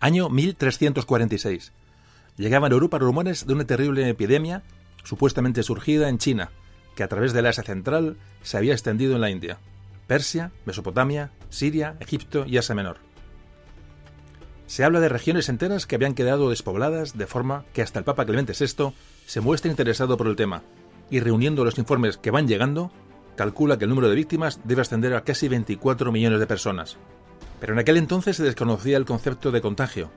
Año 1346. Llegaban a Europa rumores de una terrible epidemia supuestamente surgida en China, que a través del Asia Central se había extendido en la India, Persia, Mesopotamia, Siria, Egipto y Asia Menor. Se habla de regiones enteras que habían quedado despobladas de forma que hasta el Papa Clemente VI se muestra interesado por el tema y reuniendo los informes que van llegando, calcula que el número de víctimas debe ascender a casi 24 millones de personas. Pero en aquel entonces se desconocía el concepto de contagio.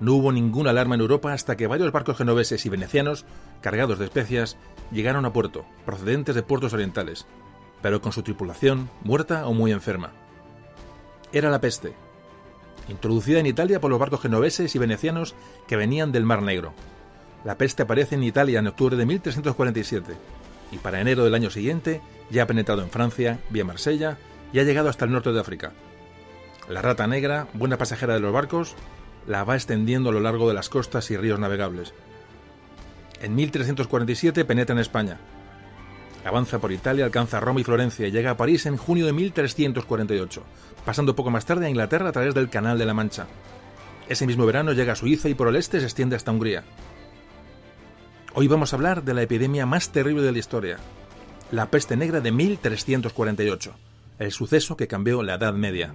No hubo ninguna alarma en Europa hasta que varios barcos genoveses y venecianos, cargados de especias, llegaron a puerto, procedentes de puertos orientales, pero con su tripulación muerta o muy enferma. Era la peste, introducida en Italia por los barcos genoveses y venecianos que venían del Mar Negro. La peste aparece en Italia en octubre de 1347 y para enero del año siguiente ya ha penetrado en Francia, vía Marsella, y ha llegado hasta el norte de África. La rata negra, buena pasajera de los barcos, la va extendiendo a lo largo de las costas y ríos navegables. En 1347 penetra en España. Avanza por Italia, alcanza Roma y Florencia y llega a París en junio de 1348, pasando poco más tarde a Inglaterra a través del Canal de la Mancha. Ese mismo verano llega a Suiza y por el este se extiende hasta Hungría. Hoy vamos a hablar de la epidemia más terrible de la historia, la peste negra de 1348, el suceso que cambió la Edad Media.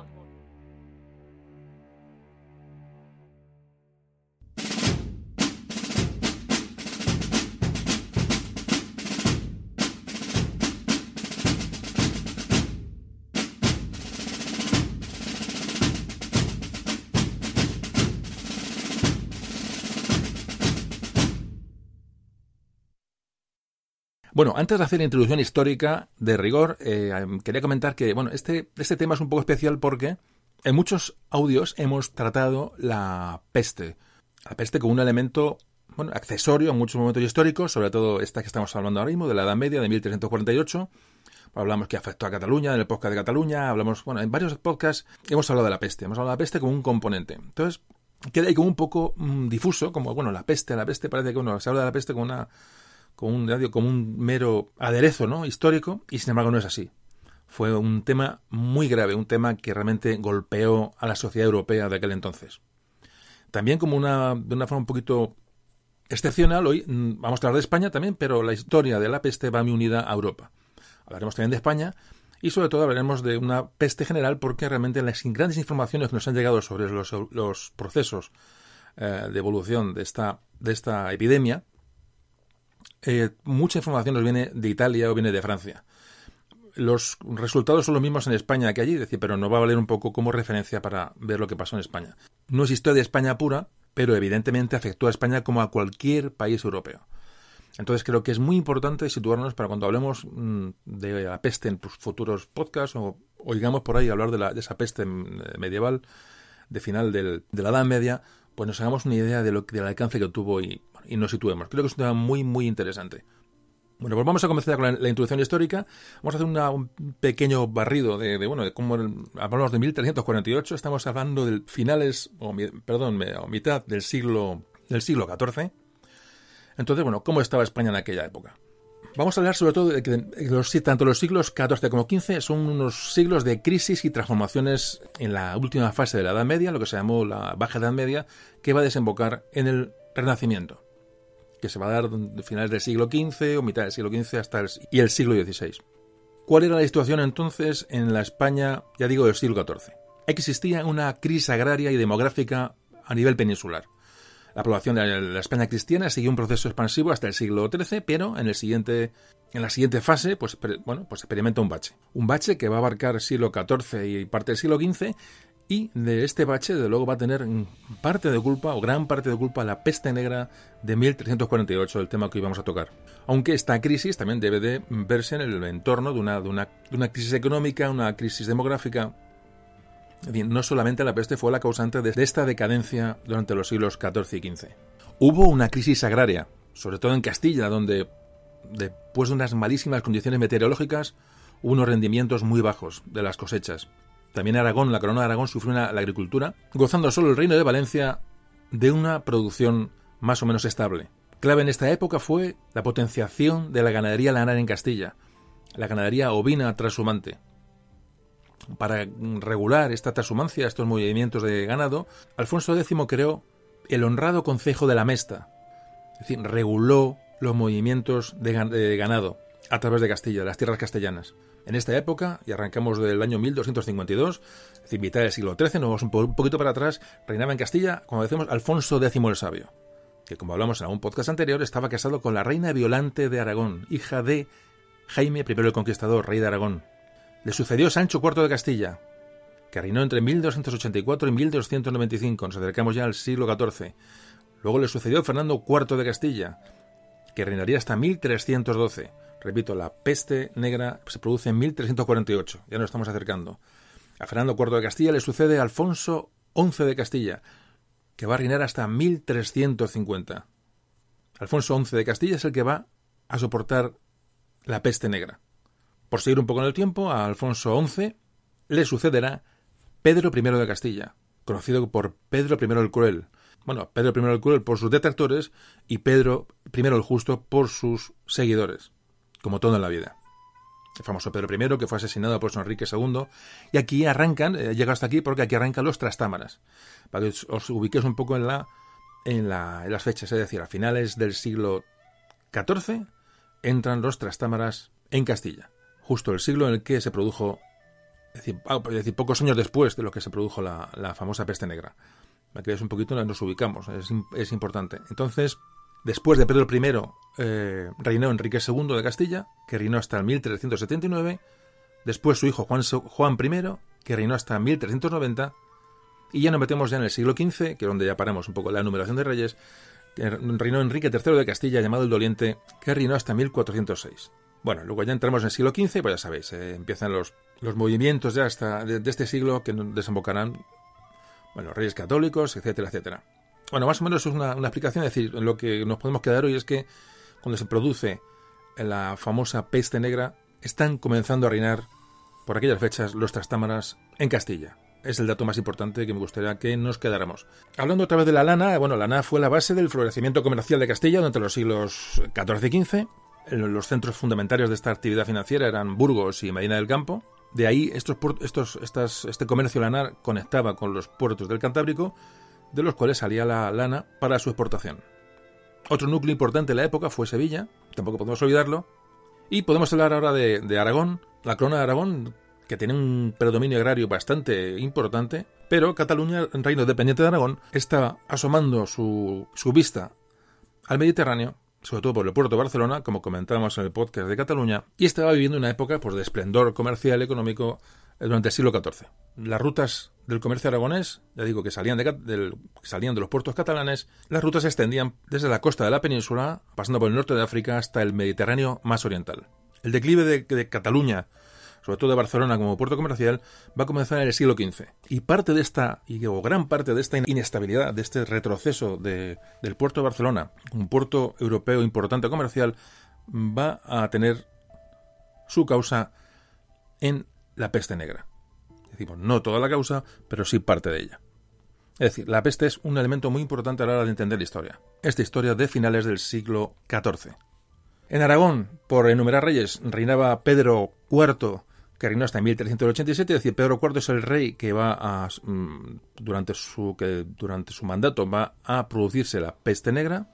Bueno, antes de hacer introducción histórica de rigor, eh, quería comentar que bueno, este, este tema es un poco especial porque en muchos audios hemos tratado la peste. La peste como un elemento bueno, accesorio en muchos momentos históricos, sobre todo esta que estamos hablando ahora mismo, de la Edad Media, de 1348. Hablamos que afectó a Cataluña, en el podcast de Cataluña, hablamos, bueno, en varios podcasts hemos hablado de la peste, hemos hablado de la peste como un componente. Entonces, queda ahí como un poco mm, difuso, como, bueno, la peste, la peste parece que uno se habla de la peste como una como un, mero aderezo ¿no? histórico, y sin embargo no es así. Fue un tema muy grave, un tema que realmente golpeó a la sociedad europea de aquel entonces. También como una, de una forma un poquito excepcional, hoy mm, vamos a hablar de España también, pero la historia de la peste va muy unida a Europa. Hablaremos también de España y sobre todo hablaremos de una peste general porque realmente las grandes informaciones que nos han llegado sobre los, los procesos eh, de evolución de esta, de esta epidemia eh, mucha información nos viene de Italia o viene de Francia. Los resultados son los mismos en España que allí, decir, pero nos va a valer un poco como referencia para ver lo que pasó en España. No es historia de España pura, pero evidentemente afectó a España como a cualquier país europeo. Entonces creo que es muy importante situarnos para cuando hablemos mm, de la peste en futuros podcasts o oigamos por ahí hablar de, la, de esa peste mm, medieval de final del, de la Edad Media, pues nos hagamos una idea de lo, del alcance que tuvo y y nos situemos. Creo que es un tema muy, muy interesante. Bueno, pues vamos a comenzar con la, introducción histórica. Vamos a hacer un pequeño barrido de, bueno, de cómo hablamos de 1348. Estamos hablando de finales, o, perdón, o mitad del siglo, del siglo XIV. Entonces, bueno, ¿cómo estaba España en aquella época? Vamos a hablar sobre todo de que tanto los siglos XIV como XV son unos siglos de crisis y transformaciones en la última fase de la Edad Media, lo que se llamó la Baja Edad Media, que va a desembocar en el Renacimiento que se va a dar de finales del siglo XV o mitad del siglo XV hasta el, y el siglo XVI. ¿Cuál era la situación entonces en la España, ya digo, del siglo XIV? Existía una crisis agraria y demográfica a nivel peninsular. La población de la España cristiana siguió un proceso expansivo hasta el siglo XIII, pero en, la siguiente fase pues, bueno, pues experimenta un bache. Un bache que va a abarcar siglo XIV y parte del siglo XV y de este bache, de luego, va a tener parte de culpa, o gran parte de culpa, la peste negra de 1348, el tema que hoy vamos a tocar. Aunque esta crisis también debe de verse en el entorno de una, crisis económica, una crisis demográfica. No solamente la peste fue la causante de esta decadencia durante los siglos XIV y XV. Hubo una crisis agraria, sobre todo en Castilla, donde después de unas malísimas condiciones meteorológicas, hubo unos rendimientos muy bajos de las cosechas. También Aragón, la corona de Aragón, sufrió la agricultura, gozando solo el reino de Valencia de una producción más o menos estable. Clave en esta época fue la potenciación de la ganadería lanar en Castilla, la ganadería ovina transhumante. Para regular esta transhumancia, estos movimientos de ganado, Alfonso X creó el honrado Concejo de la Mesta, es decir, reguló los movimientos de ganado a través de Castilla, las tierras castellanas. En esta época, y arrancamos del año 1252, es decir, mitad del siglo XIII, nos vamos un, poquito para atrás, reinaba en Castilla, como decimos, Alfonso X el Sabio, que como hablamos en algún podcast anterior, estaba casado con la reina Violante de Aragón, hija de Jaime I el Conquistador, rey de Aragón. Le sucedió Sancho IV de Castilla, que reinó entre 1284 y 1295, nos acercamos ya al siglo XIV. Luego le sucedió Fernando IV de Castilla, que reinaría hasta 1312. Repito, la peste negra se produce en 1348, ya nos estamos acercando. A Fernando IV de Castilla le sucede Alfonso XI de Castilla, que va a reinar hasta 1350. Alfonso XI de Castilla es el que va a soportar la peste negra. Por seguir un poco en el tiempo, a Alfonso XI le sucederá Pedro I de Castilla, conocido por Pedro I el Cruel. Bueno, Pedro I el Cruel por sus detractores y Pedro I el Justo por sus seguidores como todo en la vida. El famoso Pedro I, que fue asesinado por San Enrique II. Y aquí arrancan, eh, llega hasta aquí porque aquí arrancan los trastámaras. Para que os, ubiquéis un poco en, la, en, la, en las fechas, es decir, a finales del siglo XIV entran los trastámaras en Castilla. Justo el siglo en el que se produjo, es decir, ah, pocos años después de lo que se produjo la, la famosa peste negra. Para que veáis un poquito nos ubicamos, es, es importante. Entonces, Después de Pedro I, eh, reinó Enrique II de Castilla, que reinó hasta el 1379. Después su hijo Juan, Juan I, que reinó hasta 1390. Y ya nos metemos ya en el siglo XV, que es donde ya paramos un poco la numeración de reyes. Reinó Enrique III de Castilla, llamado el Doliente, que reinó hasta 1406. Bueno, luego ya entramos en el siglo XV, pues ya sabéis, eh, empiezan los, los movimientos ya hasta de, de este siglo que desembocarán, bueno, reyes católicos, etcétera, etcétera. Bueno, más o menos es una, explicación. Es decir, lo que nos podemos quedar hoy es que cuando se produce la famosa peste negra, están comenzando a reinar por aquellas fechas los trastámaras en Castilla. Es el dato más importante que me gustaría que nos quedáramos. Hablando otra vez de la lana, bueno, la lana fue la base del florecimiento comercial de Castilla durante los siglos XIV y XV. Los centros fundamentales de esta actividad financiera eran Burgos y Medina del Campo. De ahí estos, estos, estas, este comercio lanar conectaba con los puertos del Cantábrico de los cuales salía la lana para su exportación. Otro núcleo importante en la época fue Sevilla, tampoco podemos olvidarlo. Y podemos hablar ahora de, Aragón, la corona de Aragón, que tiene un predominio agrario bastante importante, pero Cataluña, reino dependiente de Aragón, está asomando su, su vista al Mediterráneo, sobre todo por el puerto de Barcelona, como comentábamos en el podcast de Cataluña, y estaba viviendo una época pues, de esplendor comercial y económico durante el siglo XIV. Las rutas del comercio aragonés, ya digo que salían de, salían de los puertos catalanes, las rutas se extendían desde la costa de la península, pasando por el norte de África hasta el Mediterráneo más oriental. El declive de, Cataluña, sobre todo de Barcelona como puerto comercial, va a comenzar en el siglo XV. Y parte de esta, y o gran parte de esta inestabilidad, de este retroceso del puerto de Barcelona, un puerto europeo importante comercial, va a tener su causa en la peste negra. No toda la causa, pero sí parte de ella. Es decir, la peste es un elemento muy importante a la hora de entender la historia. Esta historia de finales del siglo XIV. En Aragón, por enumerar reyes, reinaba Pedro IV, que reinó hasta 1387, es decir, Pedro IV es el rey que va a mm, durante su que durante su mandato va a producirse la peste negra.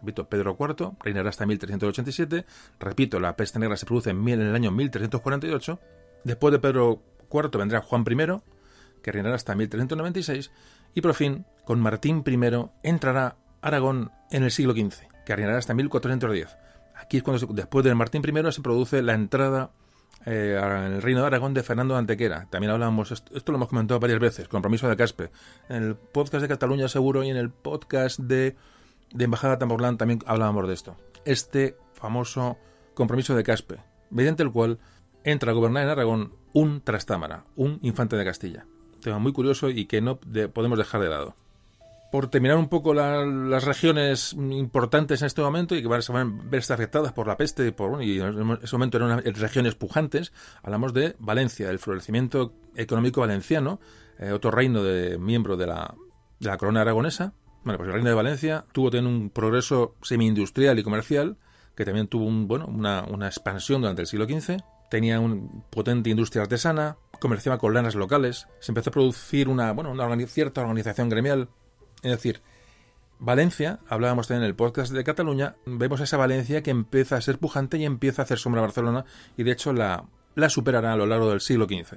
Repito, Pedro IV reinará hasta 1387. Repito, la peste negra se produce en el año 1348 Después de Pedro IV vendrá Juan I, que reinará hasta 1396, y por fin, con Martín I, entrará Aragón en el siglo XV, que reinará hasta 1410. Aquí es cuando, después de Martín I, se produce la entrada eh, en el reino de Aragón de Fernando de Antequera. También hablábamos, esto, lo hemos comentado varias veces, compromiso de Caspe. En el podcast de Cataluña seguro y en el podcast de, de Embajada Tamborlán también hablábamos de esto. Este famoso compromiso de Caspe, mediante el cual entra a gobernar en Aragón un trastámara, un infante de Castilla. Tema muy curioso y que no podemos dejar de lado. Por terminar un poco las regiones importantes en este momento y que van, a verse afectadas por la peste, por, y en ese momento eran regiones pujantes, hablamos de Valencia, el florecimiento económico valenciano, eh, otro reino de miembro de la, de la corona aragonesa, Bueno, pues el Reino de Valencia tuvo también un progreso semi-industrial y comercial, que también tuvo un, bueno, una, una expansión durante el siglo XV. Tenía una potente industria artesana, comerciaba con lanas locales, se empezó a producir una, bueno, una cierta organización gremial. Es decir, Valencia, hablábamos también en el podcast de Cataluña, vemos esa Valencia que empieza a ser pujante y empieza a hacer sombra a Barcelona y de hecho la, la superará a lo largo del siglo XV.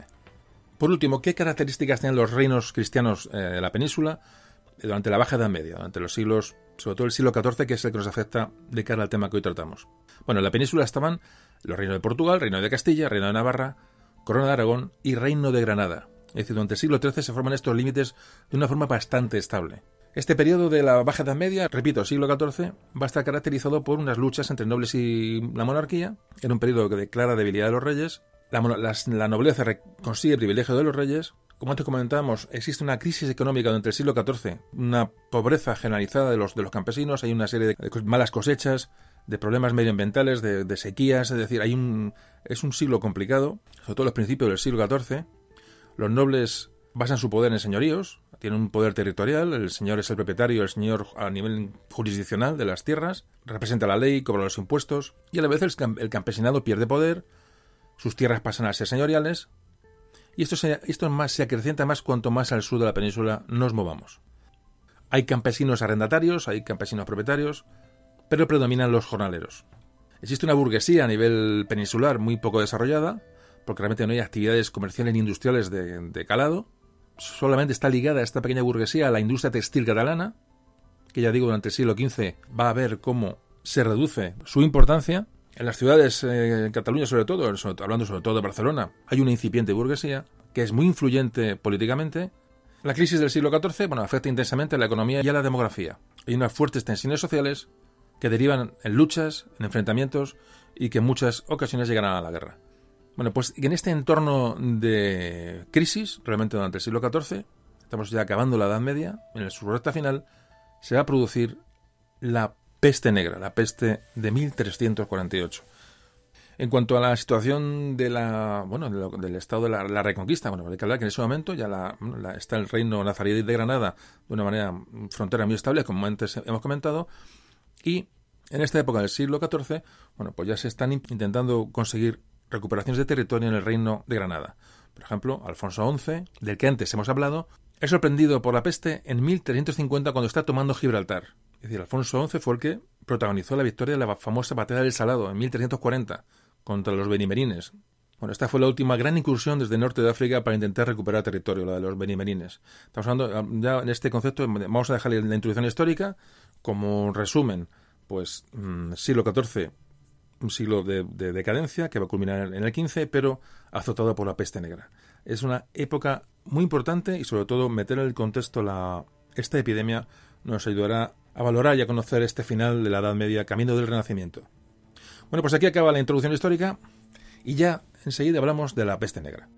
Por último, ¿qué características tenían los reinos cristianos eh, de la península durante la Baja Edad Media, durante los siglos, sobre todo el siglo XIV, que es el que nos afecta de cara al tema que hoy tratamos? Bueno, en la península estaban los reinos de Portugal, reino de Castilla, reino de Navarra, corona de Aragón y reino de Granada. Es decir, durante el siglo XIII se forman estos límites de una forma bastante estable. Este periodo de la Baja Edad Media, repito, siglo XIV, va a estar caracterizado por unas luchas entre nobles y la monarquía. Era un periodo que declara debilidad de los reyes. La, nobleza consigue privilegio de los reyes. Como antes comentábamos, existe una crisis económica durante el siglo XIV, una pobreza generalizada de los, de los campesinos, hay una serie de malas cosechas, de problemas medioambientales, de, sequías, es decir, hay un, es un siglo complicado, sobre todo los principios del siglo XIV. Los nobles basan su poder en señoríos, tienen un poder territorial, el señor es el propietario, el señor a nivel jurisdiccional de las tierras, representa la ley, cobra los impuestos, y a la vez el, campesinado pierde poder, sus tierras pasan a ser señoriales, y esto, se, esto más se acrecienta más cuanto más al sur de la península nos movamos. Hay campesinos arrendatarios, hay campesinos propietarios, pero predominan los jornaleros. Existe una burguesía a nivel peninsular muy poco desarrollada, porque realmente no hay actividades comerciales ni industriales de calado, solamente está ligada esta pequeña burguesía a la industria textil catalana, que ya digo, durante el siglo XV va a ver cómo se reduce su importancia. En las ciudades, eh, en Cataluña sobre todo, hablando sobre todo de Barcelona, hay una incipiente burguesía que es muy influyente políticamente. La crisis del siglo XIV bueno, afecta intensamente a la economía y a la demografía. Hay unas fuertes tensiones sociales que derivan en luchas, en enfrentamientos y que en muchas ocasiones llegan a la guerra. Bueno, pues en este entorno de crisis, realmente durante el siglo XIV, estamos ya acabando la Edad Media, en su recta final, se va a producir la peste negra, la peste de 1348. En cuanto a la situación de la, bueno, del estado de la, reconquista, bueno, hay que hablar que en ese momento ya la, está el reino nazarí de Granada de una manera frontera muy estable, como antes hemos comentado, y en esta época del siglo XIV, bueno, pues ya se están intentando conseguir recuperaciones de territorio en el reino de Granada. Por ejemplo, Alfonso XI, del que antes hemos hablado, es sorprendido por la peste en 1350 cuando está tomando Gibraltar. Es decir, Alfonso XI fue el que protagonizó la victoria de la famosa batalla del Salado en 1340 contra los benimerines. Bueno, esta fue la última gran incursión desde el norte de África para intentar recuperar territorio, la de los benimerines. Estamos hablando ya en este concepto, vamos a dejar la introducción histórica como resumen. Pues mm, siglo XIV un siglo de, decadencia que va a culminar en el 15, pero azotado por la peste negra. Es una época muy importante y sobre todo meter en el contexto esta epidemia nos ayudará a valorar y a conocer este final de la Edad Media, camino del Renacimiento. Bueno, pues aquí acaba la introducción histórica y ya enseguida hablamos de la peste negra.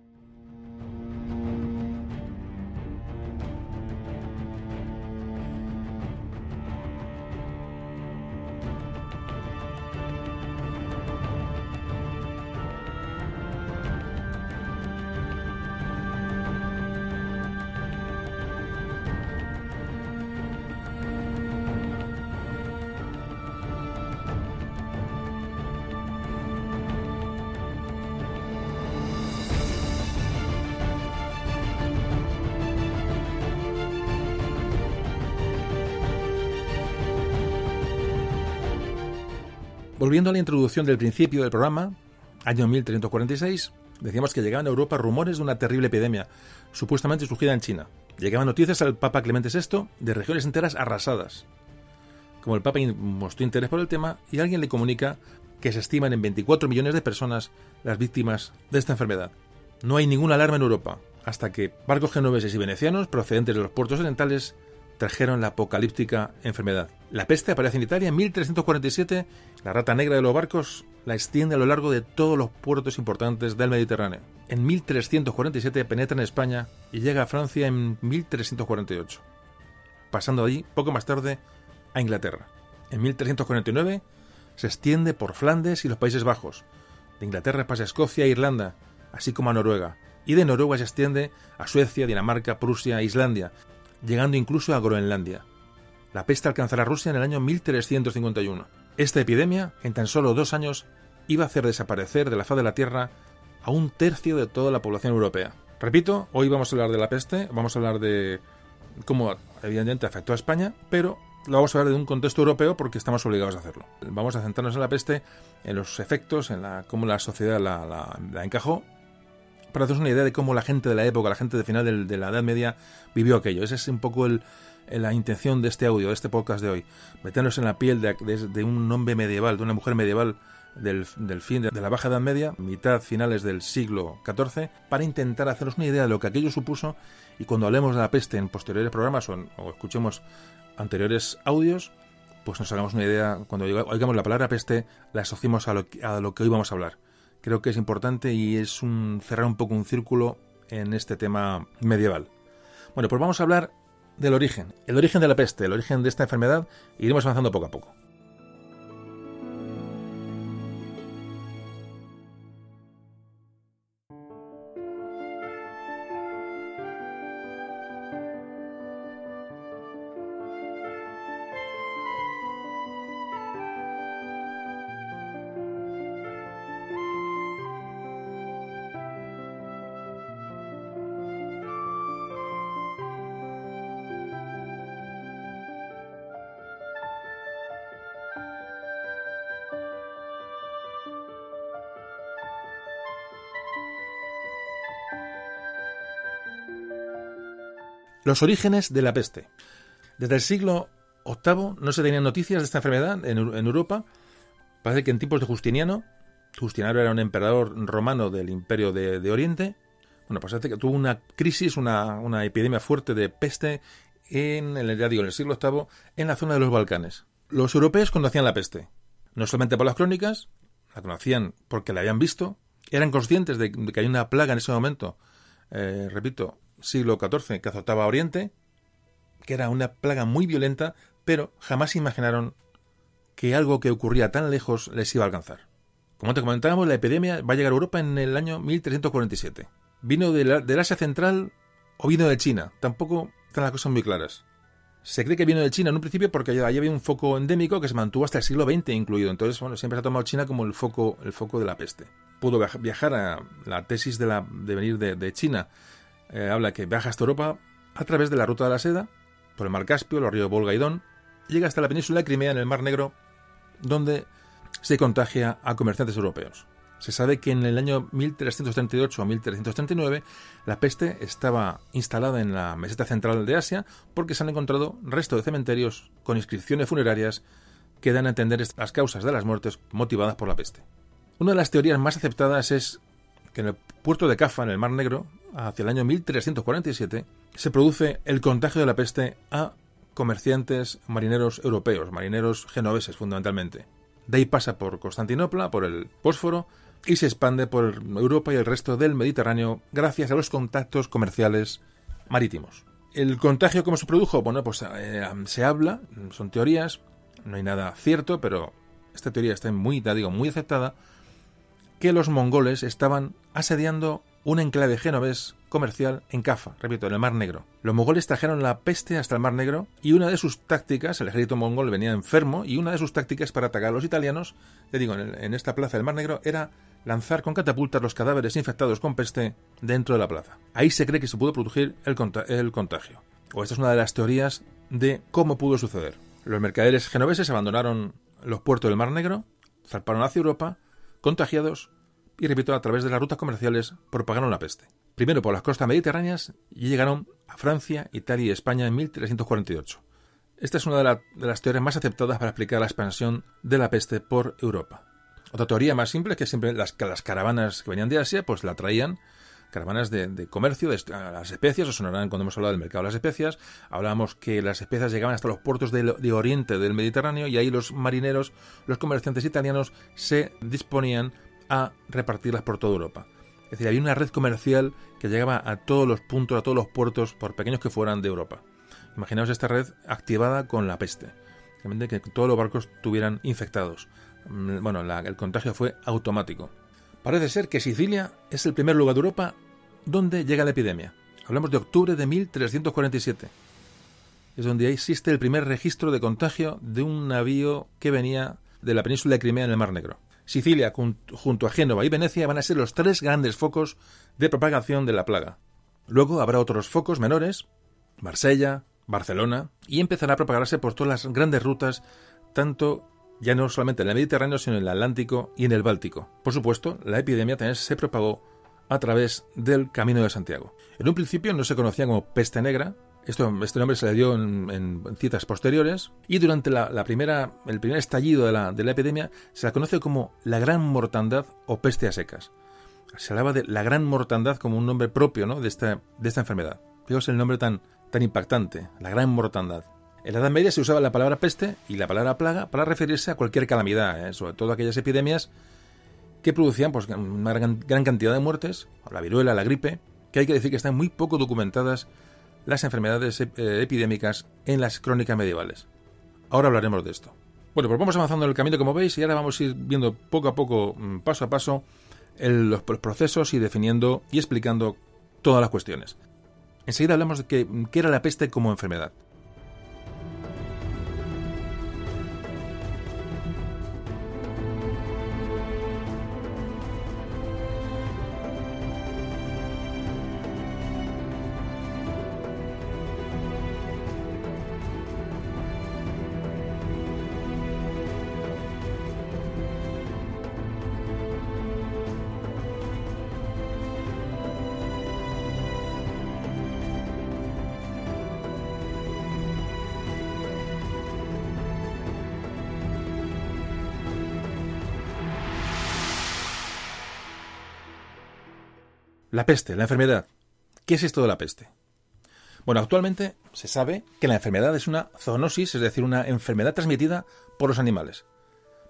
Volviendo a la introducción del principio del programa, año 1346, decíamos que llegaban a Europa rumores de una terrible epidemia, supuestamente surgida en China. Llegaban noticias al Papa Clemente VI de regiones enteras arrasadas. Como el Papa mostró interés por el tema, y alguien le comunica que se estiman en 24 millones de personas las víctimas de esta enfermedad. No hay ninguna alarma en Europa, hasta que barcos genoveses y venecianos procedentes de los puertos orientales trajeron la apocalíptica enfermedad. La peste aparece en Italia en 1347, la rata negra de los barcos la extiende a lo largo de todos los puertos importantes del Mediterráneo. En 1347 penetra en España y llega a Francia en 1348, pasando allí poco más tarde a Inglaterra. En 1349 se extiende por Flandes y los Países Bajos. De Inglaterra pasa a Escocia e Irlanda, así como a Noruega. Y de Noruega se extiende a Suecia, Dinamarca, Prusia e Islandia, llegando incluso a Groenlandia. La peste alcanzará Rusia en el año 1351. Esta epidemia, en tan solo dos años, iba a hacer desaparecer de la faz de la Tierra a un tercio de toda la población europea. Repito, hoy vamos a hablar de la peste, vamos a hablar de cómo evidentemente afectó a España, pero lo vamos a hablar de un contexto europeo porque estamos obligados a hacerlo. Vamos a centrarnos en la peste, en los efectos, en la, cómo la sociedad la, encajó, para haceros una idea de cómo la gente de la época, la gente de final de, la Edad Media vivió aquello. Esa es un poco la intención de este audio, de este podcast de hoy. Meternos en la piel de, de un hombre medieval, de una mujer medieval del, fin de, la Baja Edad Media, mitad finales del siglo XIV, para intentar haceros una idea de lo que aquello supuso y cuando hablemos de la peste en posteriores programas o, escuchemos anteriores audios, pues nos hagamos una idea, cuando oigamos la palabra peste, la asociemos a lo, a lo que hoy vamos a hablar. Creo que es importante y es un cerrar un poco un círculo en este tema medieval. Bueno, pues vamos a hablar del origen, el origen de la peste, el origen de esta enfermedad, y iremos avanzando poco a poco. Los orígenes de la peste. Desde el siglo VIII no se tenían noticias de esta enfermedad en, Europa. Parece que en tiempos de Justiniano, Justiniano era un emperador romano del Imperio de, Oriente, bueno, pues que tuvo una crisis, una, epidemia fuerte de peste en el, ya digo, en el siglo VIII, en la zona de los Balcanes. Los europeos conocían la peste, no solamente por las crónicas, la conocían porque la habían visto, eran conscientes de, que hay una plaga en ese momento, eh, repito, siglo XIV que azotaba a Oriente, que era una plaga muy violenta, pero jamás imaginaron que algo que ocurría tan lejos les iba a alcanzar. Como te comentábamos, la epidemia va a llegar a Europa en el año 1347. ¿Vino de del Asia Central o vino de China? Tampoco están las cosas muy claras. Se cree que vino de China en un principio porque allí había un foco endémico que se mantuvo hasta el siglo XX incluido. Entonces, bueno, siempre se ha tomado China como el foco, el foco de la peste. Pudo viajar a la tesis de, venir de China eh, habla que viaja hasta Europa a través de la ruta de la seda, por el mar Caspio, los ríos Volga y Don, llega hasta la península de Crimea en el Mar Negro, donde se contagia a comerciantes europeos. Se sabe que en el año 1338 o 1339 la peste estaba instalada en la meseta central de Asia porque se han encontrado restos de cementerios con inscripciones funerarias que dan a entender las causas de las muertes motivadas por la peste. Una de las teorías más aceptadas es que en el puerto de Cafa, en el Mar Negro, hacia el año 1347, se produce el contagio de la peste a comerciantes marineros europeos, marineros genoveses fundamentalmente. De ahí pasa por Constantinopla, por el Bósforo, y se expande por Europa y el resto del Mediterráneo gracias a los contactos comerciales marítimos. ¿El contagio cómo se produjo? Bueno, pues eh, se habla, son teorías, no hay nada cierto, pero esta teoría está muy, digo, muy aceptada, que los mongoles estaban asediando un enclave genovés comercial en Cafa, repito, en el Mar Negro. Los mongoles trajeron la peste hasta el Mar Negro y una de sus tácticas, el ejército mongol venía enfermo y una de sus tácticas para atacar a los italianos, te digo, en, esta plaza del Mar Negro, era lanzar con catapultas los cadáveres infectados con peste dentro de la plaza. Ahí se cree que se pudo producir el, el contagio. O esta es una de las teorías de cómo pudo suceder. Los mercaderes genoveses abandonaron los puertos del Mar Negro, zarparon hacia Europa, contagiados y repito, a través de las rutas comerciales propagaron la peste. Primero por las costas mediterráneas y llegaron a Francia, Italia y España en 1348. Esta es una de, las teorías más aceptadas para explicar la expansión de la peste por Europa. Otra teoría más simple es que siempre las, las caravanas que venían de Asia pues la traían caravanas de, comercio, de las especias, os sonarán cuando hemos hablado del mercado de las especias, hablábamos que las especias llegaban hasta los puertos de, Oriente del Mediterráneo y ahí los marineros, los comerciantes italianos se disponían a repartirlas por toda Europa. Es decir, había una red comercial que llegaba a todos los puntos, a todos los puertos, por pequeños que fueran de Europa. Imaginaos esta red activada con la peste. Que todos los barcos estuvieran infectados. Mm, bueno, el contagio fue automático. Parece ser que Sicilia es el primer lugar de Europa donde llega la epidemia. Hablamos de octubre de 1347. es donde existe el primer registro de contagio de un navío que venía de la península de Crimea en el Mar Negro. Sicilia, junto a Génova y Venecia, van a ser los tres grandes focos de propagación de la plaga. Luego habrá otros focos menores, Marsella, Barcelona, y empezará a propagarse por todas las grandes rutas, tanto ya no solamente en el Mediterráneo, sino en el Atlántico y en el Báltico. Por supuesto, la epidemia también se propagó a través del Camino de Santiago. En un principio no se conocía como peste negra, este nombre se le dio en, citas posteriores, y durante la, primera, el primer estallido de la, de la epidemia se la conoce como la gran mortandad o peste a secas. Se hablaba de la gran mortandad como un nombre propio ¿no? de, esta, de esta enfermedad. Fijaos el nombre tan, tan impactante, la gran mortandad. En la Edad Media se usaba la palabra peste y la palabra plaga para referirse a cualquier calamidad, ¿eh? sobre todo aquellas epidemias que producían pues, una gran, cantidad de muertes, la viruela, la gripe, que hay que decir que están muy poco documentadas las enfermedades eh, epidémicas en las crónicas medievales. Ahora hablaremos de esto. Bueno, pues vamos avanzando en el camino como veis y ahora vamos a ir viendo poco a poco, mm, paso a paso, los procesos y definiendo y explicando todas las cuestiones. Enseguida hablamos de qué era la peste como enfermedad. La peste, la enfermedad. ¿Qué es esto de la peste? Bueno, actualmente se sabe que la enfermedad es una zoonosis, es decir, una enfermedad transmitida por los animales,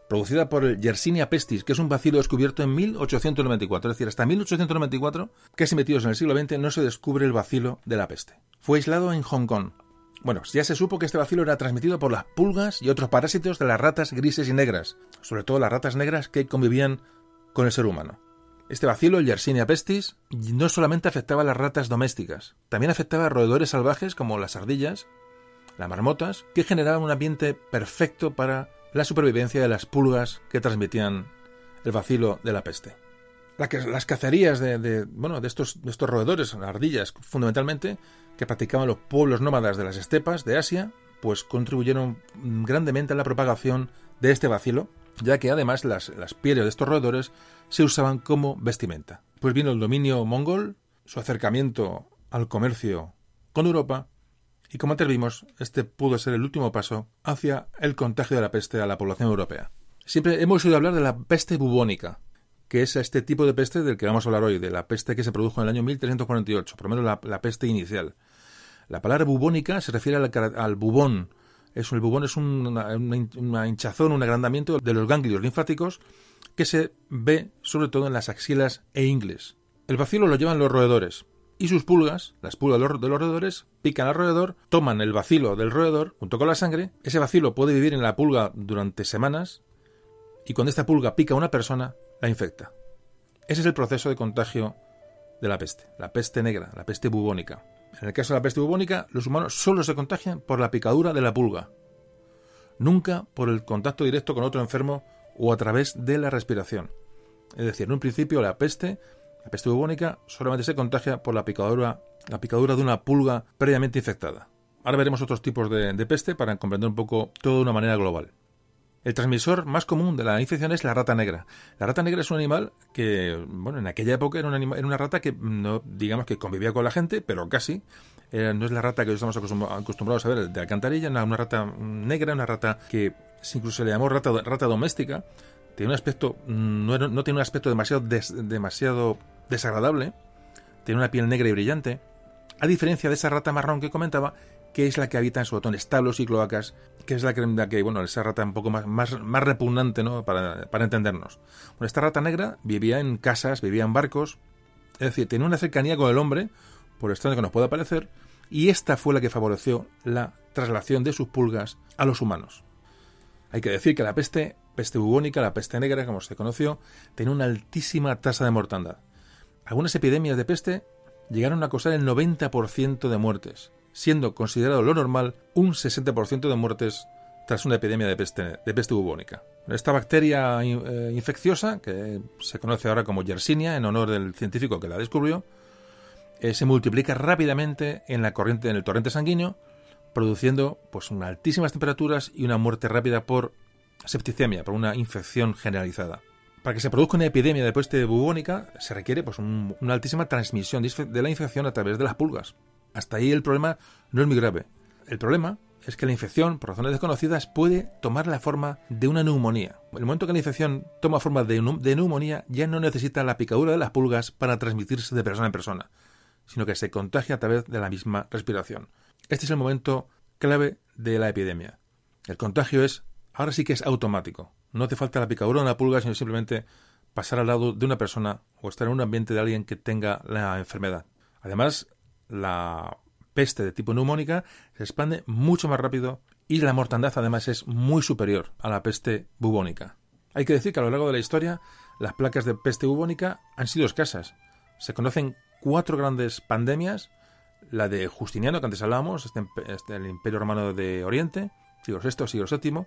producida por el Yersinia pestis, que es un bacilo descubierto en 1894. Es decir, hasta 1894, casi metidos en el siglo XX, no se descubre el bacilo de la peste. Fue aislado en Hong Kong. Bueno, ya se supo que este bacilo era transmitido por las pulgas y otros parásitos de las ratas grises y negras, sobre todo las ratas negras que convivían con el ser humano. Este bacilo, el Yersinia pestis, no solamente afectaba a las ratas domésticas, también afectaba a roedores salvajes como las ardillas, las marmotas, que generaban un ambiente perfecto para la supervivencia de las pulgas que transmitían el bacilo de la peste. las cacerías de, bueno, de, estos, de estos roedores, ardillas fundamentalmente, que practicaban los pueblos nómadas de las estepas de Asia, pues contribuyeron grandemente a la propagación de este bacilo, ya que además las, las pieles de estos roedores se usaban como vestimenta. Pues vino el dominio mongol, su acercamiento al comercio con Europa, y como antes vimos, este pudo ser el último paso hacia el contagio de la peste a la población europea. Siempre hemos oído hablar de la peste bubónica, que es este tipo de peste del que vamos a hablar hoy, de la peste que se produjo en el año 1348, por lo menos la, peste inicial. La palabra bubónica se refiere al, bubón. Es, el bubón es una, una hinchazón, un agrandamiento de los ganglios linfáticos que se ve sobre todo en las axilas e ingles. El vacilo lo llevan los roedores, y sus pulgas, las pulgas de los roedores, pican al roedor, toman el vacilo del roedor junto con la sangre, ese vacilo puede vivir en la pulga durante semanas, y cuando esta pulga pica a una persona, la infecta. Ese es el proceso de contagio de la peste, la peste negra, la peste bubónica. En el caso de la peste bubónica, los humanos solo se contagian por la picadura de la pulga, nunca por el contacto directo con otro enfermo o a través de la respiración. Es decir, en un principio la peste, la peste bubónica, solamente se contagia por la picadura, la picadura de una pulga previamente infectada. Ahora veremos otros tipos de, peste para comprender un poco todo de una manera global. El transmisor más común de la infección es la rata negra. La rata negra es un animal que, bueno, en aquella época era, era una rata que no, digamos que convivía con la gente, pero casi. no es la rata que estamos acostumbrados a ver de alcantarilla, una rata negra, una rata que incluso le llamó rata, rata doméstica, tiene un aspecto, no, no tiene un aspecto demasiado, demasiado desagradable, tiene una piel negra y brillante, a diferencia de esa rata marrón que comentaba, que es la que habita en su en establos y cloacas, que es la que, que, bueno, esa rata un poco más, más, más repugnante, ¿no? Para, para entendernos. Bueno, esta rata negra vivía en casas, vivía en barcos, es decir, tenía una cercanía con el hombre, por extraño que nos pueda parecer, y esta fue la que favoreció la traslación de sus pulgas a los humanos. Hay que decir que la peste, peste bubónica, la peste negra, como se conoció, tenía una altísima tasa de mortandad. Algunas epidemias de peste llegaron a causar el 90% de muertes. siendo considerado lo normal un 60% de muertes tras una epidemia de peste, bubónica. Esta bacteria eh, infecciosa, que se conoce ahora como Yersinia, en honor del científico que la descubrió, eh, se multiplica rápidamente en la corriente, en el torrente sanguíneo, produciendo pues unas altísimas temperaturas y una muerte rápida por septicemia, por una infección generalizada. Para que se produzca una epidemia de peste bubónica se requiere pues, una altísima transmisión de la infección a través de las pulgas. Hasta ahí el problema no es muy grave. El problema es que la infección, por razones desconocidas, puede tomar la forma de una neumonía. El momento que la infección toma forma de neumonía, ya no necesita la picadura de las pulgas para transmitirse de persona en persona, sino que se contagia a través de la misma respiración. Este es el momento clave de la epidemia. El contagio es, ahora sí que es automático. No hace falta la picadura de una pulga, sino simplemente pasar al lado de una persona o estar en un ambiente de alguien que tenga la enfermedad. Además, la peste de tipo neumónica se expande mucho más rápido y la mortandad además es muy superior a la peste bubónica. Hay que decir que a lo largo de la historia las placas de peste bubónica han sido escasas. Se conocen cuatro grandes pandemias, la de Justiniano, que antes hablábamos, este, este, el Imperio Romano de Oriente, siglo VI, siglo VII.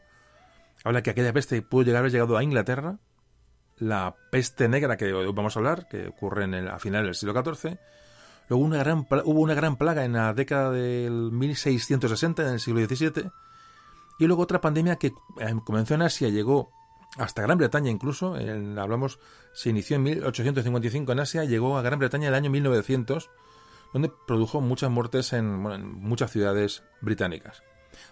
Habla que aquella peste pudo llegar a haber llegado a Inglaterra, la peste negra que vamos a hablar, que ocurre en el, a finales del siglo XIV. Luego una gran, hubo una gran plaga en la década del 1660, en el siglo XVII. Y luego otra pandemia que eh, comenzó en Asia, llegó hasta Gran Bretaña incluso, hablamos, se inició en 1855 en Asia, llegó a Gran Bretaña en el año 1900, donde produjo muchas muertes en, muchas ciudades británicas.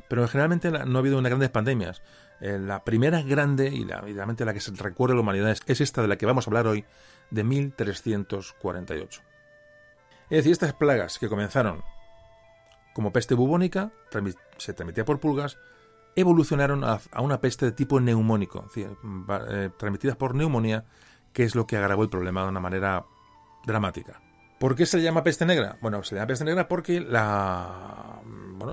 Pero generalmente no ha habido unas grandes pandemias. Eh, la primera grande y la, realmente la que se recuerda a la humanidad es, esta de la que vamos a hablar hoy, de 1348. Es decir, estas plagas que comenzaron como peste bubónica, se transmitía por pulgas, evolucionaron a, una peste de tipo neumónico, eh, transmitidas por neumonía, que es lo que agravó el problema de una manera dramática. ¿Por qué se le llama peste negra? Bueno, se le llama peste negra porque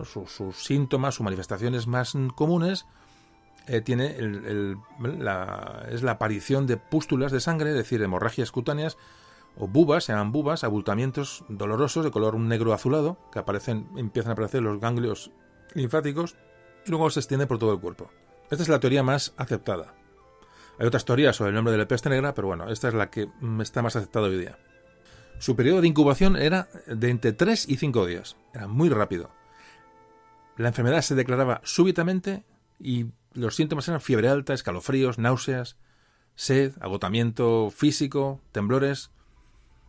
sus síntomas, sus manifestaciones más comunes eh, tiene la, es la aparición de pústulas de sangre, es decir, hemorragias cutáneas o bubas, se llaman bubas, abultamientos dolorosos de color negro azulado que aparecen, empiezan a aparecer los ganglios linfáticos y luego se extiende por todo el cuerpo. Esta es la teoría más aceptada. Hay otras teorías sobre el nombre de la peste negra, pero bueno, esta es la que mm, está más aceptada hoy día. Su periodo de incubación era de entre 3 y 5 días. Era muy rápido. La enfermedad se declaraba súbitamente y los síntomas eran fiebre alta, escalofríos, náuseas, sed, agotamiento físico, temblores.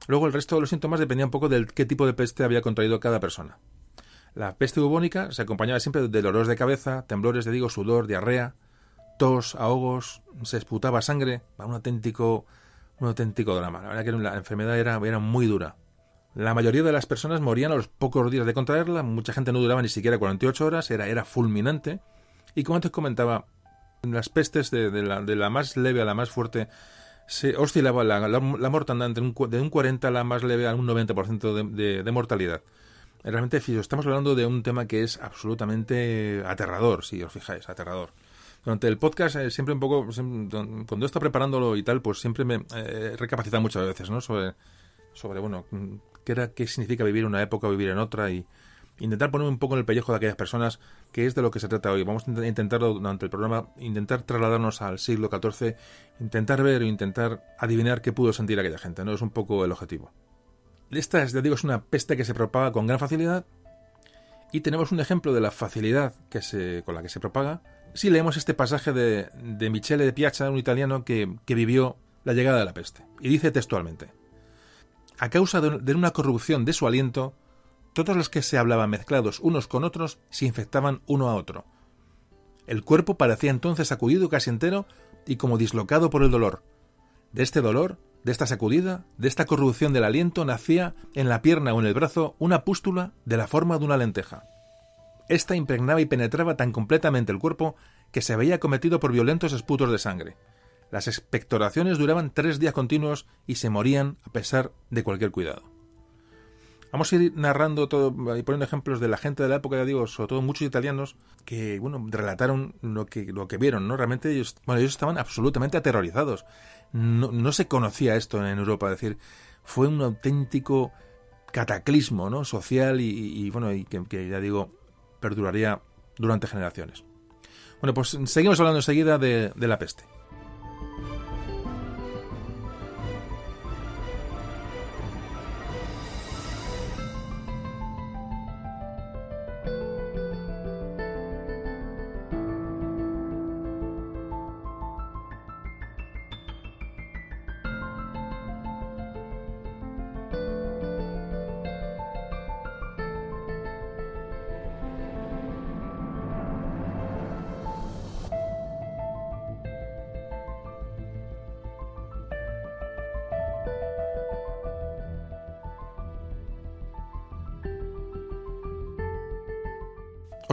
Luego el resto de los síntomas dependía un poco de qué tipo de peste había contraído cada persona. La peste bubónica se acompañaba siempre de dolores de cabeza, temblores de digo, sudor, diarrea, tos, ahogos, se esputaba sangre, un auténtico, un auténtico drama. La verdad que la enfermedad era, era muy dura. La mayoría de las personas morían a los pocos días de contraerla, mucha gente no duraba ni siquiera 48 horas, era, era fulminante. Y como antes comentaba, las pestes de, la, más leve a la más fuerte se oscilaba la, la, mortandad de un, de un 40 a la más leve a un 90% de, de mortalidad realmente estamos hablando de un tema que es absolutamente aterrador, si os fijáis, aterrador. Durante el podcast, eh, siempre un poco, cuando he estado preparándolo y tal, pues siempre me eh, recapacitado muchas veces, ¿no? Sobre, bueno, qué, era, qué significa vivir una época o vivir en otra y intentar ponerme un poco en el pellejo de aquellas personas, que es de lo que se trata hoy. Vamos a intentar, durante el programa, intentar trasladarnos al siglo XIV, intentar ver o intentar adivinar qué pudo sentir aquella gente, ¿no? Es un poco el objetivo. Esta, ya digo, es una peste que se propaga con gran facilidad y tenemos un ejemplo de la facilidad que se, con la que se propaga si leemos este pasaje de, de Michele de Piazza, un italiano que, vivió la llegada de la peste. Y dice textualmente, a causa de, de una corrupción de su aliento, todos los que se hablaban mezclados unos con otros se infectaban uno a otro. El cuerpo parecía entonces sacudido casi entero y como dislocado por el dolor. De este dolor de esta sacudida, de esta corrupción del aliento, nacía en la pierna o en el brazo una pústula de la forma de una lenteja. Esta impregnaba y penetraba tan completamente el cuerpo que se veía cometido por violentos esputos de sangre. Las expectoraciones duraban tres días continuos y se morían a pesar de cualquier cuidado. Vamos a ir narrando todo y poniendo ejemplos de la gente de la época, ya digo, sobre todo muchos italianos que, bueno, relataron lo que, lo que vieron, ¿no? Realmente ellos, bueno, ellos estaban absolutamente aterrorizados no, no se conocía esto en Europa, es decir, fue un auténtico cataclismo ¿no? social y, bueno, y que, ya digo, perduraría durante generaciones. Bueno, pues seguimos hablando enseguida de la peste.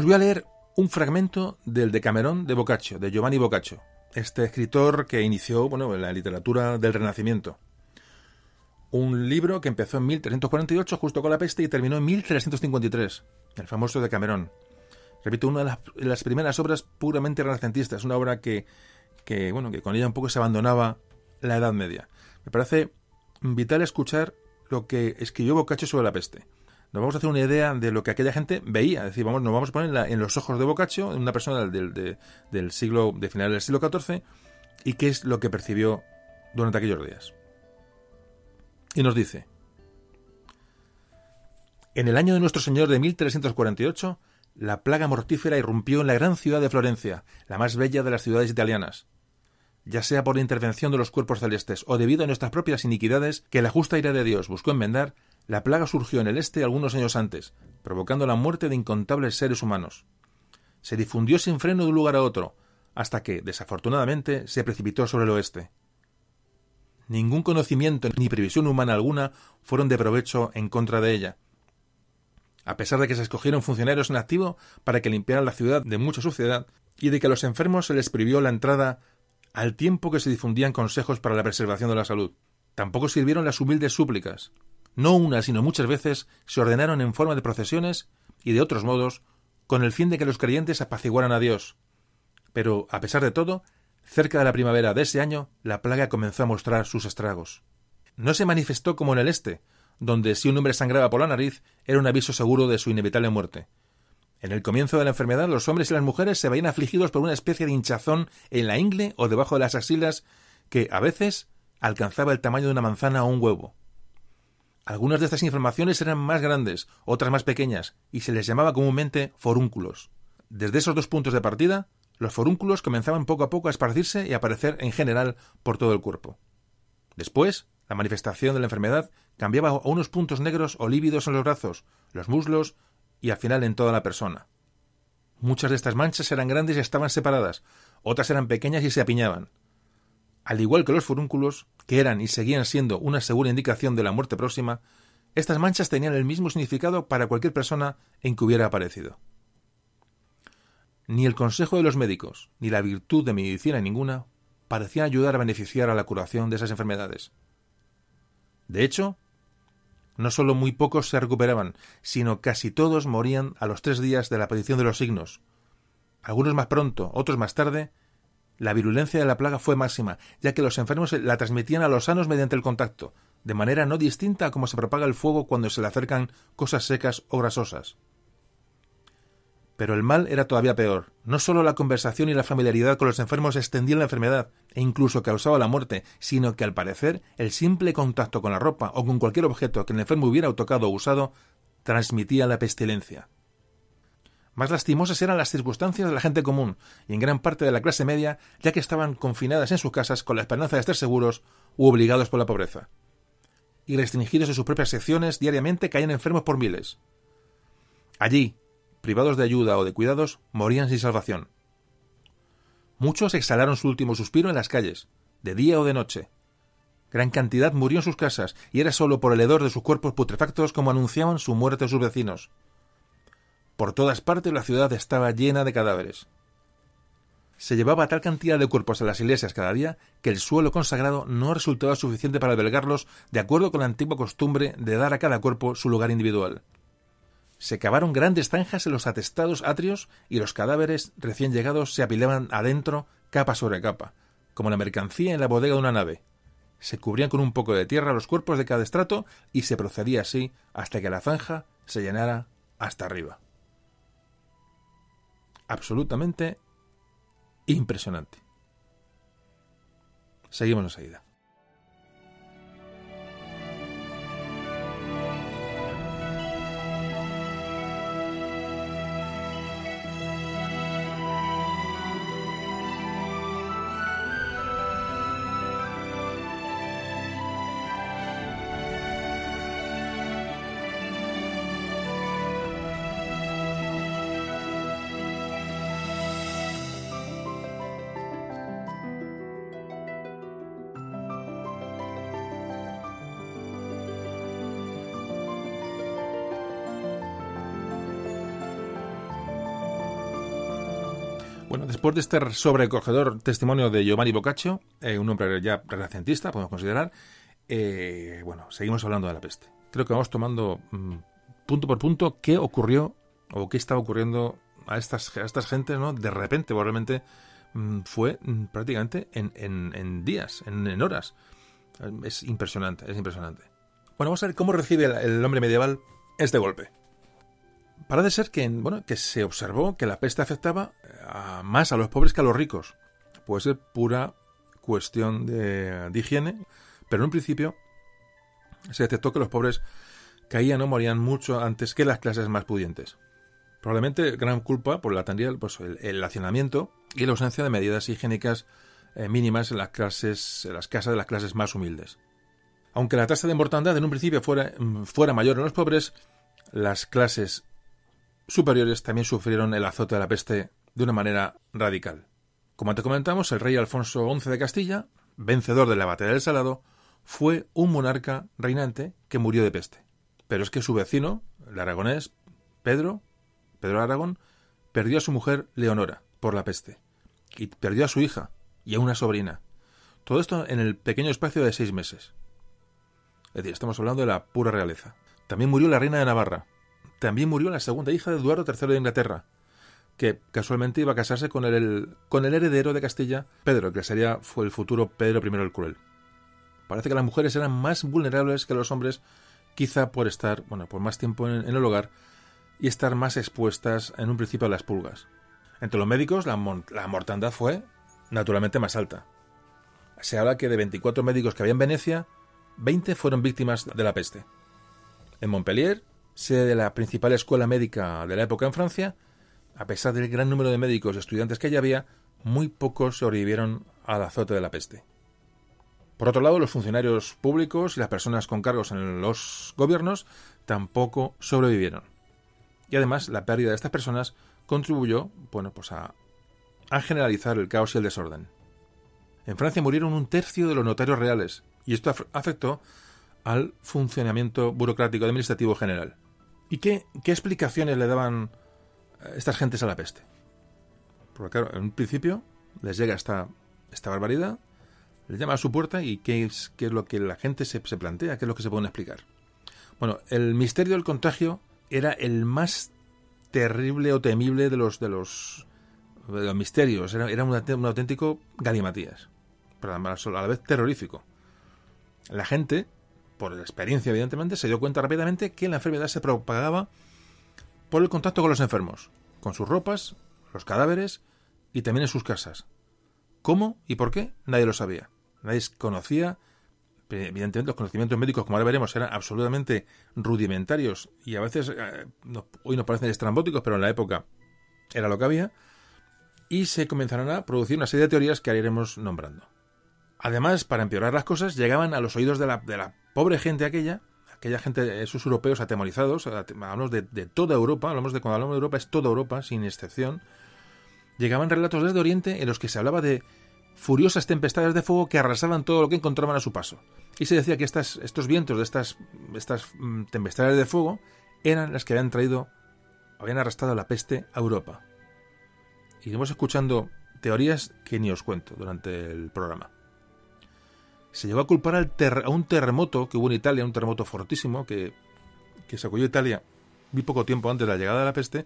Voy a leer un fragmento del Decamerón de Boccaccio, de Giovanni Boccaccio, este escritor que inició bueno, la literatura del Renacimiento. Un libro que empezó en 1348 justo con la peste y terminó en 1353, el famoso Decamerón. Repito, una de las, primeras obras puramente renacentistas, una obra que, que, bueno, que con ella un poco se abandonaba la Edad Media. Me parece vital escuchar lo que escribió Boccaccio sobre la peste nos vamos a hacer una idea de lo que aquella gente veía. Es decir, vamos, nos vamos a poner en, los ojos de Boccaccio, una persona del, siglo, de final del siglo XIV, y qué es lo que percibió durante aquellos días. Y nos dice, en el año de nuestro Señor de 1348, la plaga mortífera irrumpió en la gran ciudad de Florencia, la más bella de las ciudades italianas. Ya sea por intervención de los cuerpos celestes o debido a nuestras propias iniquidades que la justa ira de Dios buscó enmendar, la plaga surgió en el este algunos años antes, provocando la muerte de incontables seres humanos. Se difundió sin freno de un lugar a otro, hasta que, desafortunadamente, se precipitó sobre el oeste. Ningún conocimiento ni previsión humana alguna fueron de provecho en contra de ella. A pesar de que se escogieron funcionarios en activo para que limpiaran la ciudad de mucha suciedad y de que a los enfermos se les prohibió la entrada al tiempo que se difundían consejos para la preservación de la salud. Tampoco sirvieron las humildes súplicas, no una, sino muchas veces, se ordenaron en forma de procesiones y de otros modos, con el fin de que los creyentes apaciguaran a Dios. Pero, a pesar de todo, cerca de la primavera de ese año, la plaga comenzó a mostrar sus estragos. No se manifestó como en el este, donde si un hombre sangraba por la nariz era un aviso seguro de su inevitable muerte. En el comienzo de la enfermedad, los hombres y las mujeres se veían afligidos por una especie de hinchazón en la ingle o debajo de las axilas que, a veces, alcanzaba el tamaño de una manzana o un huevo. Algunas de estas inflamaciones eran más grandes, otras más pequeñas, y se les llamaba comúnmente forúnculos. Desde esos dos puntos de partida, los forúnculos comenzaban poco a poco a esparcirse y a aparecer en general por todo el cuerpo. Después, la manifestación de la enfermedad cambiaba a unos puntos negros o lívidos en los brazos, los muslos y al final en toda la persona. Muchas de estas manchas eran grandes y estaban separadas, otras eran pequeñas y se apiñaban. Al igual que los furúnculos, que eran y seguían siendo una segura indicación de la muerte próxima, estas manchas tenían el mismo significado para cualquier persona en que hubiera aparecido. Ni el consejo de los médicos, ni la virtud de medicina ninguna, parecían ayudar a beneficiar a la curación de esas enfermedades. De hecho, no solo muy pocos se recuperaban, sino casi todos morían a los tres días de la aparición de los signos, algunos más pronto, otros más tarde, la virulencia de la plaga fue máxima, ya que los enfermos la transmitían a los sanos mediante el contacto, de manera no distinta a cómo se propaga el fuego cuando se le acercan cosas secas o grasosas. Pero el mal era todavía peor. No solo la conversación y la familiaridad con los enfermos extendían la enfermedad e incluso causaba la muerte, sino que al parecer el simple contacto con la ropa o con cualquier objeto que el enfermo hubiera tocado o usado transmitía la pestilencia. Más lastimosas eran las circunstancias de la gente común y en gran parte de la clase media, ya que estaban confinadas en sus casas con la esperanza de estar seguros u obligados por la pobreza. Y restringidos en sus propias secciones, diariamente caían enfermos por miles. Allí, privados de ayuda o de cuidados, morían sin salvación. Muchos exhalaron su último suspiro en las calles, de día o de noche. Gran cantidad murió en sus casas, y era solo por el hedor de sus cuerpos putrefactos como anunciaban su muerte a sus vecinos. Por todas partes la ciudad estaba llena de cadáveres. Se llevaba tal cantidad de cuerpos a las iglesias cada día que el suelo consagrado no resultaba suficiente para albergarlos de acuerdo con la antigua costumbre de dar a cada cuerpo su lugar individual. Se cavaron grandes zanjas en los atestados atrios y los cadáveres recién llegados se apilaban adentro capa sobre capa, como la mercancía en la bodega de una nave. se cubrían con un poco de tierra los cuerpos de cada estrato y se procedía así hasta que la zanja se llenara hasta arriba. Absolutamente impresionante. Seguimos enseguida. Bueno, después de este sobrecogedor testimonio de Giovanni Boccaccio, eh, un hombre ya renacentista, podemos considerar, eh, bueno, seguimos hablando de la peste. Creo que vamos tomando mm, punto por punto qué ocurrió o qué estaba ocurriendo a estas, a estas gentes, ¿no? De repente, probablemente mm, fue mm, prácticamente en, en, días, en, horas. Es impresionante, es impresionante. Bueno, vamos a ver cómo recibe el hombre medieval este golpe parece ser que, bueno, que se observó que la peste afectaba más a los pobres que a los ricos. Puede ser pura cuestión de, higiene, pero en un principio se detectó que los pobres caían o morían mucho antes que las clases más pudientes. Probablemente gran culpa por la tendría pues, el, hacinamiento y la ausencia de medidas higiénicas eh, mínimas en las clases, en las casas de las clases más humildes. Aunque la tasa de mortandad en un principio fuera, mm, fuera mayor en los pobres, las clases superiores también sufrieron el azote de la peste de una manera radical. Como antes comentamos, el rey Alfonso XI de Castilla, vencedor de la batalla del Salado, fue un monarca reinante que murió de peste. Pero es que su vecino, el aragonés Pedro, Pedro Aragón, perdió a su mujer Leonora por la peste, y perdió a su hija y a una sobrina. Todo esto en el pequeño espacio de seis meses. Es decir, estamos hablando de la pura realeza. También murió la reina de Navarra, también murió la segunda hija de Eduardo III de Inglaterra, que casualmente iba a casarse con el, con el heredero de Castilla, Pedro, que sería fue el futuro Pedro I el Cruel. Parece que las mujeres eran más vulnerables que los hombres, quizá por estar, bueno, por más tiempo en, el hogar y estar más expuestas en un principio a las pulgas. Entre los médicos, la, la mortandad fue naturalmente más alta. Se habla que de 24 médicos que había en Venecia, 20 fueron víctimas de la peste. En Montpellier, sede de la principal escuela médica de la época en Francia, a pesar del gran número de médicos y estudiantes que allí había, muy pocos sobrevivieron al azote de la peste. Por otro lado, los funcionarios públicos y las personas con cargos en los gobiernos tampoco sobrevivieron. Y además, la pérdida de estas personas contribuyó, bueno, pues a, a generalizar el caos y el desorden. En Francia murieron un tercio de los notarios reales, y esto afectó al funcionamiento burocrático administrativo general. ¿Y qué, explicaciones le daban estas gentes a la peste? Porque claro, en un principio les llega esta, esta barbaridad, les llama a su puerta y qué es, qué es lo que la gente se, plantea, qué es lo que se puede explicar. Bueno, el misterio del contagio era el más terrible o temible de los de los, de los misterios. Era, era un, auténtico galimatías, pero a la vez terrorífico. La gente por la experiencia evidentemente, se dio cuenta rápidamente que la enfermedad se propagaba por el contacto con los enfermos, con sus ropas, los cadáveres y también en sus casas. ¿Cómo y por qué? Nadie lo sabía. Nadie conocía. Evidentemente, los conocimientos médicos, como ahora veremos, eran absolutamente rudimentarios y a veces eh, hoy nos parecen estrambóticos, pero en la época era lo que había. Y se comenzaron a producir una serie de teorías que iremos nombrando. Además, para empeorar las cosas, llegaban a los oídos de la, de la pobre gente aquella, aquella gente, esos europeos atemorizados, hablamos de, toda Europa, hablamos de cuando hablamos de Europa es toda Europa, sin excepción, llegaban relatos desde Oriente en los que se hablaba de furiosas tempestades de fuego que arrasaban todo lo que encontraban a su paso. Y se decía que estas, estos vientos de estas, estas mm, tempestades de fuego eran las que habían traído, habían arrastrado la peste a Europa. Iremos escuchando teorías que ni os cuento durante el programa se llegó a culpar al a un terremoto que hubo en Italia, un terremoto fortísimo que, que sacudió Italia muy poco tiempo antes de la llegada de la peste,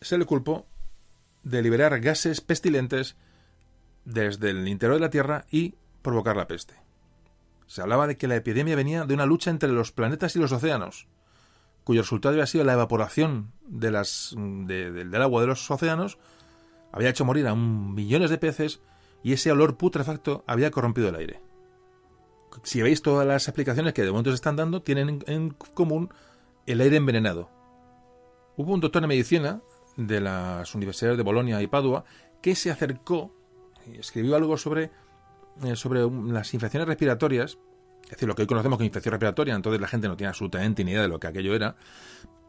se le culpó de liberar gases pestilentes desde el interior de la Tierra y provocar la peste. Se hablaba de que la epidemia venía de una lucha entre los planetas y los océanos, cuyo resultado había sido la evaporación de las, del agua de los océanos, había hecho morir a millones de peces y ese olor putrefacto había corrompido el aire. Si veis todas las explicaciones que de momento se están dando, tienen en común el aire envenenado. Hubo un doctor en medicina de las universidades de Bolonia y Padua que se acercó y escribió algo sobre, eh, sobre las infecciones respiratorias, es decir, lo que hoy conocemos como infección respiratoria, entonces la gente no tiene absolutamente ni idea de lo que aquello era,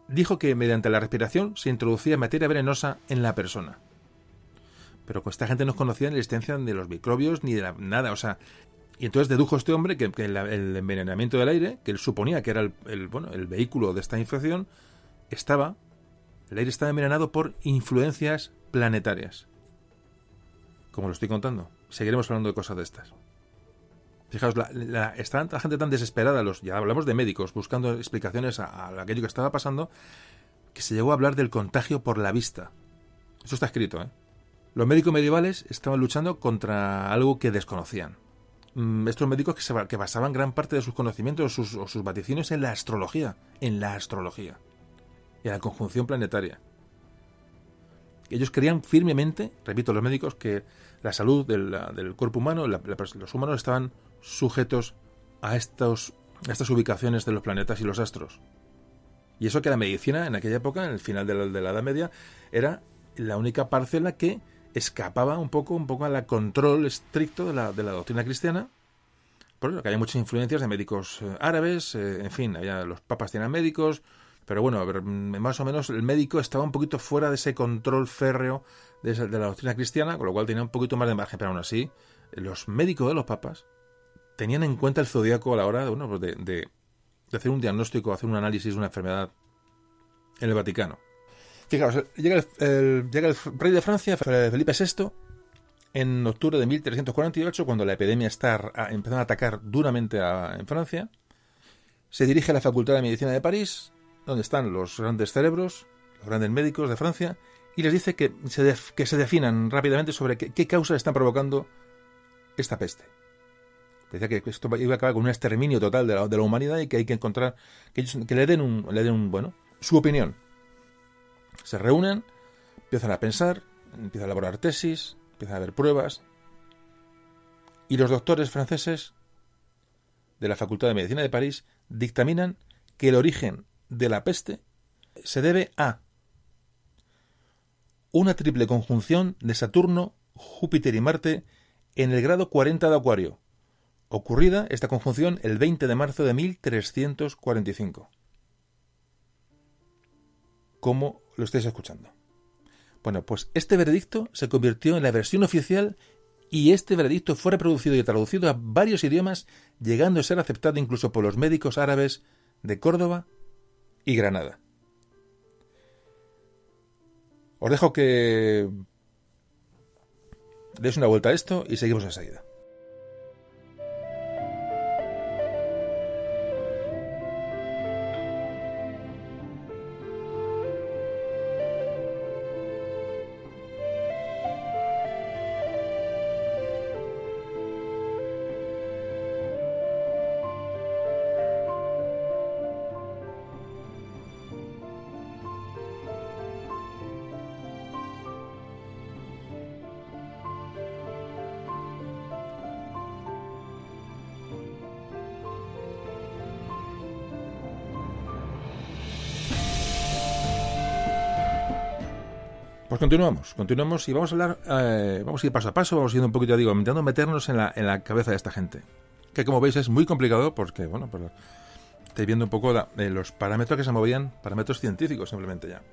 dijo que mediante la respiración se introducía materia venenosa en la persona. Pero esta gente no conocía la existencia de los microbios ni de nada, o sea, y entonces dedujo este hombre que, el, envenenamiento del aire, que él suponía que era el, bueno, el vehículo de esta infección, estaba, el aire estaba envenenado por influencias planetarias como lo estoy contando. Seguiremos hablando de cosas de estas. Fijaos, la, está la gente tan desesperada, los, ya hablamos de médicos, buscando explicaciones a, aquello que estaba pasando, que se llegó a hablar del contagio por la vista. Eso está escrito, ¿eh? Los médicos medievales estaban luchando contra algo que desconocían. Mm, estos médicos que, basaban gran parte de sus conocimientos o sus, vaticinios en la astrología, en la astrología y en la conjunción planetaria. Ellos creían firmemente, repito, los médicos, que la salud del, cuerpo humano, los humanos estaban sujetos a, estas ubicaciones de los planetas y los astros. Y eso que la medicina en aquella época, en el final de la, Edad Media, era la única parcela que escapaba un poco, un poco al control estricto de la, de la doctrina cristiana. Por que había muchas influencias de médicos eh, árabes, eh, en fin, los papas tenían médicos, pero bueno, más o menos el médico estaba un poquito fuera de ese control férreo de, la doctrina cristiana, con lo cual tenía un poquito más de margen, pero aún así, los médicos de los papas tenían en cuenta el zodiaco a la hora bueno, pues de, de, hacer un diagnóstico, hacer un análisis de una enfermedad en el Vaticano. Llega el, rey de Francia, Felipe VI, en octubre de 1348, cuando la epidemia está empezando a atacar duramente en Francia, se dirige a la Facultad de Medicina de París, donde están los grandes cerebros, los grandes médicos de Francia, y les dice que se, que se definan rápidamente sobre qué, causas están provocando esta peste. Decía que esto iba a acabar con un exterminio total de la, humanidad y que hay que encontrar, que, que le den su opinión. Se reúnen, empiezan a pensar, empiezan a elaborar tesis, empiezan a ver pruebas, y los doctores franceses de la Facultad de Medicina de París dictaminan que el origen de la peste se debe a una triple conjunción de Saturno, Júpiter y Marte en el grado 40 de Acuario, ocurrida esta conjunción el 20 de marzo de 1345. ¿Cómo lo estáis escuchando? Bueno, pues este veredicto se convirtió en la versión oficial y este veredicto fue reproducido y traducido a varios idiomas, llegando a ser aceptado incluso por los médicos árabes de Córdoba y Granada. Os dejo que des una vuelta a esto y seguimos enseguida. Pues continuamos, continuamos y vamos a hablar, eh, vamos a ir paso a paso, vamos a ir un poquito, digo, intentando meternos en la, en la cabeza de esta gente. Que como veis es muy complicado porque, bueno, pues viendo un poco los parámetros que se movían, parámetros científicos simplemente ya.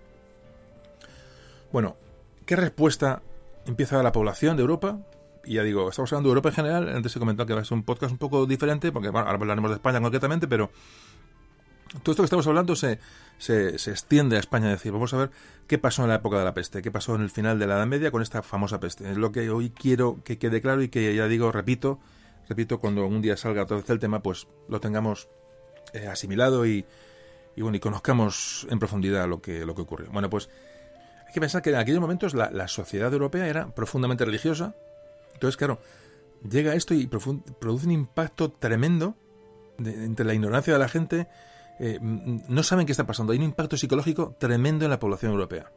Bueno, ¿qué respuesta empieza la población de Europa? Y ya digo, estamos hablando de Europa en general, antes he comentado que va a ser un podcast un poco diferente, porque bueno, ahora hablaremos de España concretamente, pero todo esto que estamos hablando se, se, extiende a España. Es decir, vamos a ver qué pasó en la época de la peste, qué pasó en el final de la Edad Media con esta famosa peste. Es lo que hoy quiero que quede claro y que ya digo, repito, repito, cuando un día salga todo el tema, pues lo tengamos eh, asimilado y, y, bueno, y conozcamos en profundidad lo que, lo que ocurrió. Bueno, pues hay que pensar que en aquellos momentos la, la sociedad europea era profundamente religiosa. Entonces, claro, llega esto y produce un impacto tremendo entre la ignorancia de la gente. Eh, no saben qué está pasando. Hay un impacto psicológico tremendo en la población europea.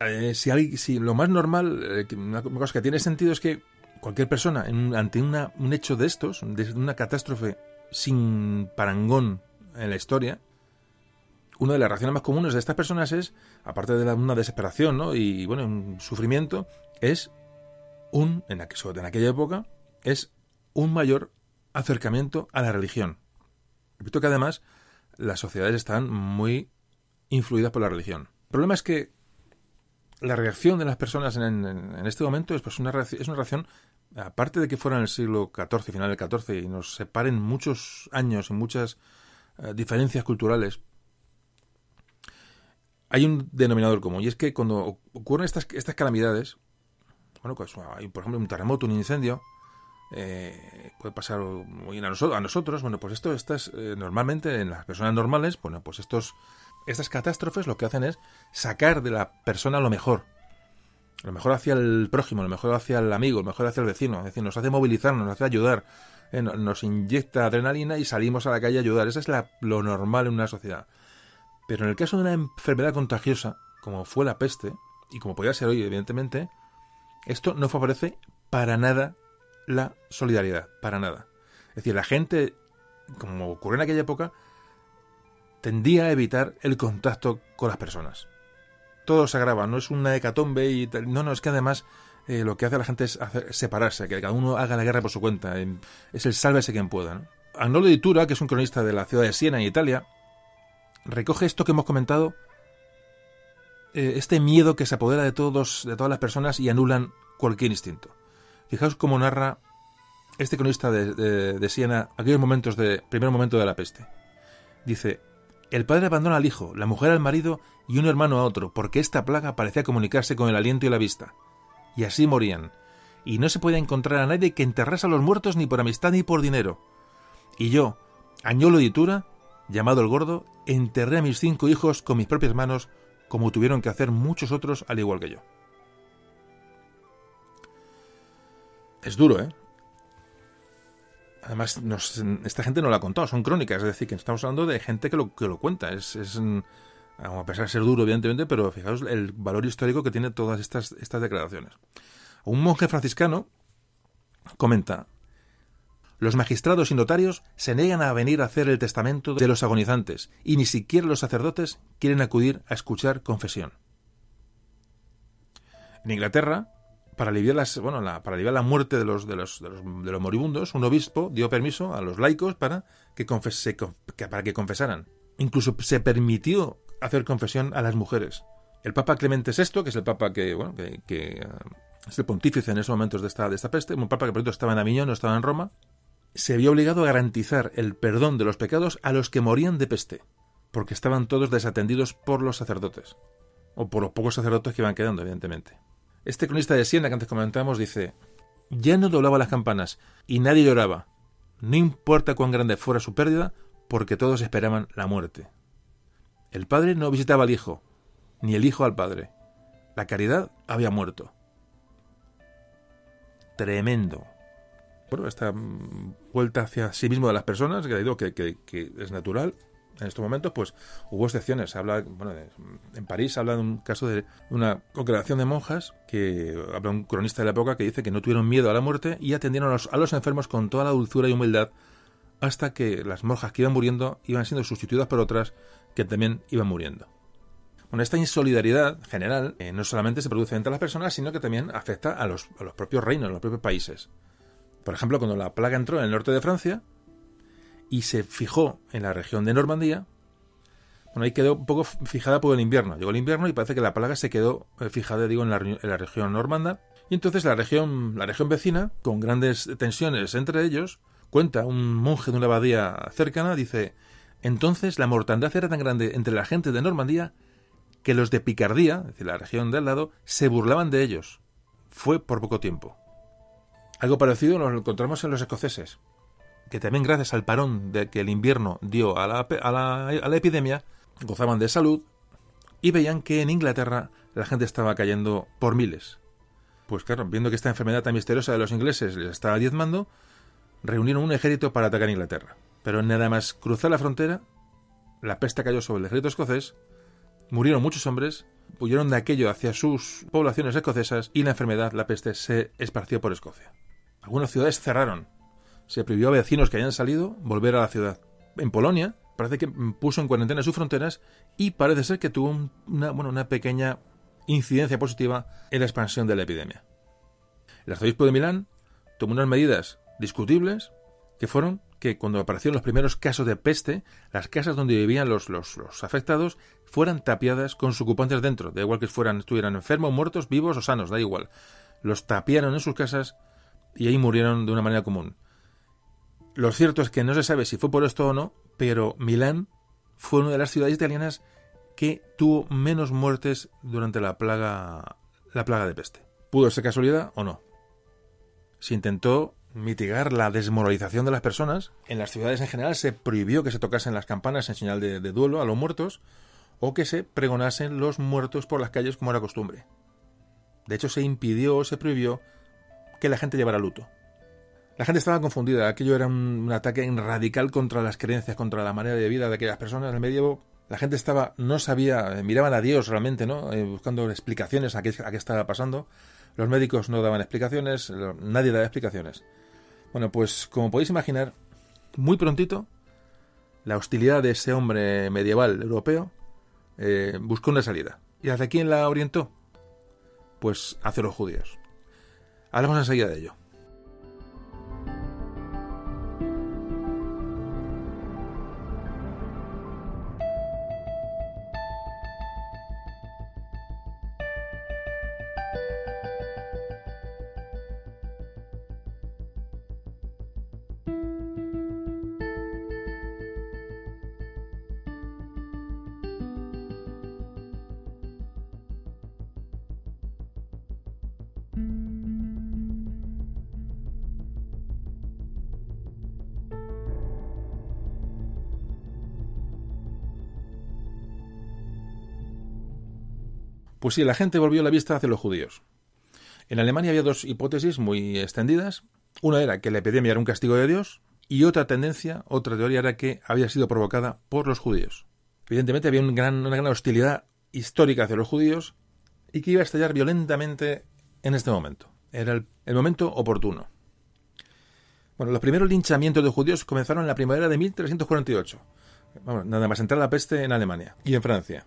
Eh, si, hay, si lo más normal, eh, una cosa que tiene sentido es que cualquier persona ante un hecho de estos, de una catástrofe sin parangón en la historia, una de las reacciones más comunes de estas personas es, aparte de una desesperación y bueno, un sufrimiento, es un, en, en aquella época, es un mayor acercamiento a la religión. Repito que además las sociedades están muy influidas por la religión. El problema es que la reacción de las personas en, este momento es, pues una reacción, es una reacción, aparte de que fuera en el siglo XIV, final del XIV, y nos separen muchos años y muchas eh, diferencias culturales, hay un denominador común, y es que cuando ocurren estas, estas calamidades, bueno, pues hay, por ejemplo, un terremoto, un incendio, eh, puede pasar muy bien a, nosotros, a nosotros. Bueno, pues esto, estas, eh, normalmente en las personas normales, bueno, pues estos, estas catástrofes lo que hacen es sacar de la persona lo mejor. Lo mejor hacia el prójimo, lo mejor hacia el amigo, lo mejor hacia el vecino. Es decir, nos hace movilizarnos, nos hace ayudar, eh, nos inyecta adrenalina y salimos a la calle a ayudar. Eso es lo normal en una sociedad. Pero en el caso de una enfermedad contagiosa, como fue la peste, y como podía ser hoy, evidentemente, esto no favorece para nada la solidaridad, para nada. Es decir, la gente, como ocurrió en aquella época, tendía a evitar el contacto con las personas. Todo se agrava, no es una hecatombe y no, no, es que además eh, lo que hace la gente es separarse, que cada uno haga la guerra por su cuenta, es el sálvese quien pueda. ¿no? Agnolo di Tura, que es un cronista de la ciudad de Siena, en Italia, recoge esto que hemos comentado eh, este miedo que se apodera de todos, de todas las personas y anulan cualquier instinto. Fijaos cómo narra este cronista de, Siena aquellos momentos de primer momento de la peste. Dice: El padre abandona al hijo, la mujer al marido y un hermano a otro, porque esta plaga parecía comunicarse con el aliento y la vista. Y así morían. Y no se podía encontrar a nadie que enterrase a los muertos ni por amistad ni por dinero. Y yo, Añolo de Itura, llamado el gordo, enterré a mis cinco hijos con mis propias manos como tuvieron que hacer muchos otros al igual que yo. Es duro, ¿eh? Además, esta gente no lo ha contado, son crónicas, es decir, que estamos hablando de gente que lo, que lo cuenta. Es, es, a pesar de ser duro, evidentemente, pero fijaos el valor histórico que tiene todas estas, estas declaraciones. Un monje franciscano comenta, los magistrados y notarios se niegan a venir a hacer el testamento de los agonizantes y ni siquiera los sacerdotes quieren acudir a escuchar confesión. En Inglaterra, para aliviar, bueno, la, para aliviar la muerte de los, de, los, de, los, moribundos, un obispo dio permiso a los laicos para que, confese, para que confesaran. Incluso se permitió hacer confesión a las mujeres. El Papa Clemente VI, que es el Papa que, bueno, que, que es el pontífice en esos momentos de esta, de esta peste, un Papa que por cierto estaba en Aviñón, no estaba en Roma, se vio obligado a garantizar el perdón de los pecados a los que morían de peste, porque estaban todos desatendidos por los sacerdotes, o por los pocos sacerdotes que iban quedando, evidentemente. Este cronista de Siena que antes comentamos dice, ya no doblaba las campanas y nadie lloraba, no importa cuán grande fuera su pérdida, porque todos esperaban la muerte. El padre no visitaba al hijo, ni el hijo al padre. La caridad había muerto. Tremendo esta mm, vuelta hacia sí mismo de las personas, que, digo que, es natural, en estos momentos, pues hubo excepciones. habla, bueno, en París habla de un caso de una congregación de monjas que habla un cronista de la época que dice que no tuvieron miedo a la muerte y atendieron a los, a los enfermos con toda la dulzura y humildad hasta que las monjas que iban muriendo iban siendo sustituidas por otras que también iban muriendo. Bueno, esta insolidaridad general eh, no solamente se produce entre las personas, sino que también afecta a los, a los propios reinos, a los propios países. Por ejemplo, cuando la plaga entró en el norte de Francia y se fijó en la región de Normandía, bueno, ahí quedó un poco fijada por el invierno. Llegó el invierno y parece que la plaga se quedó eh, fijada, digo, en la, región normanda. Y entonces la región, la región vecina, con grandes tensiones entre ellos, cuenta un monje de una abadía cercana, dice, entonces la mortandad era tan grande entre la gente de Normandía que los de Picardía, es decir, la región de al lado, se burlaban de ellos. Fue por poco tiempo. Algo parecido lo encontramos en los escoceses, que también gracias al parón de que el invierno dio a la, a la, epidemia, gozaban de salud y veían que en Inglaterra la gente estaba cayendo por miles. Pues claro, viendo que esta enfermedad tan misteriosa de los ingleses les estaba diezmando, reunieron un ejército para atacar Inglaterra. Pero nada más cruzar la frontera, la peste cayó sobre el ejército escocés, murieron muchos hombres, huyeron de aquello hacia sus poblaciones escocesas y la enfermedad, la peste, se esparció por Escocia. Algunas ciudades cerraron. Se prohibió a vecinos que hayan salido volver a la ciudad. En Polonia parece que puso en cuarentena sus fronteras y parece ser que tuvo una, bueno, una pequeña incidencia positiva en la expansión de la epidemia. El arzobispo de Milán tomó unas medidas discutibles que fueron que cuando aparecieron los primeros casos de peste, las casas donde vivían los, los, afectados fueran tapiadas con sus ocupantes dentro, da igual que fueran, estuvieran enfermos, muertos, vivos o sanos, da igual. Los tapiaron en sus casas y ahí murieron de una manera común. Lo cierto es que no se sabe si fue por esto o no, pero Milán fue una de las ciudades italianas que tuvo menos muertes durante la plaga, la plaga de peste. ¿Pudo ser casualidad o no? Se intentó mitigar la desmoralización de las personas. En las ciudades en general se prohibió que se tocasen las campanas en señal de, duelo a los muertos o que se pregonasen los muertos por las calles como era costumbre. De hecho, se impidió o se prohibió que la gente llevara luto. La gente estaba confundida. Aquello era un, ataque radical contra las creencias, contra la manera de vida de aquellas personas. En el medievo la gente estaba, no sabía, miraban a Dios realmente, ¿no? Eh, buscando explicaciones a qué, a qué estaba pasando. Los médicos no daban explicaciones, nadie daba explicaciones. Bueno, pues como podéis imaginar, muy prontito la hostilidad de ese hombre medieval europeo eh, buscó una salida. ¿Y hacia quién la orientó? Pues hacia los judíos. Hablamos enseguida de ello. Pues sí, la gente volvió la vista hacia los judíos. En Alemania había dos hipótesis muy extendidas. Una era que la epidemia era un castigo de Dios y otra tendencia, otra teoría era que había sido provocada por los judíos. Evidentemente había una gran hostilidad histórica hacia los judíos y que iba a estallar violentamente en este momento. Era el, el momento oportuno. Bueno, los primeros linchamientos de judíos comenzaron en la primavera de 1348. Vamos, nada más entrar la peste en Alemania y en Francia.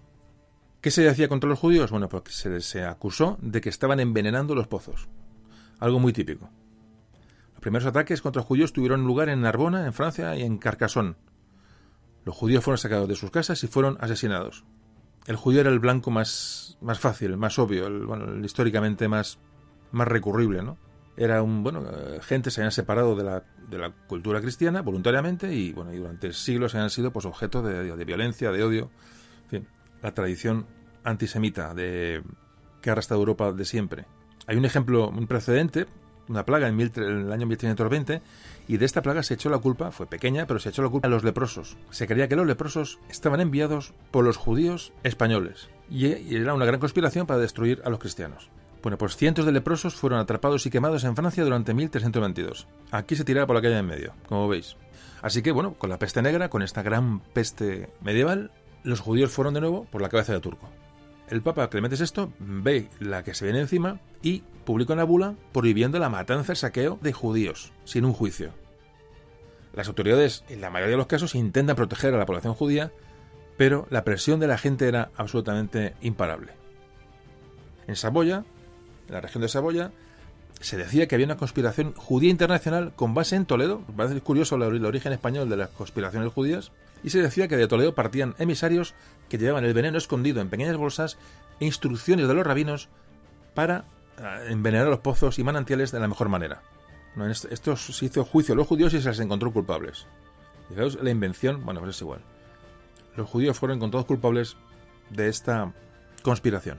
¿Qué se decía contra los judíos? Bueno, porque se les acusó de que estaban envenenando los pozos. Algo muy típico. Los primeros ataques contra los judíos tuvieron lugar en Narbona, en Francia, y en Carcassonne. Los judíos fueron sacados de sus casas y fueron asesinados. El judío era el blanco más, más fácil, más obvio, el, bueno, históricamente más, más recurrible, ¿no? Era un, bueno, eh, gente se habían separado de la, cultura cristiana voluntariamente y, bueno, durante siglos han sido pues objeto de, de violencia, de odio. En fin, la tradición antisemita de, que ha arrastrado Europa de siempre. Hay un ejemplo, un precedente, una plaga en, el año 1320, y de esta plaga se echó la culpa, fue pequeña, pero se echó la culpa a los leprosos. Se creía que los leprosos estaban enviados por los judíos españoles, y, era una gran conspiración para destruir a los cristianos. Bueno, pues cientos de leprosos fueron atrapados y quemados en Francia durante 1322. Aquí se tiraba por la calle en medio, como veis. Así que, bueno, con la peste negra, con esta gran peste medieval, los judíos fueron de nuevo por la cabeza de Turco. El Papa Clemente VI ve la que se viene encima y publica una bula prohibiendo la matanza y saqueo de judíos, sin un juicio. Las autoridades, en la mayoría de los casos, intentan proteger a la población judía, pero la presión de la gente era absolutamente imparable. En Saboya, en la región de Saboya, se decía que había una conspiración judía internacional con base en Toledo. Parece curioso el origen español de las conspiraciones judías y se decía que de Toledo partían emisarios que llevaban el veneno escondido en pequeñas bolsas e instrucciones de los rabinos para eh, envenenar los pozos y manantiales de la mejor manera. Esto se hizo juicio a los judíos y se les encontró culpables. La invención, bueno, pues es igual. Los judíos fueron encontrados culpables de esta conspiración.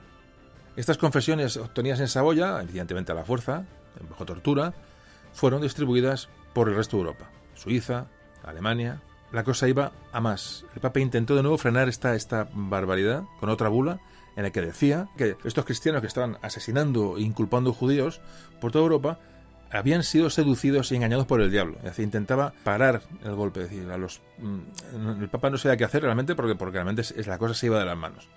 Estas confesiones obtenidas en Saboya, evidentemente a la fuerza, bajo tortura, fueron distribuidas por el resto de Europa. Suiza, Alemania, la cosa iba a más. El Papa intentó de nuevo frenar esta, esta barbaridad con otra bula en el que decía que estos cristianos que estaban asesinando e inculpando judíos por toda Europa habían sido seducidos y engañados por el diablo. Es decir, intentaba parar el golpe. Es decir, a los, mm, el Papa no sabía qué hacer realmente porque, porque realmente es, la cosa se iba de las manos.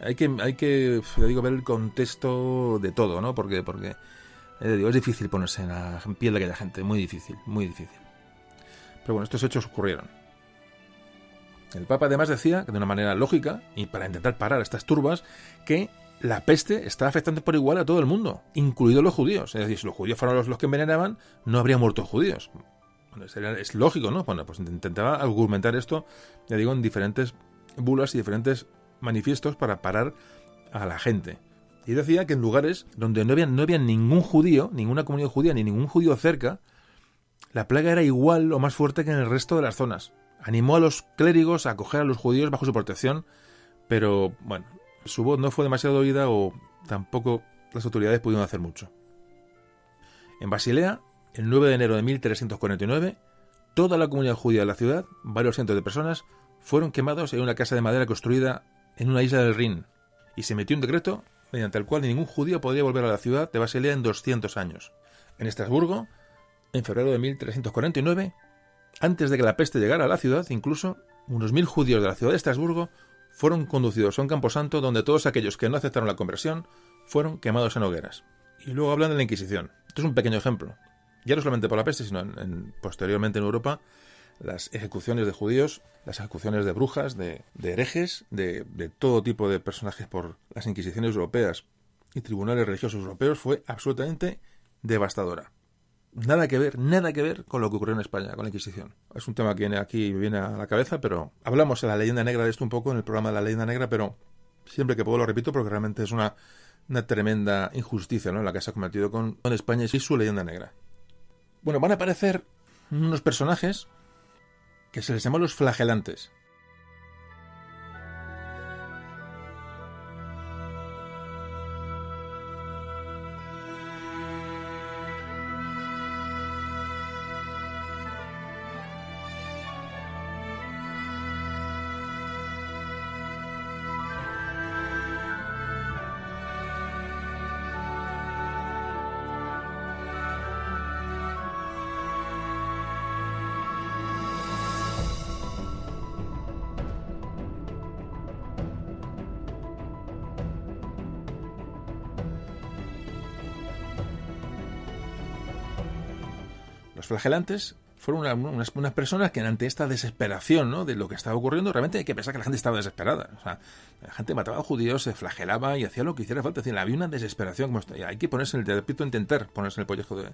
Hay que, hay que digo, ver el contexto de todo, ¿no? Porque, porque es difícil ponerse en la piel de aquella gente. Muy difícil, muy difícil. Pero bueno, estos hechos ocurrieron. El Papa además decía, de una manera lógica, y para intentar parar estas turbas, que la peste está afectando por igual a todo el mundo, incluidos los judíos. Es decir, si los judíos fueron los, que envenenaban, no habría muerto judíos. es lógico, ¿no? Bueno, pues intentaba argumentar esto, ya digo, en diferentes bulas y diferentes manifiestos para parar a la gente. Y decía que en lugares donde no había, no había ningún judío, ninguna comunidad judía, ni ningún judío cerca, la plaga era igual o más fuerte que en el resto de las zonas. Animó a los clérigos a acoger a los judíos bajo su protección, pero bueno, su voz no fue demasiado oída o tampoco las autoridades pudieron hacer mucho. En Basilea, el 9 de enero de 1349, toda la comunidad judía de la ciudad, varios cientos de personas, fueron quemados en una casa de madera construida en una isla del Rin, y se metió un decreto mediante el cual ningún judío podría volver a la ciudad de Basilea en 200 años. En Estrasburgo, en febrero de 1349, antes de que la peste llegara a la ciudad, incluso unos mil judíos de la ciudad de Estrasburgo fueron conducidos a un camposanto donde todos aquellos que no aceptaron la conversión fueron quemados en hogueras. Y luego hablan de la Inquisición. Esto es un pequeño ejemplo. Ya no solamente por la peste, sino posteriormente en Europa, las ejecuciones de judíos, las ejecuciones de brujas, de, herejes, de, de, todo tipo de personajes por las Inquisiciones europeas y tribunales religiosos europeos fue absolutamente devastadora nada que ver, nada que ver con lo que ocurrió en España, con la Inquisición. Es un tema que viene aquí viene a la cabeza, pero hablamos en la leyenda negra de esto un poco, en el programa de la leyenda negra, pero siempre que puedo lo repito porque realmente es una, tremenda injusticia ¿no? la que se ha cometido con, con España y su leyenda negra. Bueno, van a aparecer unos personajes que se les llama los flagelantes. Los flagelantes fueron unas, personas que ante esta desesperación ¿no? de lo que estaba ocurriendo, realmente hay que pensar que la gente estaba desesperada. O sea, la gente mataba a judíos, se flagelaba y hacía lo que hiciera falta. Es había una desesperación. Como hay que ponerse en el, repito, intentar ponerse en el pollejo de,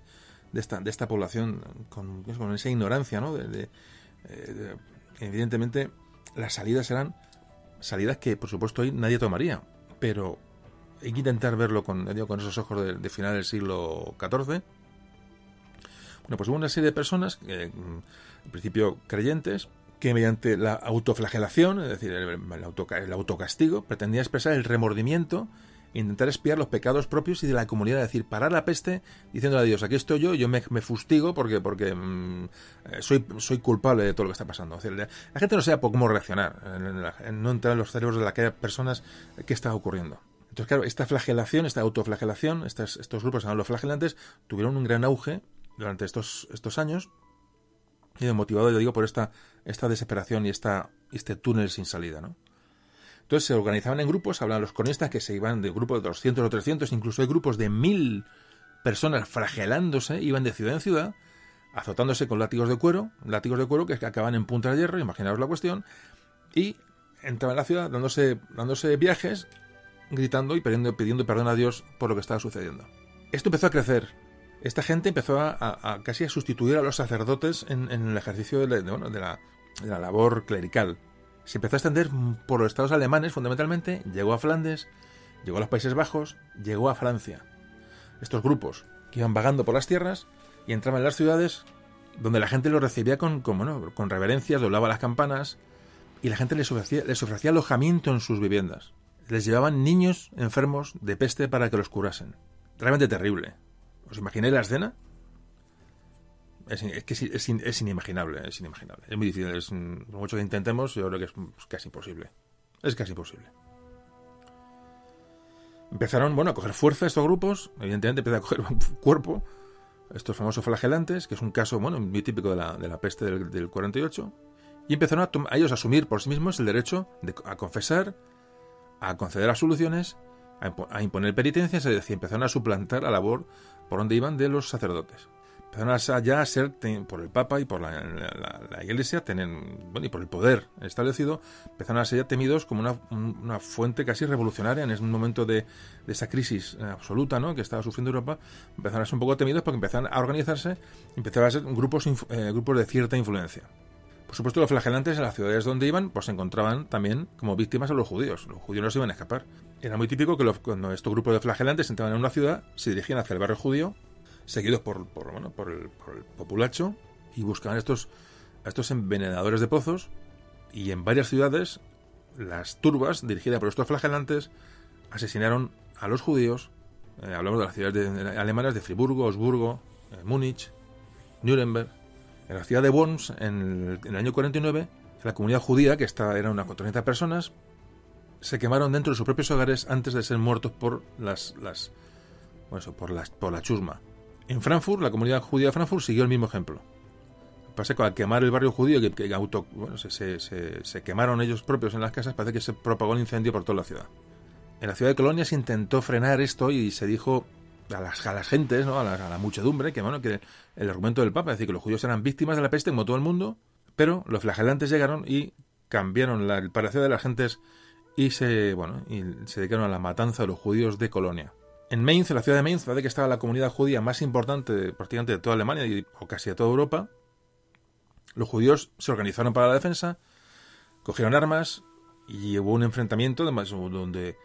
esta, de esta población con, con esa ignorancia, ¿no? De, eh, evidentemente, las salidas eran salidas que, por supuesto, hoy nadie tomaría. Pero hay que intentar verlo con, con esos ojos de, de final del siglo XIV bueno, pues hubo una serie de personas, mm, en principio creyentes, que mediante la autoflagelación, es decir, el, autocastigo, pretendía expresar el remordimiento intentar espiar los pecados propios y de la comunidad, es decir, parar la peste diciéndole a Dios, aquí estoy yo, yo me, fustigo porque, porque mm, eh, soy, soy culpable de todo lo que está pasando. la, gente no sabe cómo reaccionar, no entrar en los cerebros de aquellas personas qué está ocurriendo. Entonces, claro, esta flagelación, esta autoflagelación, estos, estos grupos, los flagelantes, tuvieron un gran auge durante estos, estos años y motivado, yo digo, por esta, esta desesperación y esta, este túnel sin salida, ¿no? Entonces se organizaban en grupos, hablaban los cronistas que se iban de grupos de 200 o 300, incluso hay grupos de mil personas fragelándose, iban de ciudad en ciudad, azotándose con látigos de cuero, látigos de cuero que acaban en punta de hierro, imaginaos la cuestión, y entraban en la ciudad dándose, dándose viajes, gritando y pidiendo, pidiendo perdón a Dios por lo que estaba sucediendo. Esto empezó a crecer, esta gente empezó a, casi a sustituir a los sacerdotes en, el ejercicio de, la, labor clerical. Se empezó a extender por los estados alemanes fundamentalmente, llegó a Flandes, llegó a los Países Bajos, llegó a Francia. Estos grupos que iban vagando por las tierras y entraban en las ciudades donde la gente los recibía con, reverencias, doblaba las campanas y la gente les ofrecía alojamiento en sus viviendas. Les llevaban niños enfermos de peste para que los curasen. Realmente terrible. ¿Os imagináis la escena? Es, que es, inimaginable, es inimaginable. Es muy difícil, es, por mucho que intentemos, yo creo que es casi imposible. Es casi imposible. Empezaron, bueno, a coger fuerza estos grupos, evidentemente empezaron a coger cuerpo, estos famosos flagelantes, que es un caso, bueno, muy típico de la, peste del, 48, y empezaron a, ellos a asumir por sí mismos el derecho de, a confesar, a conceder absoluciones, a, a imponer penitencias, es decir, empezaron a suplantar la labor por donde iban de los sacerdotes empezaron ya a ser por el Papa y por la, Iglesia, tienen, bueno, y por el poder establecido, empezaron a ser ya temidos como una, fuente casi revolucionaria en ese momento de, esa crisis absoluta ¿no? que estaba sufriendo Europa. Empezaron a ser un poco temidos porque empezaron a organizarse, empezaron a ser grupos, eh, grupos de cierta influencia. Por supuesto, los flagelantes en las ciudades donde iban, pues se encontraban también como víctimas a los judíos. Los judíos no se iban a escapar. Era muy típico que cuando estos grupos de flagelantes entraban en una ciudad, se dirigían hacia el barrio judío seguidos por, por, el, populacho, y buscaban estos, a estos envenenadores de pozos, y en varias ciudades las turbas dirigidas por estos flagelantes asesinaron a los judíos, eh, hablamos de las ciudades alemanas de Friburgo, Osburgo, eh, Múnich, Nuremberg, en la ciudad de Worms, en el, año 49, la comunidad judía, que estaba, era unas 400 personas, se quemaron dentro de sus propios hogares antes de ser muertos por las, las bueno, por, la chusma. En Frankfurt, la comunidad judía de Frankfurt siguió el mismo ejemplo. Pasa que al quemar el barrio judío, que, auto, bueno, se, quemaron ellos propios en las casas, parece que se propagó el incendio por toda la ciudad. En la ciudad de Colonia se intentó frenar esto y se dijo a las, a las gentes, ¿no? a, la, muchedumbre, que bueno, que el argumento del Papa, es decir, que los judíos eran víctimas de la peste como todo el mundo, pero los flagelantes llegaron y cambiaron el parecer de las gentes y se, bueno, y se dedicaron a la matanza de los judíos de Colonia. En Mainz, en la ciudad de Mainz, parece que estaba la comunidad judía más importante prácticamente de toda Alemania y, o casi de toda Europa. Los judíos se organizaron para la defensa, cogieron armas y hubo un enfrentamiento donde,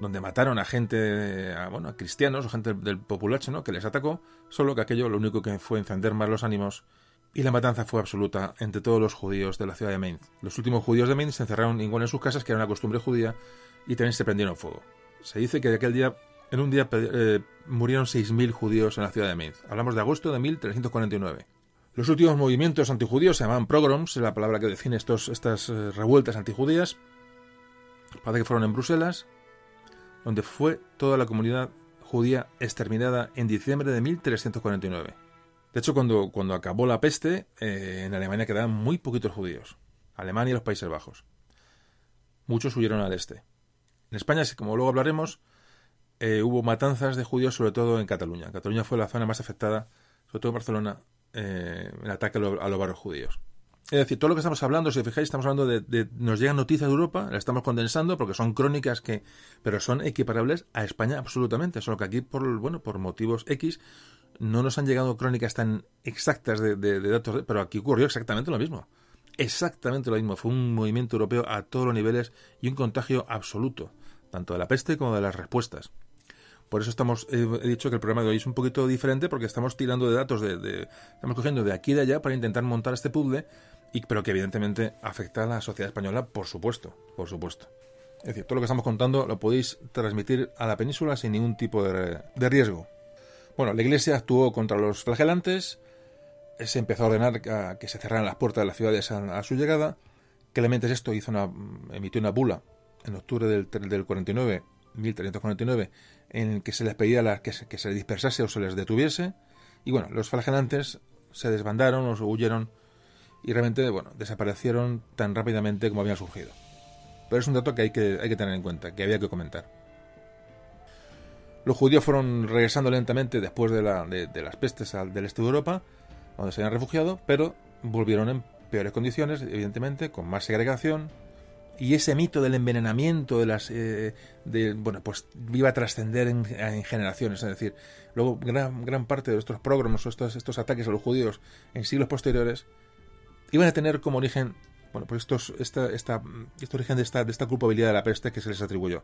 donde mataron a gente, a, bueno, a cristianos o gente del populacho, ¿no? que les atacó, solo que aquello lo único que fue encender más los ánimos y la matanza fue absoluta entre todos los judíos de la ciudad de Mainz. Los últimos judíos de Mainz se encerraron igual en sus casas, que era una costumbre judía, y también se prendieron fuego. Se dice que de aquel día en un día eh, murieron 6.000 judíos en la ciudad de Mainz. Hablamos de agosto de 1349. Los últimos movimientos antijudíos se llamaban pogroms, es la palabra que define estos, estas eh, revueltas antijudías. Parece que fueron en Bruselas, donde fue toda la comunidad judía exterminada en diciembre de 1349. De hecho, cuando, cuando acabó la peste, eh, en Alemania quedaban muy poquitos judíos. Alemania y los Países Bajos. Muchos huyeron al este. En España, como luego hablaremos, eh, hubo matanzas de judíos, sobre todo en Cataluña. Cataluña fue la zona más afectada, sobre todo en Barcelona, eh, el ataque a, los barrios judíos. Es decir, todo lo que estamos hablando, si os fijáis, estamos hablando de, nos llegan noticias de Europa, las estamos condensando porque son crónicas que, pero son equiparables a España absolutamente, solo que aquí por bueno, por motivos X no nos han llegado crónicas tan exactas de, de datos, pero aquí ocurrió exactamente lo mismo. Exactamente lo mismo, fue un movimiento europeo a todos los niveles y un contagio absoluto, tanto de la peste como de las respuestas. Por eso estamos, he dicho que el programa de hoy es un poquito diferente porque estamos tirando de datos de, estamos cogiendo de aquí y de allá para intentar montar este puzzle, y, pero que evidentemente afecta a la sociedad española, por supuesto, por supuesto. Es decir, todo lo que estamos contando lo podéis transmitir a la península sin ningún tipo de, riesgo. Bueno, la Iglesia actuó contra los flagelantes, se empezó a ordenar que se cerraran las puertas de las ciudades a, su llegada. Clemente esto hizo una, emitió una bula en octubre del, del 49 1349, en el que se les pedía que, se, que se dispersase o se les detuviese. Y bueno, los flagelantes se desbandaron o huyeron y realmente bueno, desaparecieron tan rápidamente como habían surgido. Pero es un dato que hay que, hay que tener en cuenta, que había que comentar. Los judíos fueron regresando lentamente después de, la, de, de las pestes al, del este de Europa, donde se habían refugiado, pero volvieron en peores condiciones, evidentemente, con más segregación, y ese mito del envenenamiento de las eh, bueno pues iba a trascender en, generaciones es decir luego gran, gran parte de estos programas estos, estos ataques a los judíos en siglos posteriores iban a tener como origen bueno pues estos esta, esta este origen de esta de esta culpabilidad de la peste que se les atribuyó.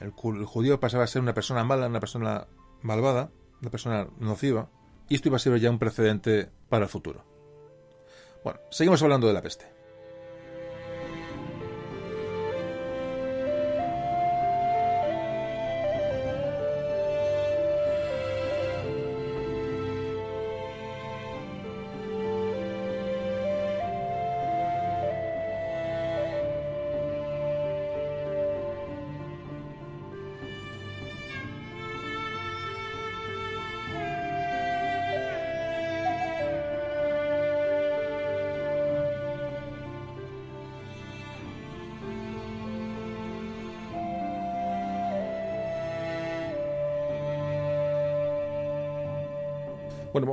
El, el judío pasaba a ser una persona mala una persona malvada una persona nociva y esto iba a ser ya un precedente para el futuro. Bueno seguimos hablando de la peste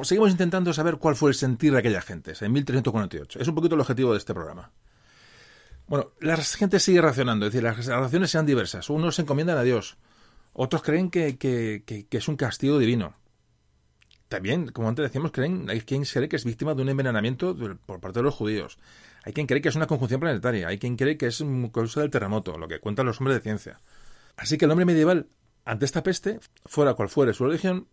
seguimos intentando saber cuál fue el sentir de aquella gente en 1348. Es un poquito el objetivo de este programa. Bueno, la gente sigue racionando, es decir, las raciones sean diversas. Unos se encomiendan a Dios, otros creen que, es un castigo divino. También, como antes decíamos, creen, hay quien cree que es víctima de un envenenamiento por parte de los judíos. Hay quien cree que es una conjunción planetaria. Hay quien cree que es causa del terremoto, lo que cuentan los hombres de ciencia. Así que el hombre medieval, ante esta peste, fuera cual fuera su religión,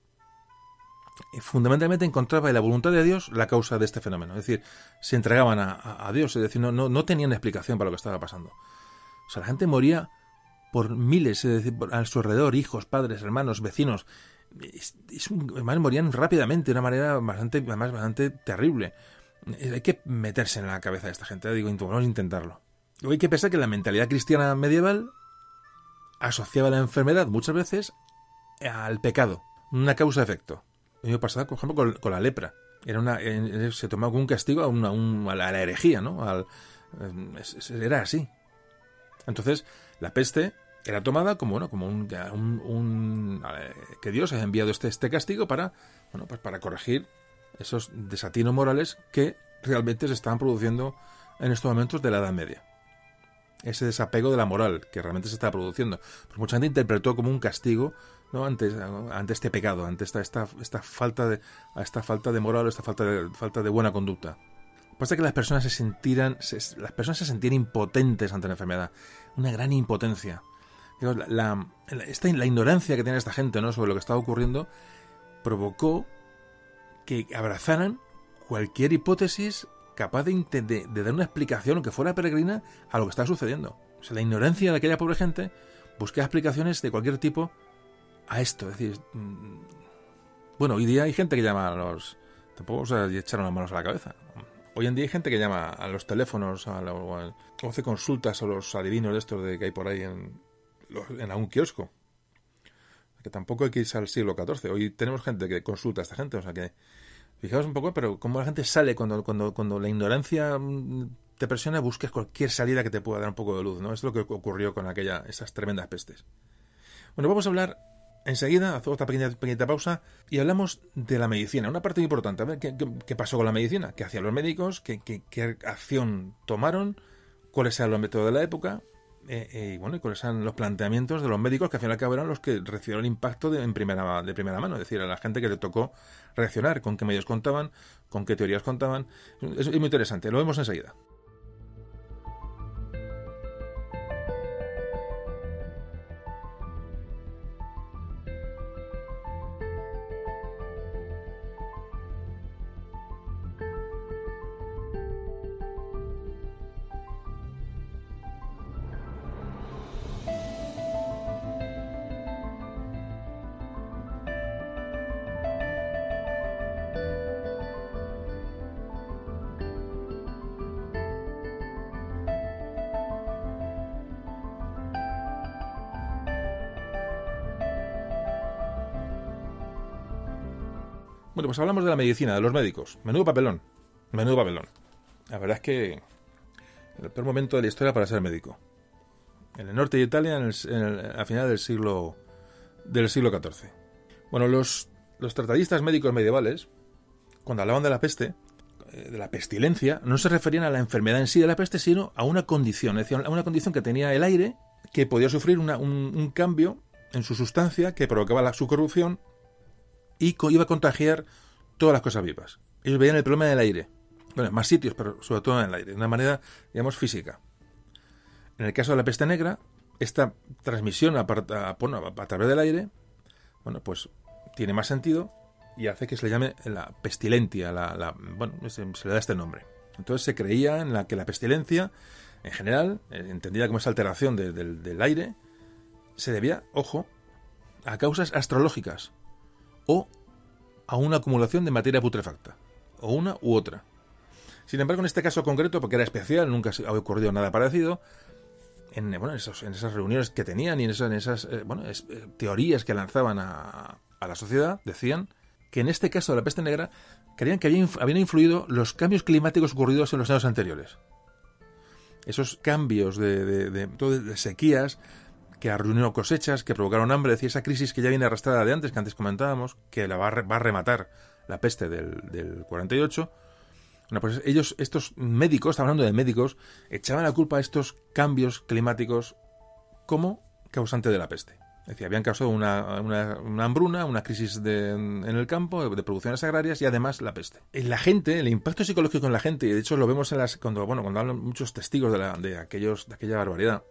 fundamentalmente encontraba en la voluntad de Dios la causa de este fenómeno. Es decir, se entregaban a, Dios, es decir, no, no, tenían explicación para lo que estaba pasando. O sea, la gente moría por miles, es decir, a su alrededor, hijos, padres, hermanos, vecinos. Es, además, morían rápidamente, de una manera bastante, bastante terrible. Hay que meterse en la cabeza de esta gente, digo, vamos a intentarlo. Luego hay que pensar que la mentalidad cristiana medieval asociaba la enfermedad muchas veces al pecado, una causa-efecto año pasado, por ejemplo, con, la lepra. Era una, se tomaba como un castigo a, una, a, la, herejía, ¿no? era así. Entonces, la peste era tomada como, bueno, como un, que Dios ha enviado este, este castigo para, bueno, pues para corregir esos desatinos morales que realmente se estaban produciendo en estos momentos de la Edad Media. Ese desapego de la moral que realmente se estaba produciendo. Pues mucha gente interpretó como un castigo ¿no? ante, ante este pecado, ante esta, esta, esta, falta de, esta falta de moral, esta falta de, falta de buena conducta. Pasa que las personas se sintieran, las personas se sentían impotentes ante la enfermedad, una gran impotencia. La, esta, la ignorancia que tiene esta gente ¿no? sobre lo que estaba ocurriendo provocó que abrazaran cualquier hipótesis capaz de, dar una explicación, aunque fuera peregrina, a lo que estaba sucediendo. O sea, la ignorancia de aquella pobre gente buscaba explicaciones de cualquier tipo a esto. Es decir, mm, bueno, hoy día hay gente que llama a los... Tampoco o sea, echaron las manos a la cabeza. Hoy en día hay gente que llama a los teléfonos, a, o hace consultas a los adivinos de estos de que hay por ahí en, en algún kiosco. Que tampoco hay que al siglo XIV. Hoy tenemos gente que consulta a esta gente. O sea que, fijaos un poco, pero cómo la gente sale cuando, cuando, cuando la ignorancia mm, te presiona, busques cualquier salida que te pueda dar un poco de luz. ¿no? Es lo que ocurrió con aquella, esas tremendas pestes. Bueno, vamos a hablar Enseguida, hacemos otra pequeña, pequeña pausa y hablamos de la medicina. Una parte importante. A ver, ¿qué, pasó con la medicina? ¿Qué hacían los médicos? ¿Qué, qué, acción tomaron? ¿Cuáles eran los métodos de la época? Eh, eh, y bueno, cuáles eran los planteamientos de los médicos que al final y al cabo eran los que recibieron el impacto de, primera, de primera mano, es decir, a la gente que le tocó reaccionar, con qué medios contaban, con qué teorías contaban. es muy interesante, lo vemos enseguida. Pues hablamos de la medicina, de los médicos. Menudo papelón. Menudo papelón. La verdad es que el peor momento de la historia para ser médico. En el norte de Italia, en a final del siglo del siglo XIV. Bueno, los, los tratadistas médicos medievales, cuando hablaban de la peste, eh, de la pestilencia, no se referían a la enfermedad en sí de la peste, sino a una condición, es decir, a una condición que tenía el aire, que podía sufrir un, un, cambio en su sustancia que provocaba su corrupción y iba a contagiar todas las cosas vivas. Ellos veían el problema del aire. Bueno, más sitios, pero sobre todo en el aire, de una manera, digamos, física. En el caso de la peste negra, esta transmisión a, a, través del aire, bueno, pues tiene más sentido y hace que se le llame la pestilentia, la, bueno, se, le da este nombre. Entonces se creía en la que la pestilencia, en general, eh, entendida como esa alteración del aire, se debía, ojo, a causas astrológicas, o a una acumulación de materia putrefacta, o una u otra. Sin embargo, en este caso concreto, porque era especial, nunca ha ocurrido nada parecido, en, bueno, esos, en esas reuniones que tenían y en esas, eh, bueno, eh, teorías que lanzaban a, a, la sociedad, decían que en este caso de la peste negra creían que habían, influido los cambios climáticos ocurridos en los años anteriores. Esos cambios de, de, de, de sequías, que arruinó cosechas, que provocaron hambre, decía esa crisis que ya viene arrastrada de antes, que antes comentábamos, que la va a, rematar la peste del, del 48, bueno, pues ellos, estos médicos, estamos hablando de médicos, echaban la culpa a estos cambios climáticos como causante de la peste. Es decir, habían causado una, una, hambruna, una crisis en el campo, de, producciones agrarias y además la peste. En la gente, el impacto psicológico en la gente, y de hecho lo vemos en las, cuando, bueno, cuando hablan muchos testigos de aquella barbaridad,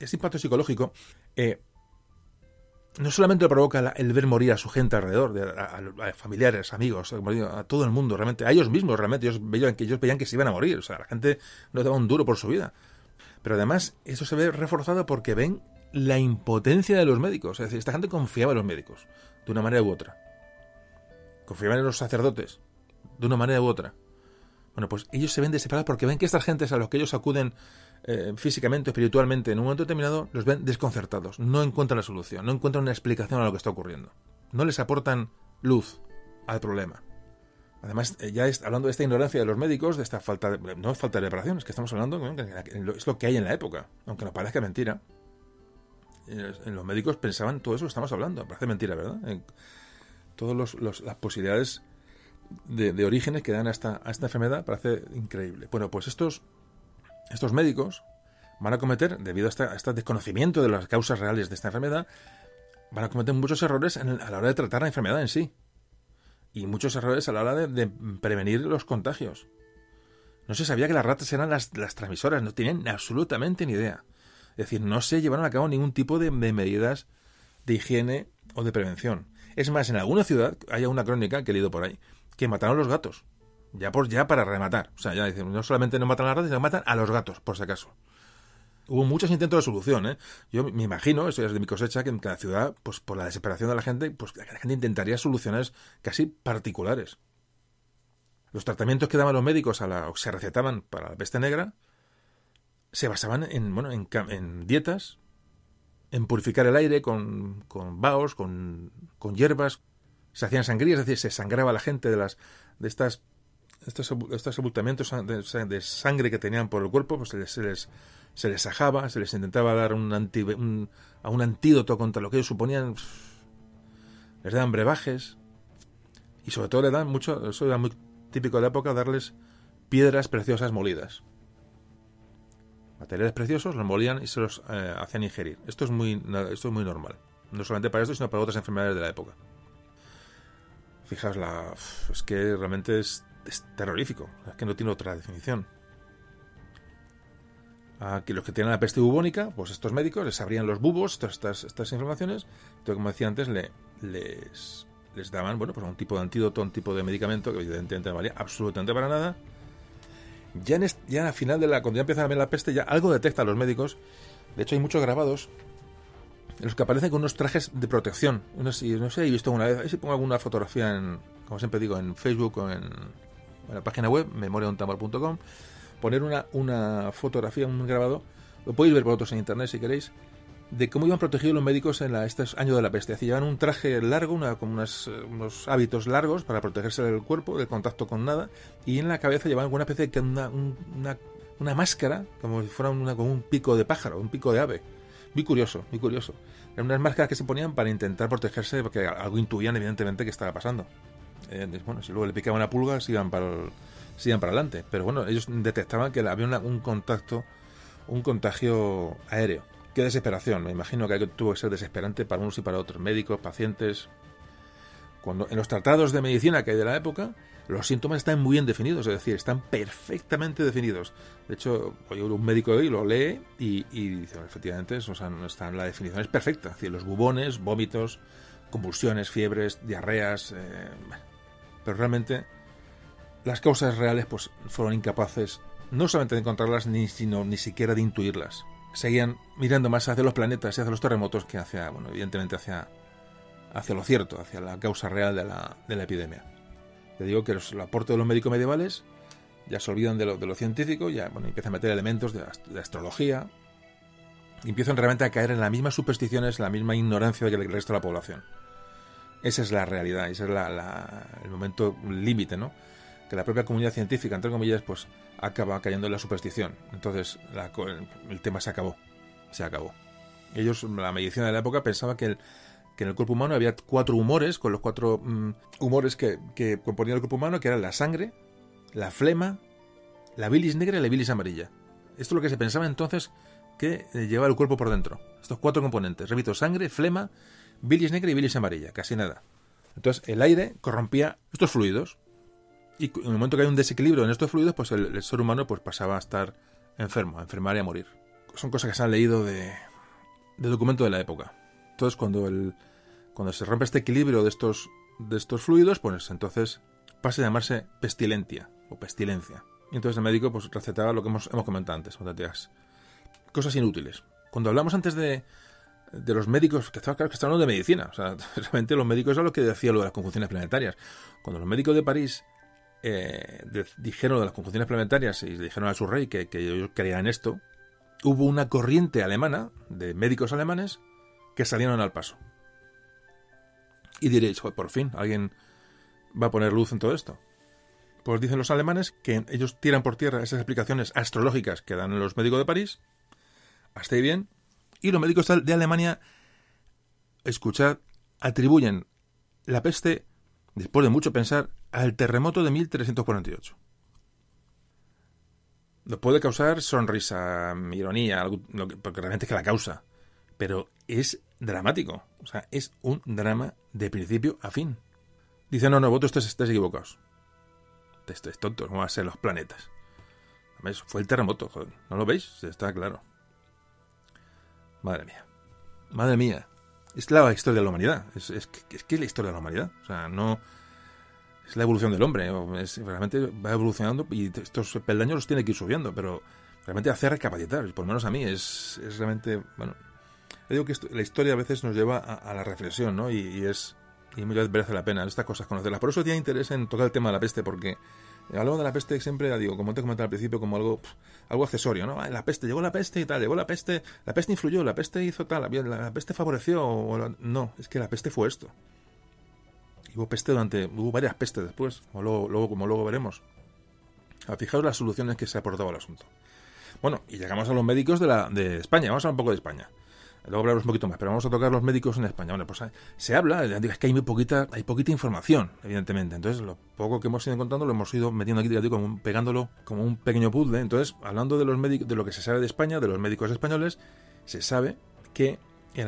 ese impacto psicológico eh, no solamente lo provoca el ver morir a su gente alrededor, a, familiares, amigos, a, todo el mundo, realmente, a ellos mismos, realmente, ellos veían, que ellos veían que se iban a morir, o sea, la gente no daba un duro por su vida. Pero además, eso se ve reforzado porque ven la impotencia de los médicos. Es decir, esta gente confiaba en los médicos, de una manera u otra. Confiaban en los sacerdotes, de una manera u otra. Bueno, pues ellos se ven desesperados porque ven que estas gentes a los que ellos acuden eh, físicamente, espiritualmente, en un momento determinado, los ven desconcertados. No encuentran la solución, no encuentran una explicación a lo que está ocurriendo. No les aportan luz al problema. Además, eh, ya hablando de esta ignorancia de los médicos, de esta falta de, no falta de preparación, es que estamos hablando, es lo que hay en la época, aunque nos parezca mentira en los médicos pensaban todo eso que estamos hablando. Parece mentira, ¿verdad? Todas las posibilidades de, orígenes que dan a esta, a esta enfermedad parece increíble. Bueno, pues estos, estos médicos van a cometer, debido a, este desconocimiento de las causas reales de esta enfermedad, van a cometer muchos errores a la hora de tratar la enfermedad en sí. Y muchos errores a la hora de, prevenir los contagios. No se sabía que las ratas eran las, las transmisoras, no tenían absolutamente ni idea. Es decir, no se llevaron a cabo ningún tipo de, medidas de higiene o de prevención. Es más, en alguna ciudad, hay una crónica que he leído por ahí, que mataron a los gatos. Ya, por, ya para rematar. O sea, ya dicen, no solamente no matan a las ratas, sino matan a los gatos, por si acaso. Hubo muchos intentos de solución, ¿eh? Yo me imagino, eso es de mi cosecha, que en cada ciudad, pues por la desesperación de la gente, pues la gente intentaría soluciones casi particulares. Los tratamientos que daban los médicos a la, o se recetaban para la peste negra se basaban en, bueno, en, dietas, en purificar el aire con, con vaos, con, con hierbas. Se hacían sangrías, es decir, se sangraba la gente de las de estas estos, estos abultamientos de, sangre que tenían por el cuerpo, pues se les, se les, se les sajaba, se les intentaba dar un, anti, un, a un antídoto contra lo que ellos suponían. Les daban brebajes y sobre todo le dan mucho, eso era muy típico de la época, darles piedras preciosas molidas materiales preciosos, los molían y se los eh, hacían ingerir. Esto es, muy, esto es muy normal. No solamente para esto, sino para otras enfermedades de la época. Fijaos, la, es que realmente es, terrorífico. Es que no tiene otra definición. Aquí los que tienen la peste bubónica, pues estos médicos les abrían los bubos, todas estas, estas inflamaciones. Entonces, como decía antes, le, les, les daban bueno, pues un tipo de antídoto, un tipo de medicamento que evidentemente no valía absolutamente para nada ya, en ya al final de la, cuando ya empieza a ver la peste, ya algo detectan los médicos. De hecho, hay muchos grabados en los que aparecen con unos trajes de protección. No sé, no sé, he visto una vez, ahí si pongo alguna fotografía en, como siempre digo, en Facebook o en, la página web, memoriauntamor.com, poner una, una fotografía, un grabado, lo podéis ver vosotros en internet si queréis, de cómo iban protegidos los médicos en la, estos años de la peste. Llevaban un traje largo, una, como unas, unos hábitos largos para protegerse del cuerpo, del contacto con nada, y en la cabeza llevaban una especie de una, una, una máscara, como si fuera una, como un pico de pájaro, un pico de ave. Muy curioso, muy curioso. Eran unas máscaras que se ponían para intentar protegerse, porque algo intuían evidentemente que estaba pasando. Eh, bueno, si luego le picaba una pulga, se iban para, iban para adelante. Pero bueno, ellos detectaban que había un contacto, un contagio aéreo Qué desesperación, me imagino que tuvo que ser desesperante para unos y para otros, médicos, pacientes. Cuando en los tratados de medicina que hay de la época, los síntomas están muy bien definidos, es decir, están perfectamente definidos. De hecho, un médico hoy lo lee y, dice, efectivamente, están, la definición es perfecta. Es decir, los bubones, vómitos, convulsiones, fiebres, diarreas. Eh, pero realmente las causas reales pues, fueron incapaces no solamente de encontrarlas, ni, sino ni siquiera de intuirlas seguían mirando más hacia los planetas y hacia los terremotos que hacia, bueno, evidentemente hacia, hacia lo cierto, hacia la causa real de la, de la epidemia. Te digo que los, el aporte de los médicos medievales ya se olvidan de lo, de lo científico, ya bueno, empiezan a meter elementos de, de astrología, y empiezan realmente a caer en las mismas supersticiones, la misma ignorancia que el resto de la población. Esa es la realidad, ese es la, el momento límite, ¿no? Que la propia comunidad científica, entre comillas, pues acaba cayendo en la superstición. Entonces el tema se acabó. Se acabó. Ellos, la medicina de la época, pensaba que que en el cuerpo humano había cuatro humores, con los cuatro mm, humores que, que componían el cuerpo humano, que eran la sangre, la flema, la bilis negra y la bilis amarilla. Esto es lo que se pensaba entonces que eh, llevaba el cuerpo por dentro. Estos cuatro componentes. Repito, sangre, flema, bilis negra y bilis amarilla. Casi nada. Entonces el aire corrompía estos fluidos. Y en el momento que hay un desequilibrio en estos fluidos, pues el, ser humano pues pasaba a estar enfermo, a enfermar y a morir. Son cosas que se han leído de, de documento de la época. Entonces cuando, el, cuando se rompe este equilibrio de estos, de estos fluidos, pues entonces pasa a llamarse pestilentia o pestilencia. Y entonces el médico pues recetaba lo que hemos, hemos comentado antes, cosas inútiles. Cuando hablamos antes de, de los médicos, que estaba claro que hablando de medicina, o sea, realmente los médicos eran lo que decía lo de las conjunciones planetarias. Cuando los médicos de París eh, dijeron lo de las conjunciones planetarias y dijeron a su rey que, que ellos creían esto, hubo una corriente alemana de médicos alemanes que salieron al paso. Y diréis, por fin, alguien va a poner luz en todo esto. Pues dicen los alemanes que ellos tiran por tierra esas explicaciones astrológicas que dan los médicos de París, hasta ahí bien, y los médicos de Alemania, escuchad, atribuyen la peste, después de mucho pensar, al terremoto de 1348. Lo puede causar sonrisa, ironía, porque realmente es que la causa. Pero es dramático. O sea, es un drama de principio a fin. Dice, no, no, vosotros estáis equivocados esto es tonto, no va a ser los planetas. Fue el terremoto, joder. ¿No lo veis? Está claro. Madre mía. Madre mía. Es la historia de la humanidad. Es, es, que es la historia de la humanidad. O sea, no. Es la evolución del hombre. Es, realmente va evolucionando y estos peldaños los tiene que ir subiendo. Pero realmente hacer recapacitar. Por lo menos a mí es, realmente. Bueno. digo que la historia a veces nos lleva a, la reflexión, ¿no? y es y muchas veces merece la pena estas cosas conocerlas. Por eso tenía interés en tocar el tema de la peste, porque hablamos de la peste siempre, digo, como te comenté al principio, como algo, algo accesorio, ¿no? La peste, llegó la peste y tal, llegó la peste, la peste influyó, la peste hizo tal, la, peste favoreció, no, es que la peste fue esto. hubo peste durante, hubo varias pestes después, como luego, como luego veremos. Fijaos las soluciones que se ha al asunto. Bueno, y llegamos a los médicos de, la, de España, vamos a hablar un poco de España. Luego hablaremos un poquito más, pero vamos a tocar los médicos en España. Bueno, pues se habla, es que hay muy poquita, hay poquita información, evidentemente. Entonces, lo poco que hemos ido encontrando lo hemos ido metiendo aquí, como pegándolo como un pequeño puzzle. Entonces, hablando de los médicos, de lo que se sabe de España, de los médicos españoles, se sabe que eh,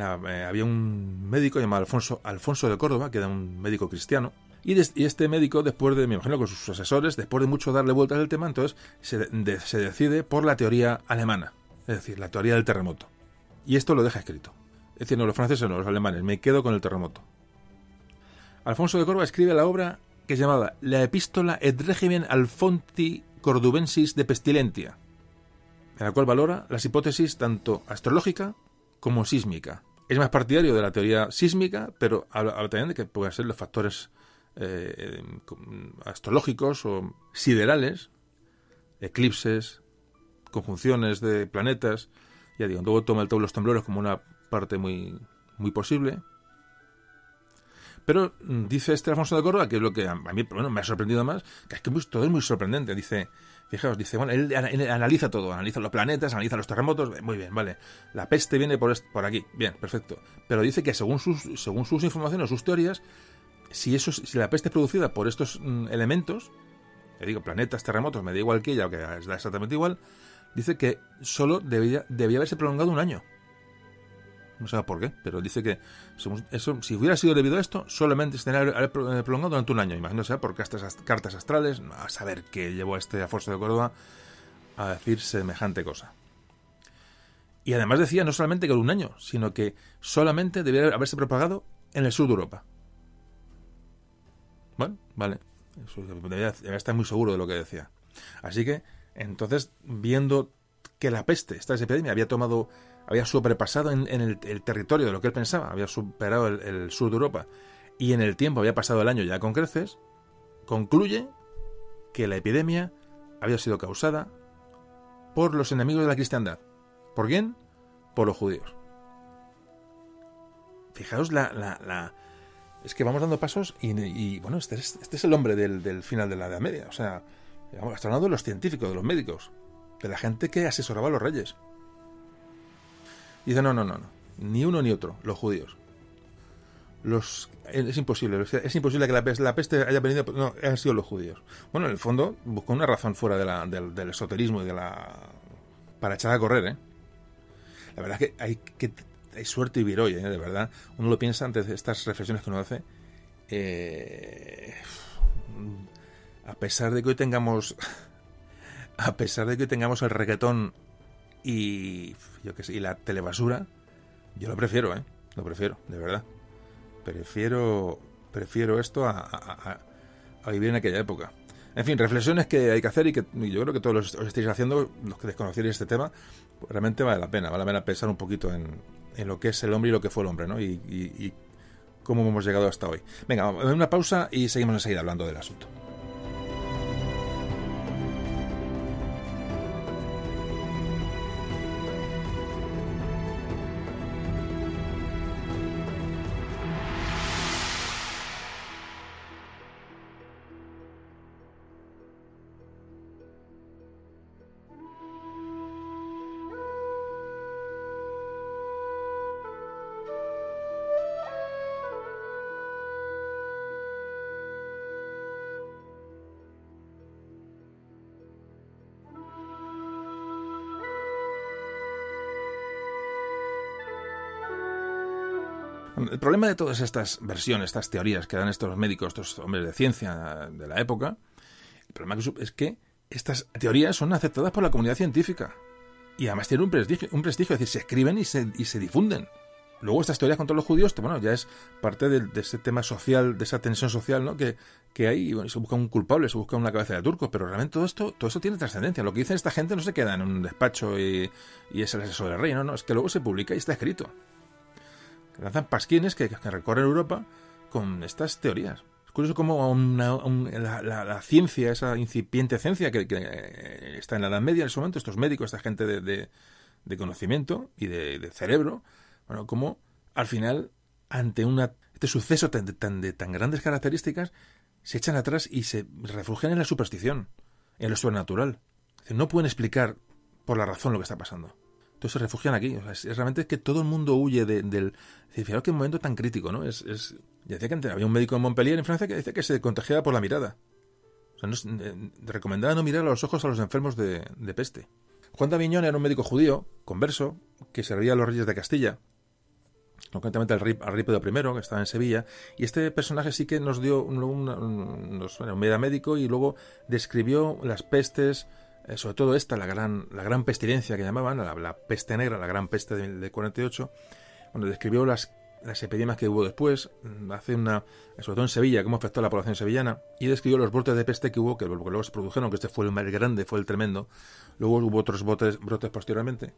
había un médico llamado Alfonso, Alfonso de Córdoba, que era un médico cristiano, y, este médico, después de, me imagino con sus asesores, después de mucho darle vueltas al tema, entonces se, se decide por la teoría alemana, es decir, la teoría del terremoto. Y esto lo deja escrito. Es decir, no los franceses, no los alemanes. Me quedo con el terremoto. Alfonso de Córdoba escribe la obra que es llamada La Epístola et Regimen Alfonti Cordubensis de Pestilentia, en la cual valora las hipótesis tanto astrológica como sísmica. Es más partidario de la teoría sísmica, pero habla, también de que pueden ser los factores eh, astrológicos o siderales, eclipses, conjunciones de planetas, ya digo, luego toma el los temblores como una parte muy, muy posible. Pero mm, dice este Alfonso de Córdoba, que es lo que a mí bueno, me ha sorprendido más, que es que todo es muy sorprendente. Dice, fijaos, dice, bueno, él, analiza todo, analiza los planetas, analiza los terremotos, muy bien, vale. La peste viene por, por aquí, bien, perfecto. Pero dice que según sus, según sus informaciones, sus teorías, si, eso, si la peste es producida por estos mm, elementos, le digo, planetas, terremotos, me da igual que ella, que da exactamente igual, dice que solo debía, haberse prolongado un año. No sé por qué, pero dice que eso, si hubiera sido debido a esto, solamente se tendría haber prolongado durante un año. Imagino sea por cartas, cartas astrales, a saber qué llevó a este Afonso de Córdoba a decir semejante cosa. Y además decía no solamente que era un año, sino que solamente debía haberse propagado en el sur de Europa. Bueno, vale. debía estar muy seguro de lo que decía. Así que entonces, viendo que la peste, esta epidemia, había tomado, había sobrepasado en, el, territorio de lo que él pensaba, había superado el, sur de Europa, y en el tiempo había pasado el año ya con creces, concluye que la epidemia había sido causada por los enemigos de la cristiandad. ¿Por quién? Por los judíos. Fijaos la, la, es que vamos dando pasos y, bueno, este es, este es el hombre del, del, final de la Edad Media. O sea, Está hablando de los científicos, de los médicos, de la gente que asesoraba a los reyes. dice, no, no, no, no, ni uno ni otro, los judíos. los es imposible es imposible que la peste, haya venido no han sido los judíos bueno en el fondo buscó una razón fuera de la, del, esoterismo y de la para echar a correr ¿eh? la verdad es que hay suerte y viroy ¿eh? de verdad uno lo piensa antes de estas reflexiones que uno hace eh, a pesar de que hoy tengamos a pesar de que hoy tengamos el reggaetón y yo que sé y la telebasura yo lo prefiero eh lo prefiero de verdad prefiero prefiero esto a, vivir en aquella época. En fin, reflexiones que hay que hacer y que yo creo que todos los, os estáis haciendo, los que desconocierais este tema, pues realmente vale la pena, vale la pena pensar un poquito en, lo que es el hombre y lo que fue el hombre, ¿no? Y, y, y cómo hemos llegado hasta hoy. Venga, una pausa y seguimos enseguida hablando del asunto. Problema de todas estas versiones, estas teorías que dan estos médicos, estos hombres de ciencia de la época, el problema es que estas teorías son aceptadas por la comunidad científica. Y además tienen un prestigio, un prestigio es decir, se escriben y se, y se difunden. Luego estas teorías contra los judíos, bueno, ya es parte de, ese tema social, de esa tensión social, ¿no? Que, que hay, bueno, se busca un culpable, se busca una cabeza de turco, pero realmente todo esto, todo eso tiene trascendencia. Lo que dicen esta gente no se queda en un despacho y, y es el asesor del rey, no, no, es que luego se publica y está escrito lanzan pasquines que, recorren Europa con estas teorías. Es curioso cómo una, un, la, la, la, ciencia, esa incipiente ciencia que, que, está en la Edad Media en ese momento, estos médicos, esta gente de, de, conocimiento y de, cerebro, bueno, como al final, ante una, este suceso tan, tan, de tan grandes características, se echan atrás y se refugian en la superstición, en lo sobrenatural. No pueden explicar por la razón lo que está pasando. Entonces se refugian aquí. Es, es, realmente que todo el mundo huye de, del... Fijaros qué momento tan crítico, ¿no? Es, es, decía que había un médico en Montpellier, en Francia, que decía que se contagiaba por la mirada. O sea, no, eh, recomendaba no mirar a los ojos a los enfermos de, de peste. Juan de Aviñón era un médico judío, converso, que servía a los reyes de Castilla, concretamente al rey, al rey Pedro I, que estaba en Sevilla, y este personaje sí que nos dio un, un, un, un médico y luego describió las pestes, eh, sobre todo esta, la gran, la gran pestilencia que llamaban, la, peste negra, la gran peste de, de 48, bueno, describió las, las epidemias que hubo después, mm, hace una, sobre todo en Sevilla, cómo afectó a la población sevillana, y describió los brotes de peste que hubo, que luego se produjeron, que este fue el más grande, fue el tremendo, luego hubo otros brotes, posteriormente,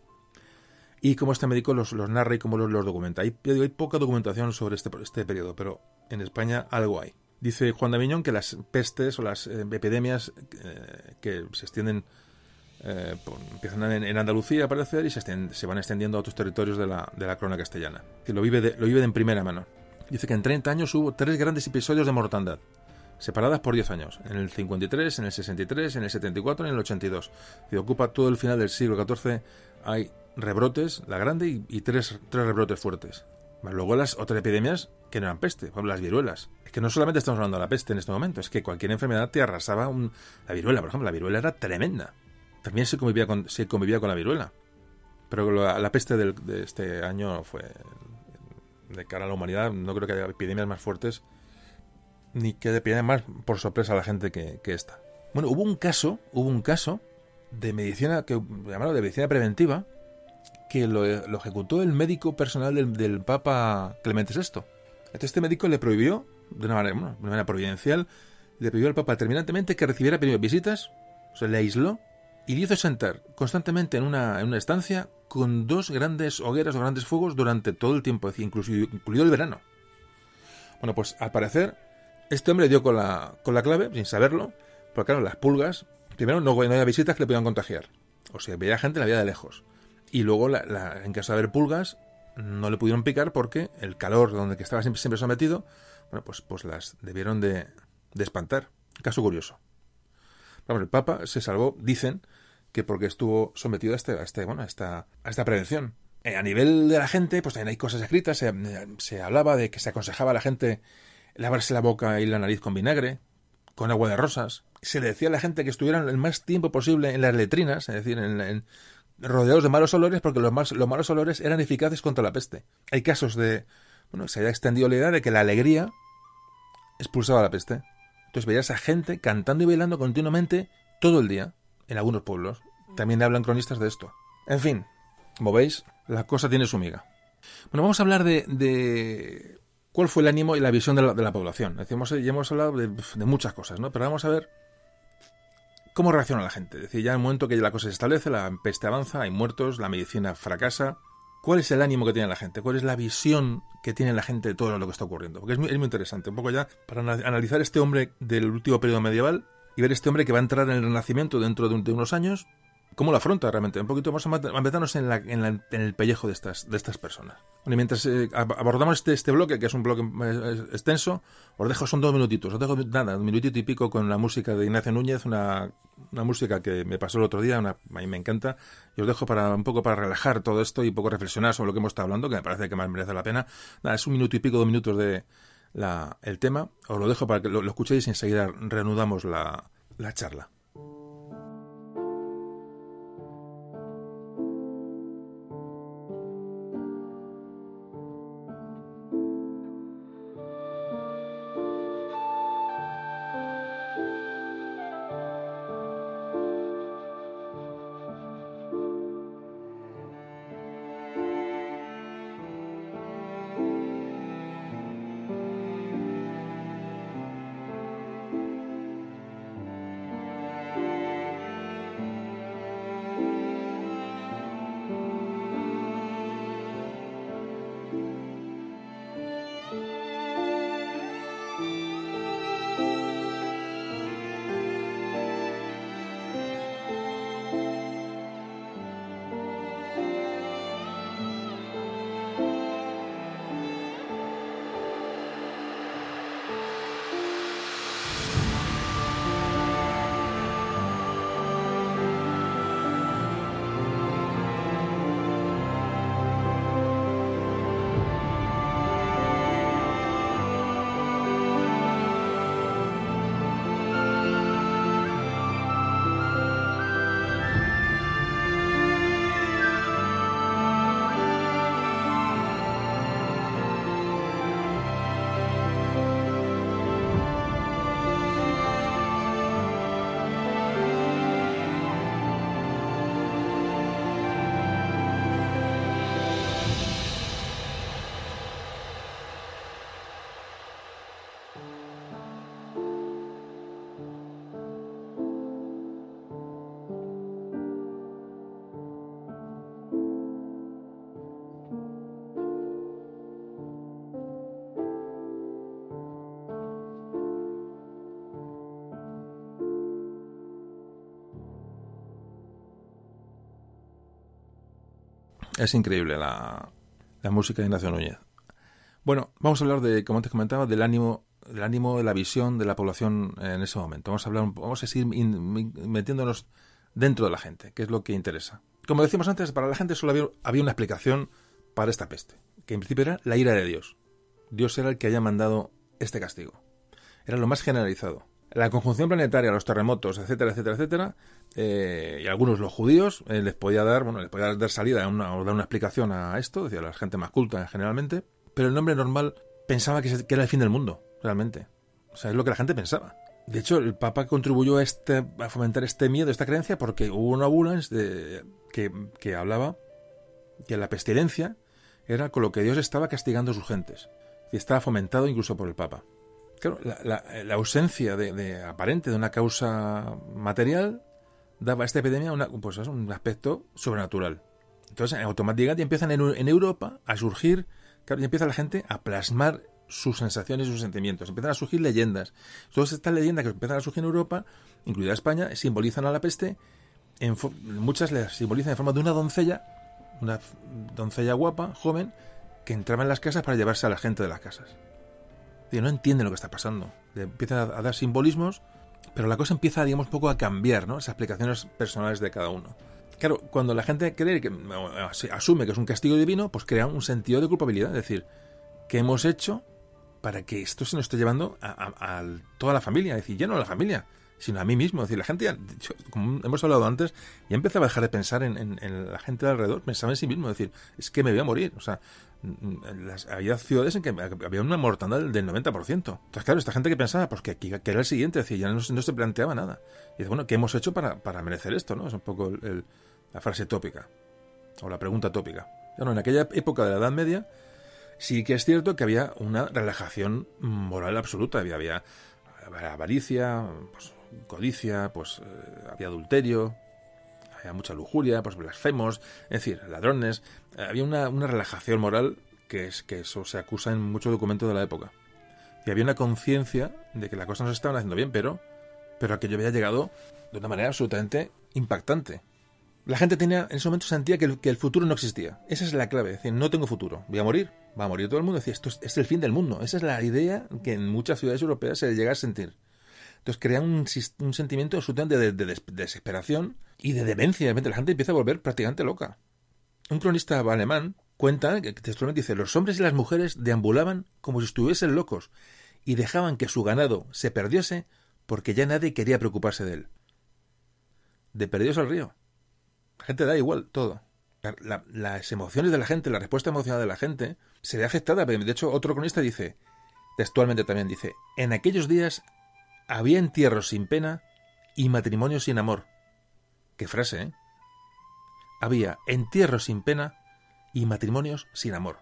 y cómo este médico los, los narra y cómo los, los documenta. Hay, hay poca documentación sobre este, este periodo, pero en España algo hay. Dice Juan de Aviñón que las pestes o las eh, epidemias eh, que se extienden, eh, empiezan en, Andalucía a aparecer y se, se, van extendiendo a otros territorios de la, de la corona castellana. Que lo vive, de, lo vive de en primera mano. Dice que en 30 años hubo tres grandes episodios de mortandad, separadas por 10 años, en el 53, en el 63, en el 74 y en el 82. Que ocupa todo el final del siglo XIV, hay rebrotes, la grande, y, y tres, tres rebrotes fuertes. Luego las otras epidemias que no eran peste, por ejemplo, las viruelas. Es que no solamente estamos hablando de la peste en este momento, es que cualquier enfermedad te arrasaba un... La viruela, por ejemplo, la viruela era tremenda. También se convivía con, se convivía con la viruela. Pero la, peste de este año fue... De cara a la humanidad, no creo que haya epidemias más fuertes, ni que epidemias más por sorpresa a la gente que, que esta. Bueno, hubo un caso, hubo un caso de medicina, que llamaron de medicina preventiva, que lo, ejecutó el médico personal del, del, Papa Clemente VI. Entonces este médico le prohibió, de una manera, bueno, de una manera providencial, le prohibió al Papa terminantemente que recibiera visitas, o sea, le aisló y le hizo sentar constantemente en una, en una estancia con dos grandes hogueras o grandes fuegos durante todo el tiempo, incluso, incluido el verano. Bueno, pues al parecer, este hombre dio con la, con la clave, sin saberlo, porque claro, las pulgas, primero no, no había visitas que le podían contagiar. O sea, veía gente la veía de lejos. Y luego, la, la, en caso de haber pulgas, no le pudieron picar porque el calor donde que estaba siempre, siempre sometido, bueno, pues, pues las debieron de, de espantar. Caso curioso. Vamos, el Papa se salvó, dicen, que porque estuvo sometido a, este, a, este, bueno, a, esta, a esta prevención. Eh, a nivel de la gente, pues también hay cosas escritas. Se, se, hablaba de que se aconsejaba a la gente lavarse la boca y la nariz con vinagre, con agua de rosas. Se le decía a la gente que estuvieran el más tiempo posible en las letrinas, es decir, en, rodeados de malos olores, porque los, los malos olores eran eficaces contra la peste. Hay casos de. Bueno, se haya extendido la idea de que la alegría expulsaba la peste. Entonces veías a gente cantando y bailando continuamente todo el día en algunos pueblos. También hablan cronistas de esto. En fin, como veis, la cosa tiene su miga. Bueno, vamos a hablar de, cuál fue el ánimo y la visión de la, población. Decimos, ya hemos hablado de, muchas cosas, ¿no? Pero vamos a ver cómo reacciona la gente. Es decir, ya en el momento que la cosa se establece, la peste avanza, hay muertos, la medicina fracasa. ¿Cuál es el ánimo que tiene la gente? ¿Cuál es la visión que tiene la gente de todo lo que está ocurriendo? Porque es muy, es muy interesante. Un poco ya para analizar este hombre del último periodo medieval y ver este hombre que va a entrar en el Renacimiento dentro de unos años cómo lo afronta realmente. Un poquito vamos a meternos en, en, el pellejo de estas, de estas personas. Y mientras eh, abordamos este, este bloque, que es un bloque eh, extenso, os dejo, son dos minutitos, os dejo nada, un minutito y pico con la música de Ignacio Núñez, una, una música que me pasó el otro día, a mí me encanta, y os dejo para un poco para relajar todo esto y un poco reflexionar sobre lo que hemos estado hablando, que me parece que más merece la pena. Nada, es un minuto y pico, dos minutos de la, el tema, os lo dejo para que lo, lo escuchéis y enseguida reanudamos la, la charla. Es increíble la, música de Ignacio Núñez. Bueno, vamos a hablar de, como antes comentaba, del ánimo, del ánimo, de la visión de la población en ese momento. Vamos a hablar, vamos a seguir metiéndonos dentro de la gente, que es lo que interesa. Como decíamos antes, para la gente solo había, había una explicación para esta peste, que en principio era la ira de Dios. Dios era el que haya mandado este castigo. Era lo más generalizado la conjunción planetaria, los terremotos, etcétera, etcétera, etcétera, eh, y algunos los judíos eh, les podía dar, bueno, les podía dar salida o dar una explicación a esto, decía la gente más culta generalmente, pero el hombre normal pensaba que, era el fin del mundo, realmente. O sea, es lo que la gente pensaba. De hecho, el Papa contribuyó a, este, a fomentar este miedo, esta creencia, porque hubo una bula que, que hablaba que la pestilencia era con lo que Dios estaba castigando a sus gentes. Y estaba fomentado incluso por el Papa. Claro, la, ausencia de, aparente de una causa material daba a esta epidemia una, pues un aspecto sobrenatural. Entonces, automáticamente empiezan en, Europa a surgir, y empieza la gente a plasmar sus sensaciones y sus sentimientos. Empiezan a surgir leyendas. Todas estas leyendas que empiezan a surgir en Europa, incluida España, simbolizan a la peste. En, muchas las simbolizan en forma de una doncella, una doncella guapa, joven, que entraba en las casas para llevarse a la gente de las casas no entienden lo que está pasando. empiezan a, dar simbolismos, pero la cosa empieza, digamos, un poco a cambiar, ¿no? Esas explicaciones personales de cada uno. Claro, cuando la gente cree que asume que es un castigo divino, pues crea un sentido de culpabilidad. Es decir, ¿qué hemos hecho para que esto se nos esté llevando a, toda la familia? Es decir, ya no a la familia, sino a mí mismo. Es decir, la gente, ya, como hemos hablado antes, ya empezaba a dejar de pensar en, la gente de alrededor, pensaba en sí mismo. Es decir, es que me voy a morir. O sea, había ciudades en que había una mortandad del 90%. Entonces, claro, esta gente que pensaba, pues que, que, era el siguiente, es ya no, se planteaba nada. Y dice, bueno, ¿qué hemos hecho para, merecer esto? ¿no? Es un poco la frase tópica, o la pregunta tópica. Bueno, en aquella época de la Edad Media, sí que es cierto que había una relajación moral absoluta. Había, había avaricia, pues, codicia, pues eh, había adulterio, había mucha lujuria, pues blasfemos, es decir, ladrones. Había una, relajación moral que es que eso se acusa en muchos documentos de la época. Y había una conciencia de que las cosas no se estaban haciendo bien, pero, pero aquello había llegado de una manera absolutamente impactante. La gente tenía, en ese momento sentía que el, futuro no existía. Esa es la clave. Decir, no tengo futuro. Voy a morir. Va a morir todo el mundo. Decir, esto es, el fin del mundo. Esa es la idea que en muchas ciudades europeas se llega a sentir. Entonces crea un, sentimiento de, desesperación y de demencia. La gente empieza a volver prácticamente loca. Un cronista alemán cuenta que textualmente dice: Los hombres y las mujeres deambulaban como si estuviesen locos y dejaban que su ganado se perdiese porque ya nadie quería preocuparse de él. De perdidos al río. La gente da igual todo. las emociones de la gente, la respuesta emocional de la gente, se ve afectada. De hecho, otro cronista dice, textualmente también dice, en aquellos días había entierros sin pena y matrimonios sin amor. Qué frase, ¿eh? Había entierros sin pena y matrimonios sin amor.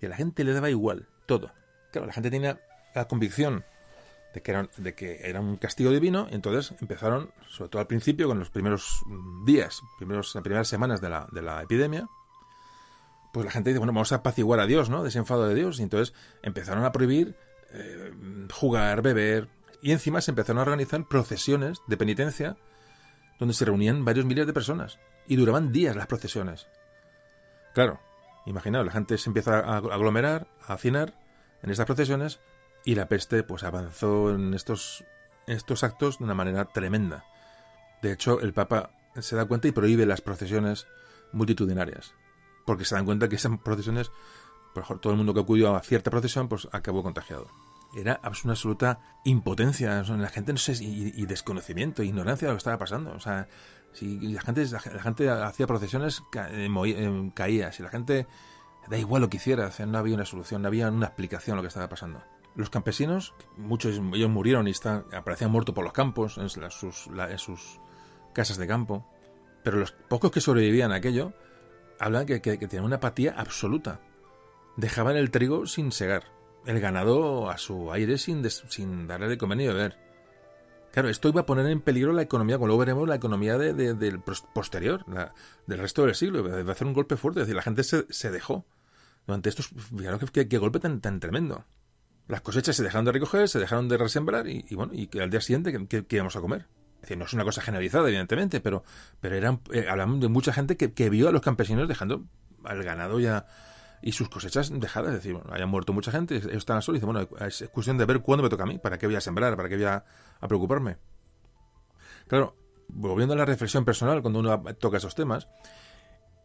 Y a la gente le daba igual, todo. Claro, la gente tenía la convicción de que, era, de que era un castigo divino, entonces empezaron, sobre todo al principio, con los primeros días, primeros, las primeras semanas de la, de la epidemia, pues la gente dice, bueno, vamos a apaciguar a Dios, ¿no? Desenfado de Dios. Y entonces empezaron a prohibir eh, jugar, beber, y encima se empezaron a organizar procesiones de penitencia donde se reunían varios miles de personas y duraban días las procesiones. Claro, imaginaos, la gente se empieza a aglomerar, a hacinar en estas procesiones y la peste pues avanzó en estos, estos actos de una manera tremenda. De hecho, el Papa se da cuenta y prohíbe las procesiones multitudinarias, porque se dan cuenta que esas procesiones, por ejemplo, todo el mundo que acudió a cierta procesión, pues acabó contagiado. Era una absoluta impotencia, la gente no sé, y, desconocimiento, ignorancia de lo que estaba pasando. O sea, si la gente, la, gente hacía procesiones, eh, eh, caía. Si la gente da igual lo que hiciera, no había una solución, no había una explicación a lo que estaba pasando. Los campesinos, muchos ellos murieron y están, aparecían muertos por los campos, en sus, casas de campo. Pero los pocos que sobrevivían a aquello hablan que, que, tenían una apatía absoluta. Dejaban el trigo sin segar, el ganado a su aire sin, sin darle de comer ni beber. Claro, esto iba a poner en peligro la economía, como luego veremos la economía del posterior, del resto del siglo. Va a hacer un golpe fuerte. Es decir, la gente se, dejó. Durante estos. Fijaros qué golpe tan, tremendo las cosechas se dejaron de recoger, se dejaron de resembrar y, bueno, y al día siguiente, ¿qué, íbamos a comer? Es decir, no es una cosa generalizada, evidentemente, pero, pero eran, eh, hablamos de mucha gente que, vio a los campesinos dejando al ganado ya y sus cosechas dejadas. Es decir, hayan muerto mucha gente, ellos están solos y dicen, bueno, es cuestión de ver cuándo me toca a mí, para qué voy a sembrar, para qué voy a, preocuparme. Claro, volviendo a la reflexión personal, cuando uno toca esos temas,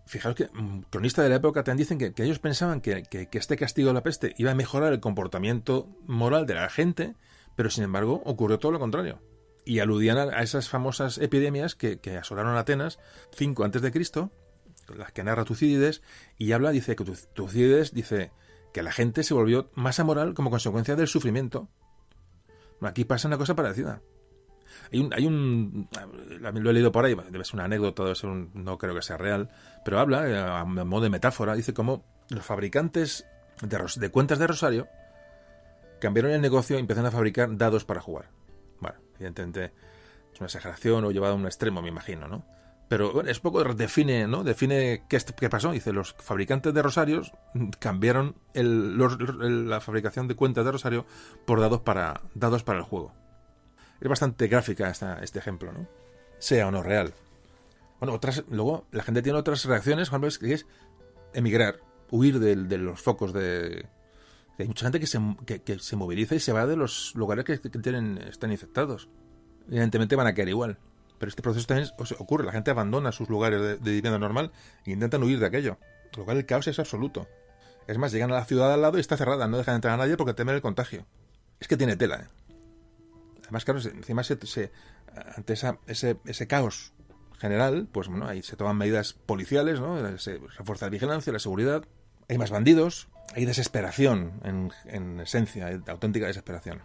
Fijaos que mm, cronistas de la época también dicen que, ellos pensaban que, este castigo de la peste iba a mejorar el comportamiento moral de la gente, pero sin embargo ocurrió todo lo contrario. Y aludían a, esas famosas epidemias que, asolaron Atenas 5 antes de Cristo, las que narra Tucídides, y habla, dice que Tucídides dice que la gente se volvió más amoral como consecuencia del sufrimiento. Aquí pasa una cosa parecida. Hay un, hay un, lo he leído por ahí, debe ser una anécdota, debe ser un, no creo que sea real, pero habla, eh, a modo de metáfora, dice cómo los fabricantes de, cuentas de Rosario cambiaron el negocio y empezaron a fabricar dados para jugar. Bueno, evidentemente es una exageración o llevado a un extremo, me imagino, ¿no? Pero es poco define, ¿no? Define qué, qué pasó. Dice, los fabricantes de rosarios cambiaron el, la fabricación de cuentas de rosario por dados para, dados para el juego. Es bastante gráfica esta, este ejemplo, ¿no? Sea o no real. Bueno, otras, luego la gente tiene otras reacciones, que es emigrar, huir de, los focos de... Hay mucha gente que se, que, se moviliza y se va de los lugares que, tienen, están infectados. Evidentemente van a caer igual. Pero este proceso también ocurre. La gente abandona sus lugares de, vivienda normal e intentan huir de aquello. Lo cual el caos es absoluto. Es más, llegan a la ciudad al lado y está cerrada. No dejan entrar a nadie porque temen el contagio. Es que tiene tela. ¿eh? Además, claro, encima se, ante ese, caos general, pues bueno, ahí se toman medidas policiales, ¿no? Se refuerza la vigilancia, la seguridad. Hay más bandidos. Hay desesperación en esencia, auténtica desesperación.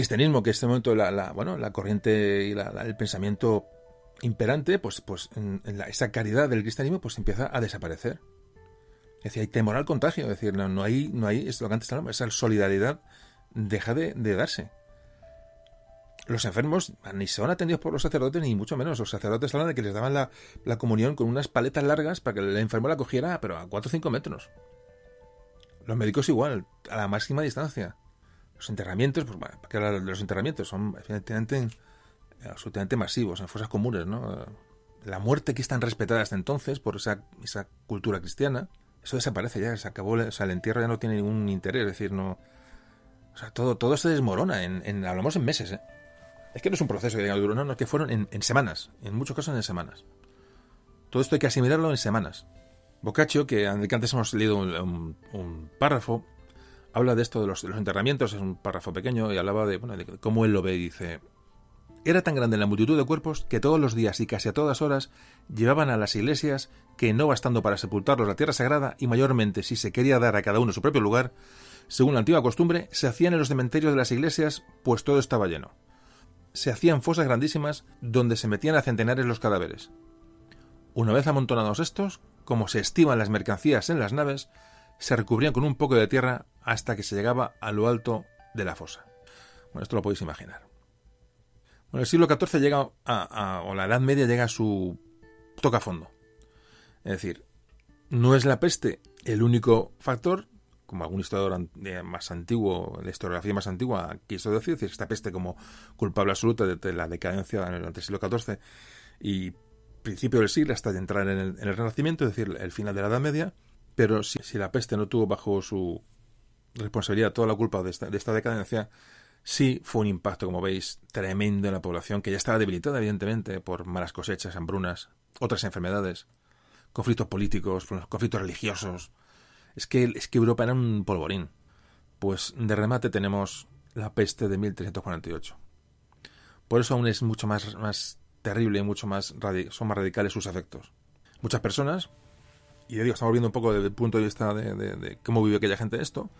Cristianismo, que en este momento la, bueno, la corriente y el pensamiento imperante, pues, pues en, esa caridad del cristianismo pues empieza a desaparecer. Es decir, hay temor al contagio, es decir, no, no hay, no hay, es lo que antes hablamos, esa solidaridad deja de, darse. Los enfermos ni van atendidos por los sacerdotes, ni mucho menos. Los sacerdotes hablan de que les daban la, la comunión con unas paletas largas para que el enfermo la cogiera, pero a 4 o 5 metros. Los médicos igual, a la máxima distancia. Los enterramientos, pues bueno, que los enterramientos son efectivamente absolutamente masivos, en fosas comunes, ¿no? La muerte que es tan respetada hasta entonces por esa, esa cultura cristiana, eso desaparece ya, se acabó, o sea, el entierro ya no tiene ningún interés, es decir, no... O sea, todo, todo se desmorona, en, hablamos en meses, ¿eh? Es que no es un proceso que duro, no, no, que fueron en, semanas, en muchos casos en semanas. Todo esto hay que asimilarlo en semanas. Boccaccio, que antes hemos leído un párrafo, habla de esto de los, enterramientos, es un párrafo pequeño, y hablaba de, de cómo él lo ve. Dice: Era tan grande la multitud de cuerpos que todos los días y casi a todas horas llevaban a las iglesias que, no bastando para sepultarlos la tierra sagrada, y mayormente si se quería dar a cada uno su propio lugar, según la antigua costumbre, se hacían en los cementerios de las iglesias, pues todo estaba lleno. Se hacían fosas grandísimas donde se metían a centenares los cadáveres. Una vez amontonados estos, como se estiman las mercancías en las naves, se recubrían con un poco de tierra hasta que se llegaba a lo alto de la fosa. Bueno, esto lo podéis imaginar. Bueno, el siglo XIV llega a, o la Edad Media llega a su toca fondo. Es decir, no es la peste el único factor, como algún historiador más antiguo, de historiografía más antigua quiso decir, es decir, esta peste como culpable absoluta de, la decadencia en el siglo XIV y principio del siglo hasta entrar en el, en el Renacimiento, es decir, el final de la Edad Media, pero si, la peste no tuvo bajo su responsabilidad toda la culpa de esta, decadencia, sí fue un impacto, como veis, tremendo en la población, que ya estaba debilitada, evidentemente, por malas cosechas, hambrunas, otras enfermedades, conflictos políticos, conflictos religiosos. Es que, es que Europa era un polvorín. Pues de remate tenemos la peste de 1348. Por eso aún es mucho más, más terrible, mucho más son más radicales sus efectos. Muchas personas, y digo, estamos viendo un poco desde el punto de vista de, cómo vive aquella gente esto,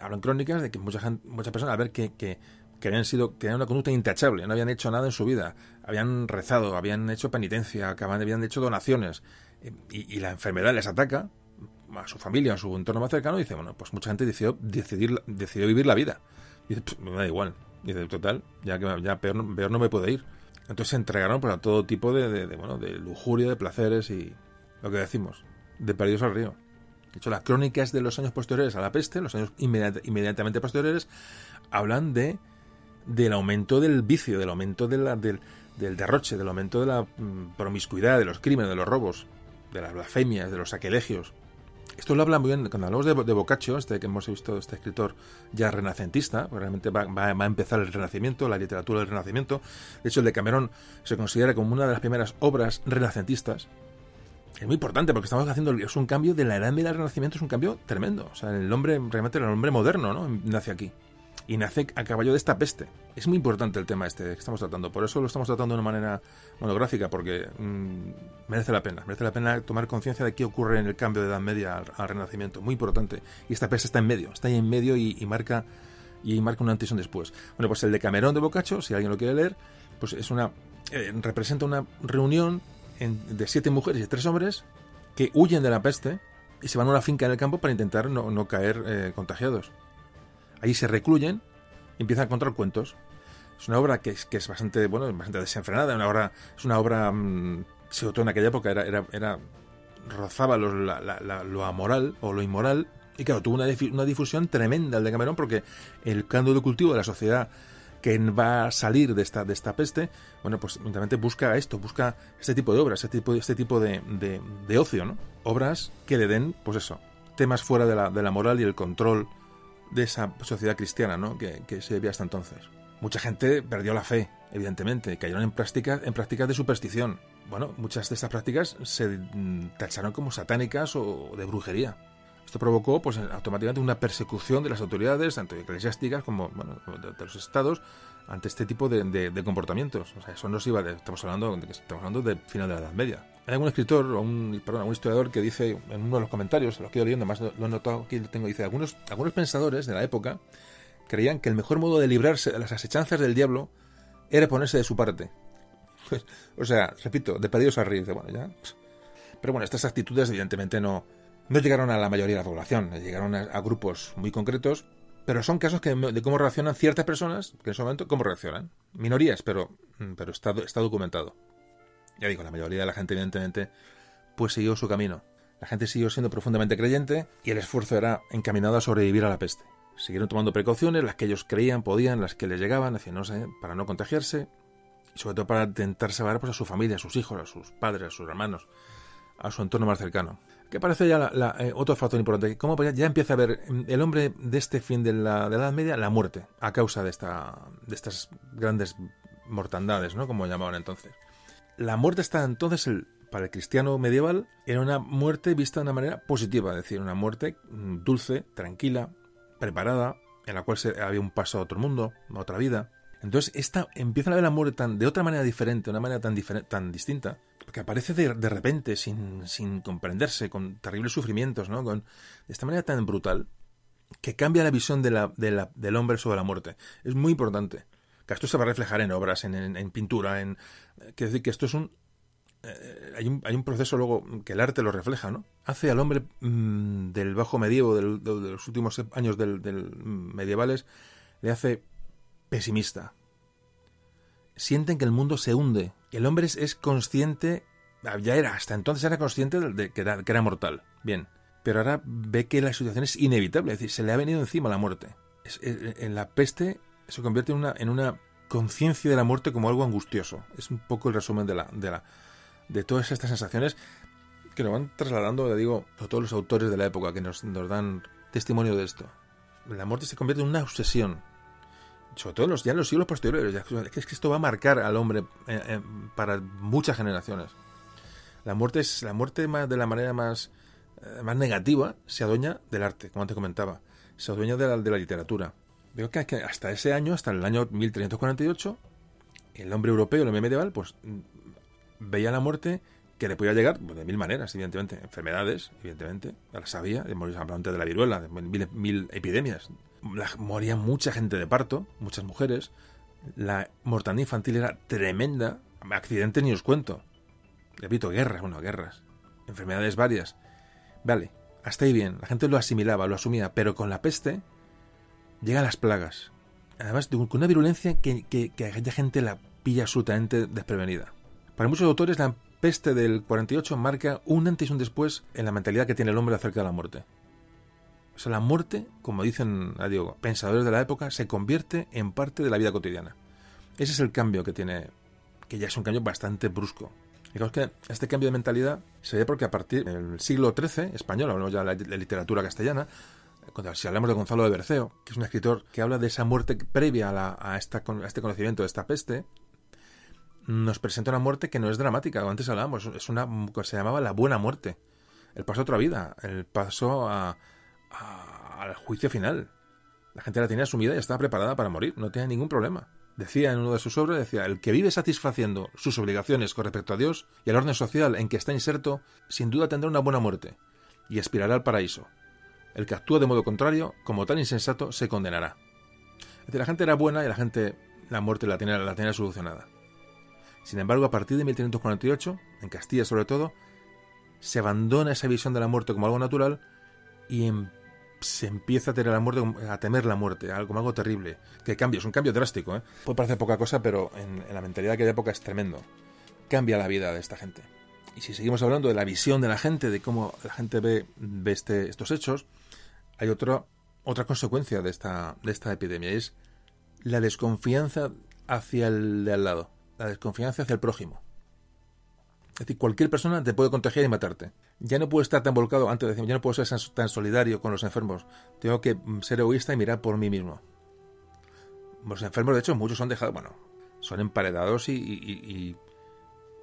hablan crónicas de que mucha gente, muchas personas, a ver que, que, habían sido, tenían una conducta intachable, no habían hecho nada en su vida, habían rezado, habían hecho penitencia, habían hecho donaciones, y, la enfermedad les ataca a su familia, a su entorno más cercano, y dice, bueno, pues mucha gente decidió, decidir, decidió vivir la vida. Y dice, me da igual. Y dice, total, ya que ya peor, no me puede ir. Entonces se entregaron pues, a todo tipo de, de, bueno, de lujuria, de placeres y lo que decimos, de Perdidos al Río. De hecho, las crónicas de los años posteriores a la peste, los años inmediatamente posteriores, hablan de del aumento del vicio, del aumento de la, del, derroche, del aumento de la mm, promiscuidad, de los crímenes, de los robos, de las blasfemias, de los saquelegios. Esto lo habla muy bien cuando hablamos de, de Boccaccio, este que hemos visto, este escritor ya renacentista, realmente va, va, a empezar el Renacimiento, la literatura del Renacimiento. De hecho, el de Cameron se considera como una de las primeras obras renacentistas es muy importante porque estamos haciendo es un cambio de la edad media al renacimiento es un cambio tremendo. O sea el hombre realmente el hombre moderno no nace aquí. Y nace a caballo de esta peste. Es muy importante el tema este que estamos tratando. Por eso lo estamos tratando de una manera monográfica porque mm, merece la pena. Merece la pena tomar conciencia de qué ocurre en el cambio de edad media al, renacimiento. Muy importante. Y esta peste está en medio está ahí en medio y, marca y marca un antes y un después. Bueno pues el de Camerón de Boccaccio si alguien lo quiere leer pues es una eh, representa una reunión de siete mujeres y tres hombres que huyen de la peste y se van a una finca en el campo para intentar no, caer eh, contagiados. Allí se recluyen y empiezan a contar cuentos. Es una obra que es, que es bastante, bueno, bastante desenfrenada, una obra, es una obra, mm, sobre todo en aquella época, era, era, era rozaba lo amoral o lo inmoral, y claro, tuvo una, una difusión tremenda el de Cameron porque el caldo de cultivo de la sociedad que va a salir de esta, de esta peste, bueno, pues evidentemente busca esto, busca este tipo de obras, este tipo, este tipo de, de, ocio, ¿no? Obras que le den, pues eso, temas fuera de la, de la moral y el control de esa sociedad cristiana, ¿no? Que, que se vivía hasta entonces. Mucha gente perdió la fe, evidentemente, cayeron en prácticas, en prácticas de superstición. Bueno, muchas de estas prácticas se mm, tacharon como satánicas o de brujería. Esto provocó pues, automáticamente una persecución de las autoridades, tanto eclesiásticas como bueno, de, los estados, ante este tipo de, comportamientos. O sea, eso no se iba de, estamos hablando estamos hablando de final de la Edad Media. Hay algún escritor, o un, perdón, algún historiador que dice en uno de los comentarios, lo que he leyendo, más lo he notado aquí, lo tengo, dice, algunos, algunos pensadores de la época creían que el mejor modo de librarse de las asechanzas del diablo era ponerse de su parte. o sea, repito, de pedidos a reír, bueno, ya. Pero bueno, estas actitudes evidentemente no, no llegaron a la mayoría de la población, llegaron a, grupos muy concretos, pero son casos de cómo reaccionan ciertas personas, que en ese momento, cómo reaccionan. Minorías, pero, mm, pero está, está documentado. Ya digo, la mayoría de la gente, evidentemente, pues siguió su camino. La gente siguió siendo profundamente creyente y el esfuerzo era encaminado a sobrevivir a la peste. Siguieron tomando precauciones, las que ellos creían, podían, las que les llegaban, no para no contagiarse y sobre todo para intentar salvar pues, a su familia, a sus hijos, a sus padres, a sus hermanos, a su entorno más cercano. Que parece ya eh, otro factor importante, cómo ya empieza a ver el hombre de este fin de la, la Edad Media la muerte a causa de, esta, de estas grandes mortandades, ¿no? Como llamaban entonces. La muerte está entonces, para el cristiano medieval, era una muerte vista de una manera positiva, es decir, una muerte mm, dulce, tranquila, preparada, en la cual había un paso a otro mundo, a otra vida. Entonces, esta, empiezan a ver la muerte tan, de otra manera diferente, una manera tan, tan distinta, que aparece de, de repente, sin, sin, comprenderse, con terribles sufrimientos, ¿no? Con, de esta manera tan brutal, que cambia la visión de la, de la, del hombre sobre la muerte. Es muy importante. Que esto se va a reflejar en obras, en, en, pintura, en... Quiero decir que esto es un... Eh, hay, un, hay un proceso luego que el arte lo refleja, ¿no? Hace al hombre mm, del bajo medievo, del, de, los últimos años del, del medievales, le hace pesimista, sienten que el mundo se hunde. El hombre es, consciente, ah, ya era, hasta entonces era consciente de que era, mortal. Bien. Pero ahora ve que la situación es inevitable, es decir, se le ha venido encima la muerte. en la peste se convierte en una, en una conciencia de la muerte como algo angustioso. Es un poco el resumen de la, de la, de todas estas sensaciones que nos van trasladando, le digo, a todos los autores de la época que nos, nos dan testimonio de esto. La muerte se convierte en una obsesión, sobre todo los, ya en los siglos posteriores, es que esto va a marcar al hombre eh, eh, para muchas generaciones. La muerte es la muerte más, de la manera más, eh, más negativa, se adueña del arte, como te comentaba, se adueña de la, de la literatura. Veo que, hasta ese año, hasta el año 1348, el hombre europeo, el hombre medieval, pues mm, veía la muerte que le podía llegar pues, de mil maneras, evidentemente. Enfermedades, evidentemente, ya las sabía, de morir de la viruela, de mil, mil epidemias, moría mucha gente de parto, muchas mujeres. La mortalidad infantil era tremenda. Accidentes ni os cuento. Repito, guerras, bueno, guerras. Enfermedades varias. Vale, hasta ahí bien. La gente lo asimilaba, lo asumía. Pero con la peste llegan las plagas. Además, con una virulencia que, que, que aquella gente la pilla absolutamente desprevenida. Para muchos autores, la peste del 48 marca un antes y un después en la mentalidad que tiene el hombre acerca de la muerte. O sea, la muerte, como dicen digo, pensadores de la época, se convierte en parte de la vida cotidiana. Ese es el cambio que tiene, que ya es un cambio bastante brusco. Digamos que este cambio de mentalidad se ve porque a partir del siglo XIII, español, hablamos ya de la literatura castellana, si hablamos de Gonzalo de Berceo, que es un escritor que habla de esa muerte previa a, esta, a este conocimiento de esta peste, nos presenta una muerte que no es dramática, como antes hablábamos, es una que se llamaba la buena muerte. El paso a otra vida, el paso a, al juicio final. La gente la tenía asumida y estaba preparada para morir, no tenía ningún problema. Decía en uno de sus obras, decía, el que vive satisfaciendo sus obligaciones con respecto a Dios y al orden social en que está inserto, sin duda tendrá una buena muerte y aspirará al paraíso. El que actúa de modo contrario, como tan insensato, se condenará. Decir, la gente era buena y la gente la muerte la tenía, la tenía solucionada. Sin embargo, a partir de 1348, en Castilla sobre todo, se abandona esa visión de la muerte como algo natural y em, se empieza a tener la muerte, a temer la muerte, como algo terrible. Que cambia, es un cambio drástico, ¿eh? Puede parecer poca cosa, pero en, la mentalidad de aquella época es tremendo. Cambia la vida de esta gente. Y si seguimos hablando de la visión de la gente, de cómo la gente ve, ve este, estos hechos, hay otro, otra consecuencia de esta, de esta epidemia, es la desconfianza hacia el de al lado, la desconfianza hacia el prójimo. Es decir, cualquier persona te puede contagiar y matarte. Ya no puedo estar tan volcado, antes decir, ya no puedo ser tan solidario con los enfermos. Tengo que ser egoísta y mirar por mí mismo. Los enfermos, de hecho, muchos son dejados, bueno, son emparedados y,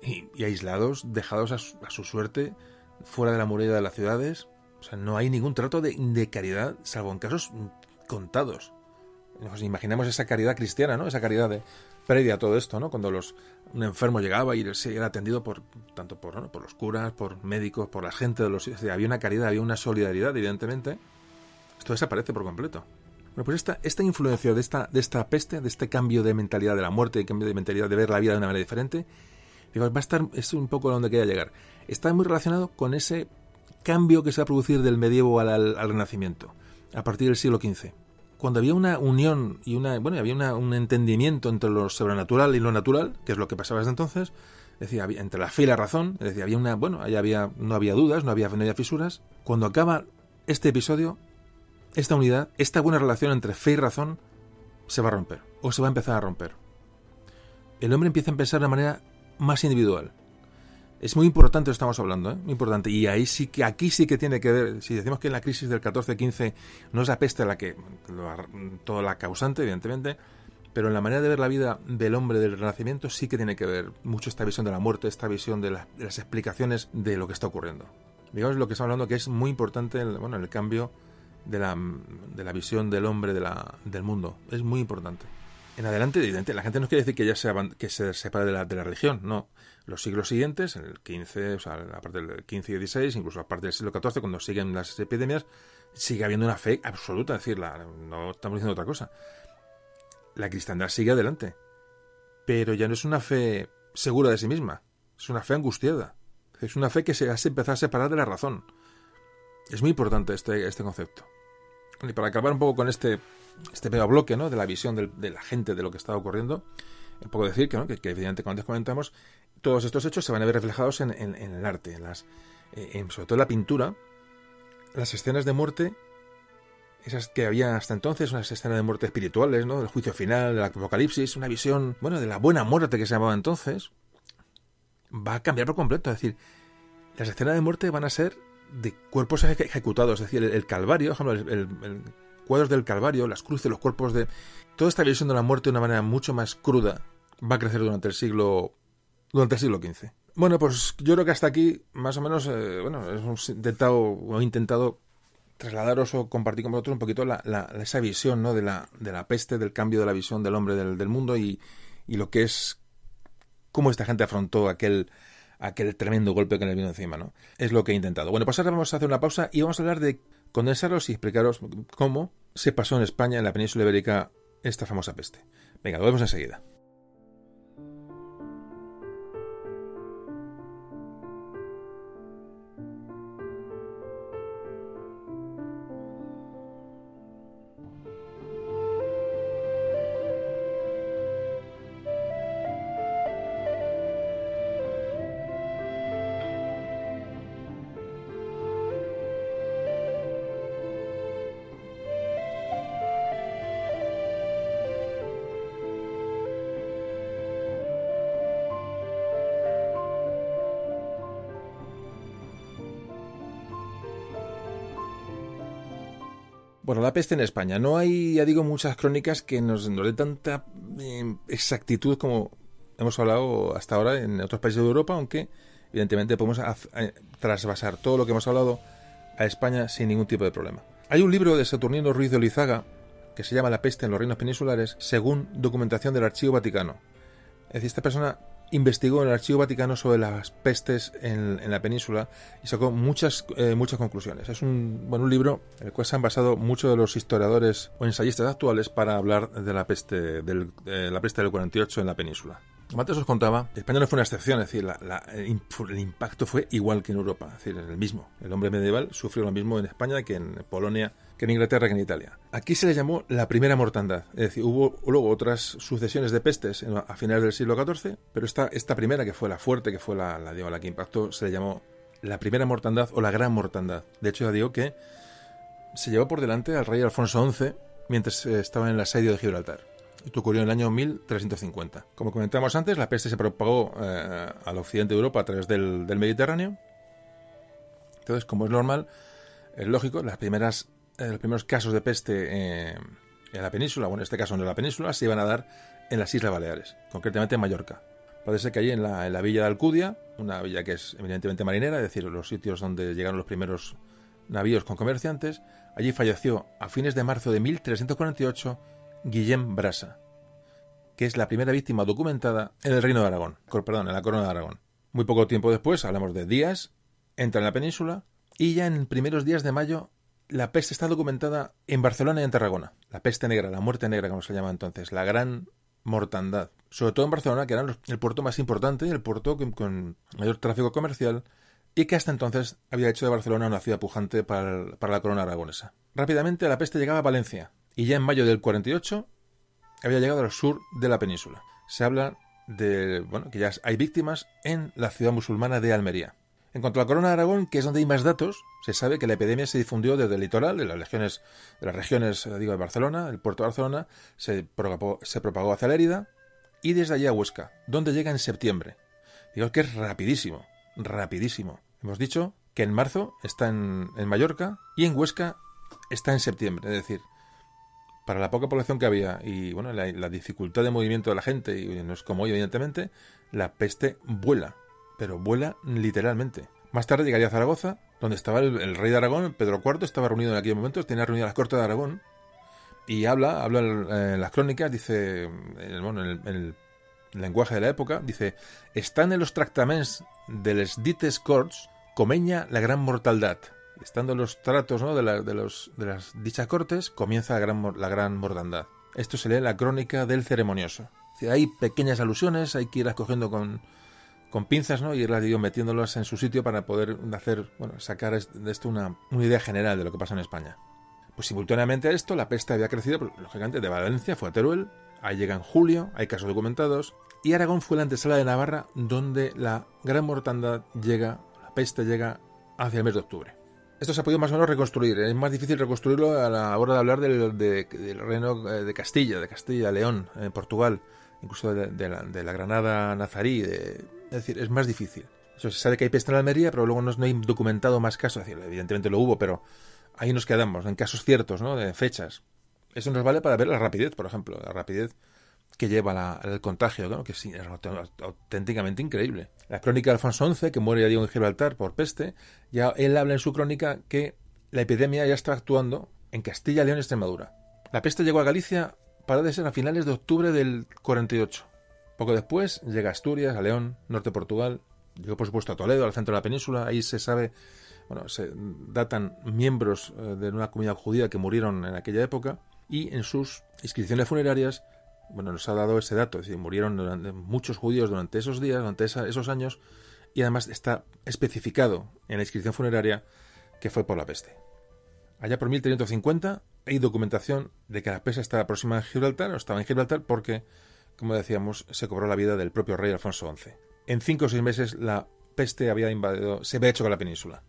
y, aislados, dejados a su, suerte, fuera de la muralla de las ciudades. O sea, no hay ningún trato de, de caridad, salvo en casos contados. Nos imaginamos esa caridad cristiana, ¿no? Esa caridad de, previa a todo esto, ¿no? Cuando los, un enfermo llegaba y era atendido por tanto por, por los curas, por médicos, por la gente de los... había una caridad, había una solidaridad, evidentemente. Esto desaparece por completo. Bueno, pues esta, esta influencia de esta, de esta peste, de este cambio de mentalidad de la muerte, de cambio de mentalidad de ver la vida de una manera diferente, digo, va a estar, es un poco donde quería llegar. Está muy relacionado con ese cambio que se va a producir del medievo al Renacimiento, a partir del siglo XV cuando había una unión y una bueno había un entendimiento entre lo sobrenatural y lo natural que es lo que pasaba desde entonces decía entre la fe y la razón decía había una bueno ahí había no había dudas no había, no había fisuras. Cuando acaba este episodio esta unidad esta buena relación entre fe y razón se va a romper o se va a empezar a romper. El hombre empieza a pensar de manera más individual es muy importante, estamos hablando, ¿eh? muy importante. Y ahí sí que, aquí sí que tiene que ver, si decimos que en la crisis del 14-15 no es la peste la que, toda la causante, evidentemente, pero en la manera de ver la vida del hombre del Renacimiento sí que tiene que ver mucho esta visión de la muerte, esta visión de, las explicaciones de lo que está ocurriendo. Digamos lo que estamos hablando que es muy importante, el, bueno, el cambio de la, de la visión del hombre de la, del mundo. Es muy importante. En adelante, evidentemente, la gente no quiere decir que ya se, que se separe de la, de la religión, no los siglos siguientes, en el 15, o sea, a partir del 15 y 16, incluso a partir del siglo XIV, cuando siguen las epidemias, sigue habiendo una fe absoluta, es decir, no estamos diciendo otra cosa. La cristiandad sigue adelante, pero ya no es una fe segura de sí misma, es una fe angustiada, es una fe que se hace empezar a separar de la razón. Es muy importante este, este concepto. Y para acabar un poco con este, este pequeño bloque ¿no? de la visión de la gente de lo que está ocurriendo, un poco decir que, ¿no? que, que evidentemente, como antes comentamos, todos estos hechos se van a ver reflejados en, el arte, en las, eh, sobre todo en la pintura, las escenas de muerte, esas que había hasta entonces, unas escenas de muerte espirituales, ¿no? Del juicio final, del apocalipsis, una visión, bueno, de la buena muerte que se llamaba entonces, va a cambiar por completo. Es decir, las escenas de muerte van a ser de cuerpos ejecutados, es decir, el, Calvario, el, el, cuadros del Calvario, las cruces, los cuerpos de... Toda esta visión de la muerte de una manera mucho más cruda va a crecer durante el siglo durante el siglo XV. Bueno, pues yo creo que hasta aquí, más o menos, eh, bueno, hemos intentado, he intentado trasladaros o compartir con vosotros un poquito la, esa visión ¿no? de, la, de la peste, del cambio de la visión del hombre del, mundo y, y, lo que es cómo esta gente afrontó aquel, aquel tremendo golpe que le vino encima. ¿no? Es lo que he intentado. Bueno, pues ahora vamos a hacer una pausa y vamos a hablar de condensaros y explicaros cómo se pasó en España, en la península ibérica, esta famosa peste. Venga, lo vemos enseguida. La peste en España. No hay, ya digo, muchas crónicas que nos, den tanta eh, exactitud como hemos hablado hasta ahora en otros países de Europa, aunque evidentemente podemos eh, trasvasar todo lo que hemos hablado a España sin ningún tipo de problema. Hay un libro de Saturnino Ruiz de Olizaga que se llama La peste en los reinos peninsulares, según documentación del Archivo Vaticano. Es decir, esta persona investigó en el Archivo Vaticano sobre las pestes en, la península y sacó muchas, eh, muchas conclusiones. Es un, bueno, un libro en el cual se han basado muchos de los historiadores o ensayistas actuales para hablar de la peste del, la peste del 48 en la península. Como antes os contaba, España no fue una excepción, es decir, el, impacto fue igual que en Europa, es decir, el mismo. El hombre medieval sufrió lo mismo en España que en Polonia, que en Inglaterra, que en Italia. Aquí se le llamó la primera mortandad, es decir, hubo luego otras sucesiones de pestes a finales del siglo XIV, pero esta, esta primera, que fue la fuerte, que fue la, la, la que impactó, se le llamó la primera mortandad o la gran mortandad. De hecho, ya digo que se llevó por delante al rey Alfonso XI mientras eh, estaba en el asedio de Gibraltar. Esto ocurrió en el año 1350. Como comentamos antes, la peste se propagó eh, al occidente de Europa a través del, Mediterráneo. Entonces, como es normal, es lógico, las primeras, eh, los primeros casos de peste en la península, bueno, en este caso en la península, se iban a dar en las Islas Baleares, concretamente en Mallorca. Parece que allí en la, en la villa de Alcudia, una villa que es eminentemente marinera, es decir, los sitios donde llegaron los primeros navíos con comerciantes, allí falleció a fines de marzo de 1348 Guillem Brasa, que es la primera víctima documentada en el Reino de Aragón, perdón, en la Corona de Aragón. Muy poco tiempo después, hablamos de días, entra en la península y ya en primeros días de mayo la peste está documentada en Barcelona y en Tarragona. La peste negra, la muerte negra, como se llama entonces, la gran mortandad. Sobre todo en Barcelona, que era el puerto más importante, el puerto con mayor tráfico comercial, y que hasta entonces había hecho de Barcelona una ciudad pujante para, la corona aragonesa. Rápidamente la peste llegaba a Valencia, y ya en mayo del 48 había llegado al sur de la península. Se habla de bueno, que ya hay víctimas en la ciudad musulmana de Almería. En cuanto a la corona de Aragón, que es donde hay más datos, se sabe que la epidemia se difundió desde el litoral, de las regiones, de las regiones eh, digo, de Barcelona, el puerto de Barcelona, se propagó, se propagó hacia Lérida y desde allí a Huesca, donde llega en septiembre. Digo que es rapidísimo rapidísimo. Hemos dicho que en marzo está en, Mallorca y en Huesca está en septiembre. Es decir, para la poca población que había y bueno la, dificultad de movimiento de la gente, y no es como hoy, evidentemente, la peste vuela, pero vuela literalmente. Más tarde llegaría a Zaragoza, donde estaba el, rey de Aragón, Pedro IV, estaba reunido en aquel momento, tenía reunida las cortes de Aragón, y habla, habla en, las crónicas, dice, en en el lenguaje de la época, dice, están en los tractaments de les dites corts comeña la gran mortaldad. Estando los tratos ¿no? de, las dichas cortes, comienza la gran, la gran mortandad. Esto se lee en la crónica del ceremonioso. Hay pequeñas alusiones, hay que irlas cogiendo con, con pinzas, ¿no? Y irlas metiéndolas en su sitio para poder hacer, bueno, sacar de esto una, una idea general de lo que pasa en España. Pues simultáneamente a esto, la peste había crecido, pues, lógicamente, de Valencia fue a Teruel, Ahí llega en julio, hay casos documentados, y Aragón fue la antesala de Navarra donde la gran mortandad llega, la peste llega hacia el mes de octubre. Esto se ha podido más o menos reconstruir. Es más difícil reconstruirlo a la hora de hablar del, reino eh, de Castilla, de Castilla-León, en Portugal, incluso de, la, Granada nazarí. es decir, es más difícil. Eso se sabe que hay peste en Almería, pero luego no, no hay documentado más casos. evidentemente lo hubo, pero ahí nos quedamos, en casos ciertos, ¿no? de fechas. Eso nos vale para ver la rapidez, por ejemplo, la rapidez que lleva al contagio, que es, auténticamente increíble. La crónica de Alfonso XI, que muere ya digo en Gibraltar por peste, ya él habla en su crónica que la epidemia ya está actuando en Castilla, León y Extremadura. La peste llegó a Galicia para de ser a finales de octubre del 48. Poco después llega a Asturias, a León, norte de Portugal, llegó por supuesto a Toledo, al centro de la península, ahí se sabe, bueno, se datan miembros eh, de una comunidad judía que murieron en aquella época, y en sus inscripciones funerarias, bueno, nos ha dado ese dato, es decir, murieron muchos judíos durante esos días, durante esos años, y además está especificado en la inscripción funeraria que fue por la peste. Allá por 1350 hay documentación de que la peste estaba próxima a Gibraltar, o estaba en Gibraltar, porque, como decíamos, se cobró la vida del propio rey Alfonso XI. En cinco o seis meses la peste había invadido, se había hecho con la península.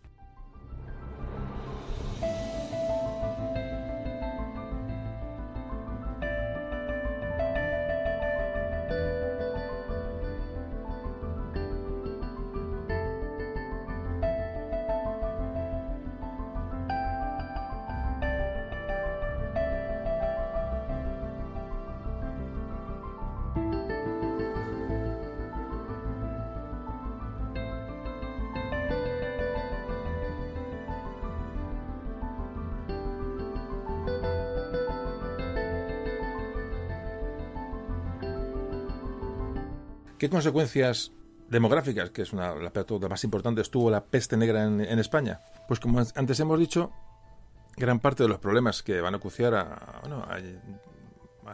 Consecuencias demográficas, que es una la pregunta más importante, tuvo la peste negra en, España? Pues como antes hemos dicho, gran parte de los problemas que van a acuciar a,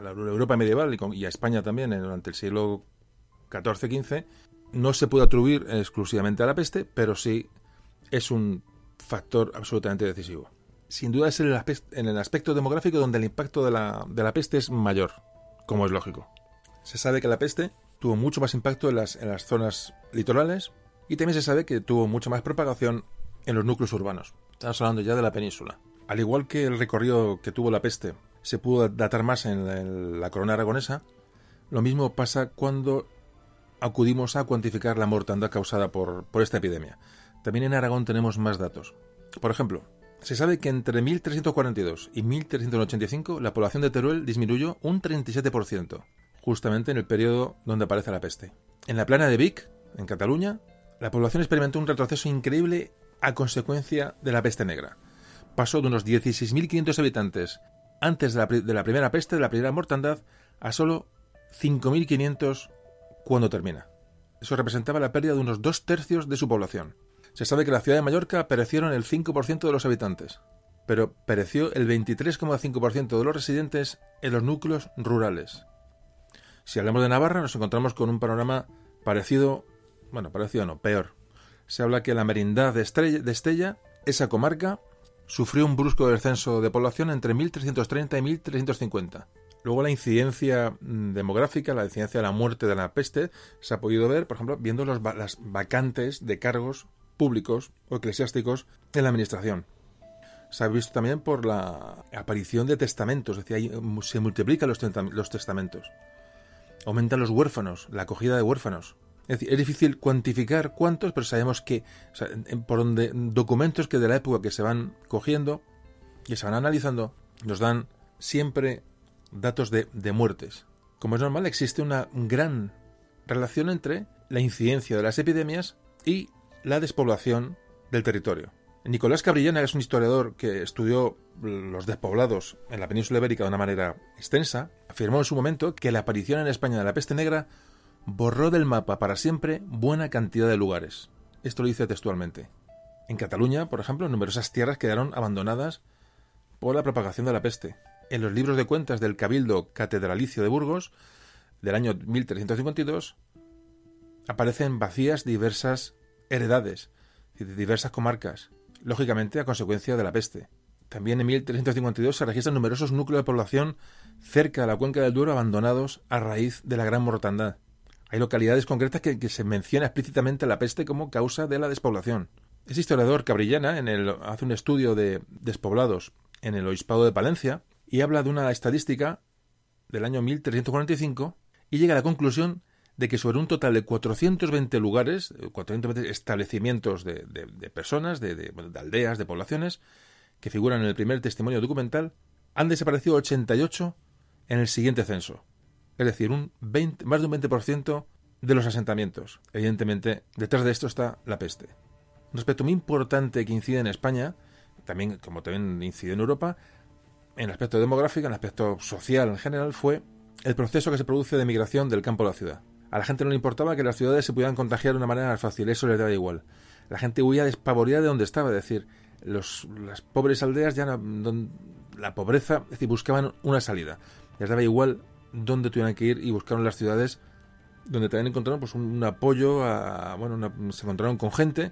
la Europa medieval y, a España también durante el siglo 14-15, no se puede atribuir exclusivamente a la peste, pero sí es un factor absolutamente decisivo. Sin duda es en el aspecto demográfico donde el impacto la, de la peste es mayor, como es lógico. Se sabe que la peste tuvo mucho más impacto en las, en las zonas litorales y también se sabe que tuvo mucha más propagación en los núcleos urbanos. Estamos hablando ya de la península. Al igual que el recorrido que tuvo la peste se pudo datar más en la, corona aragonesa, lo mismo pasa cuando acudimos a cuantificar la mortandad causada por, por esta epidemia. También en Aragón tenemos más datos. Por ejemplo, se sabe que entre 1342 y 1385 la población de Teruel disminuyó un 37%, justamente en el periodo donde aparece la peste. En la plana de Vic, en Cataluña, la población experimentó un retroceso increíble a consecuencia de la peste negra. Pasó de unos 16.500 habitantes antes de la, primera peste, de la primera mortandad, a solo 5.500 cuando termina. Eso representaba la pérdida de unos dos tercios de su población. Se sabe que en la ciudad de Mallorca perecieron el 5% de los habitantes, pero pereció el 23,5% de los residentes en los núcleos rurales. Si hablamos de Navarra, nos encontramos con un panorama parecido, bueno, parecido no, peor. Se habla que la merindad de, Estella, esa comarca, sufrió un brusco descenso de población entre 1330 y 1350. Luego la incidencia mm, demográfica, la incidencia de la muerte de la peste, se ha podido ver, por ejemplo, viendo las vacantes de cargos públicos o eclesiásticos en la administración. Se ha visto también por la aparición de testamentos, es decir, se multiplican los, los testamentos. Aumentan los huérfanos, la acogida de huérfanos. Es decir, es difícil cuantificar cuántos, pero sabemos que por donde documentos que de la época que se van cogiendo y se van analizando nos dan siempre datos de, de muertes. Como es normal, existe una gran relación entre la incidencia de las epidemias y la despoblación del territorio. Nicolás Cabrillana es un historiador que estudió los despoblados en la península ibérica de una manera extensa. Afirmó en su momento que la aparición en España de la peste negra borró del mapa para siempre buena cantidad de lugares. Esto lo dice textualmente. En Cataluña, por ejemplo, numerosas tierras quedaron abandonadas por la propagación de la peste. En los libros de cuentas del Cabildo Catedralicio de Burgos, del año 1352, aparecen vacías diversas heredades, de diversas comarcas, lógicamente a consecuencia de la peste. También en 1352 se registran numerosos núcleos de población cerca de la cuenca del Duero abandonados a raíz de la gran mortandad. Hay localidades concretas que, se menciona explícitamente la peste como causa de la despoblación. Ese historiador Cabrillana en el, hace un estudio de despoblados en el obispado de Palencia y habla de una estadística del año 1345 y llega a la conclusión de que sobre un total de 420 lugares, 420 establecimientos de, personas, de, aldeas, de poblaciones, que figuran en el primer testimonio documental, han desaparecido 88 en el siguiente censo es decir, un 20, más de un 20% de los asentamientos. Evidentemente, detrás de esto está la peste. Un aspecto muy importante que incide en España, también como también incide en Europa, en el aspecto demográfico, en el aspecto social en general, fue el proceso que se produce de migración del campo a la ciudad. A la gente no le importaba que las ciudades se pudieran contagiar de una manera fácil, eso les daba igual. La gente huía despavorida de donde estaba, es decir, las pobres aldeas ya no, la pobreza, es decir, buscaban una salida. Les daba igual dónde tuvieran que ir y buscaron las ciudades donde también encontraron pues un, apoyo a, bueno se encontraron con gente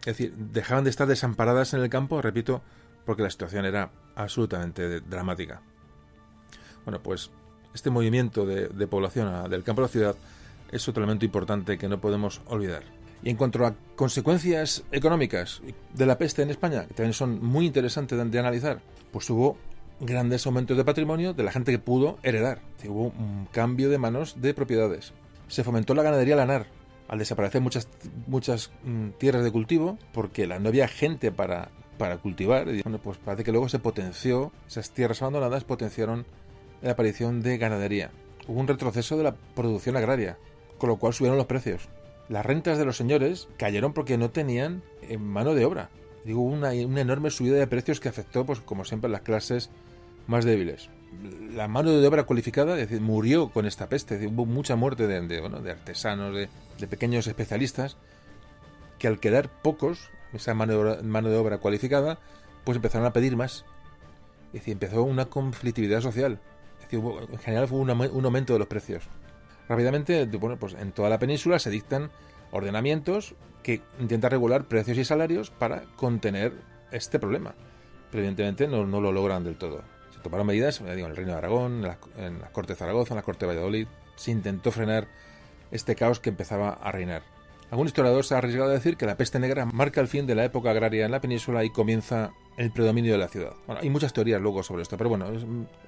es decir dejaban de estar desamparadas en el campo repito porque la situación era absolutamente dramática bueno pues este movimiento de, población del campo a la ciudad es otro elemento importante que no podemos olvidar y en cuanto a consecuencias económicas de la peste en España, que también son muy interesantes de analizar, pues hubo grandes aumentos de patrimonio de la gente que pudo heredar. Hubo un cambio de manos de propiedades. Se fomentó la ganadería lanar, al desaparecer muchas, muchas mm, tierras de cultivo, porque no había gente para, para cultivar. Y, bueno, pues parece que luego se potenció, esas tierras abandonadas potenciaron la aparición de ganadería. Hubo un retroceso de la producción agraria, con lo cual subieron los precios. Las rentas de los señores cayeron porque no tenían eh, mano de obra. Digo, una, una enorme subida de precios que afectó, pues como siempre, las clases más débiles. La mano de obra cualificada decir, murió con esta peste. hubo mucha muerte de, de, artesanos, de, pequeños especialistas, que al quedar pocos, esa mano de obra, mano de obra cualificada, pues empezaron a pedir más. Es decir, empezó una conflictividad social. En general fue un, aumento de los precios. Rápidamente, bueno, pues en toda la península se dictan ordenamientos que intentan regular precios y salarios para contener este problema. Pero evidentemente no, lo logran del todo. Se tomaron medidas en el Reino de Aragón, en la, en la Corte de Zaragoza, en la Corte de Valladolid. Se intentó frenar este caos que empezaba a reinar. Algún historiador se ha arriesgado a decir que la peste negra marca el fin de la época agraria en la península y comienza el predominio de la ciudad. Bueno, hay muchas teorías luego sobre esto, pero bueno,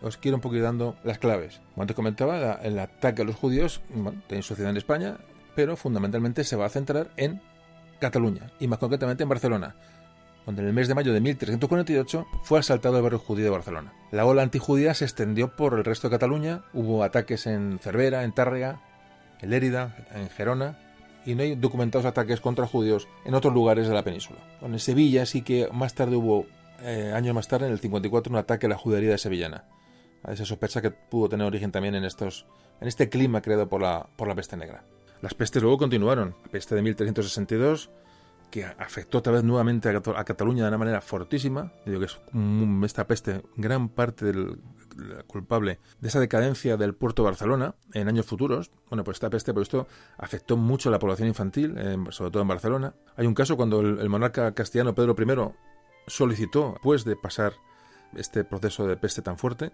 os, quiero un poquito dando las claves. Como antes comentaba, el ataque a los judíos bueno, tiene sociedad en España, pero fundamentalmente se va a centrar en Cataluña, y más concretamente en Barcelona, donde en el mes de mayo de 1348 fue asaltado el barrio judío de Barcelona. La ola antijudía se extendió por el resto de Cataluña, hubo ataques en Cervera, en Tárrega, en Lérida, en Gerona, y no hay documentados ataques contra judíos en otros lugares de la península. en Sevilla sí que más tarde hubo, eh, años más tarde, en el 54, un ataque a la judería de sevillana. Se sospecha que pudo tener origen también en, estos, en este clima creado por la, por la peste negra. Las pestes luego continuaron. La peste de 1362, que afectó otra vez nuevamente a, Cataluña de una manera fortísima. Digo que es esta peste gran parte del, culpable de esa decadencia del puerto de Barcelona en años futuros. Bueno, pues esta peste, por esto, afectó mucho a la población infantil, sobre todo en Barcelona. Hay un caso cuando el, monarca castellano Pedro I solicitó, después de pasar este proceso de peste tan fuerte,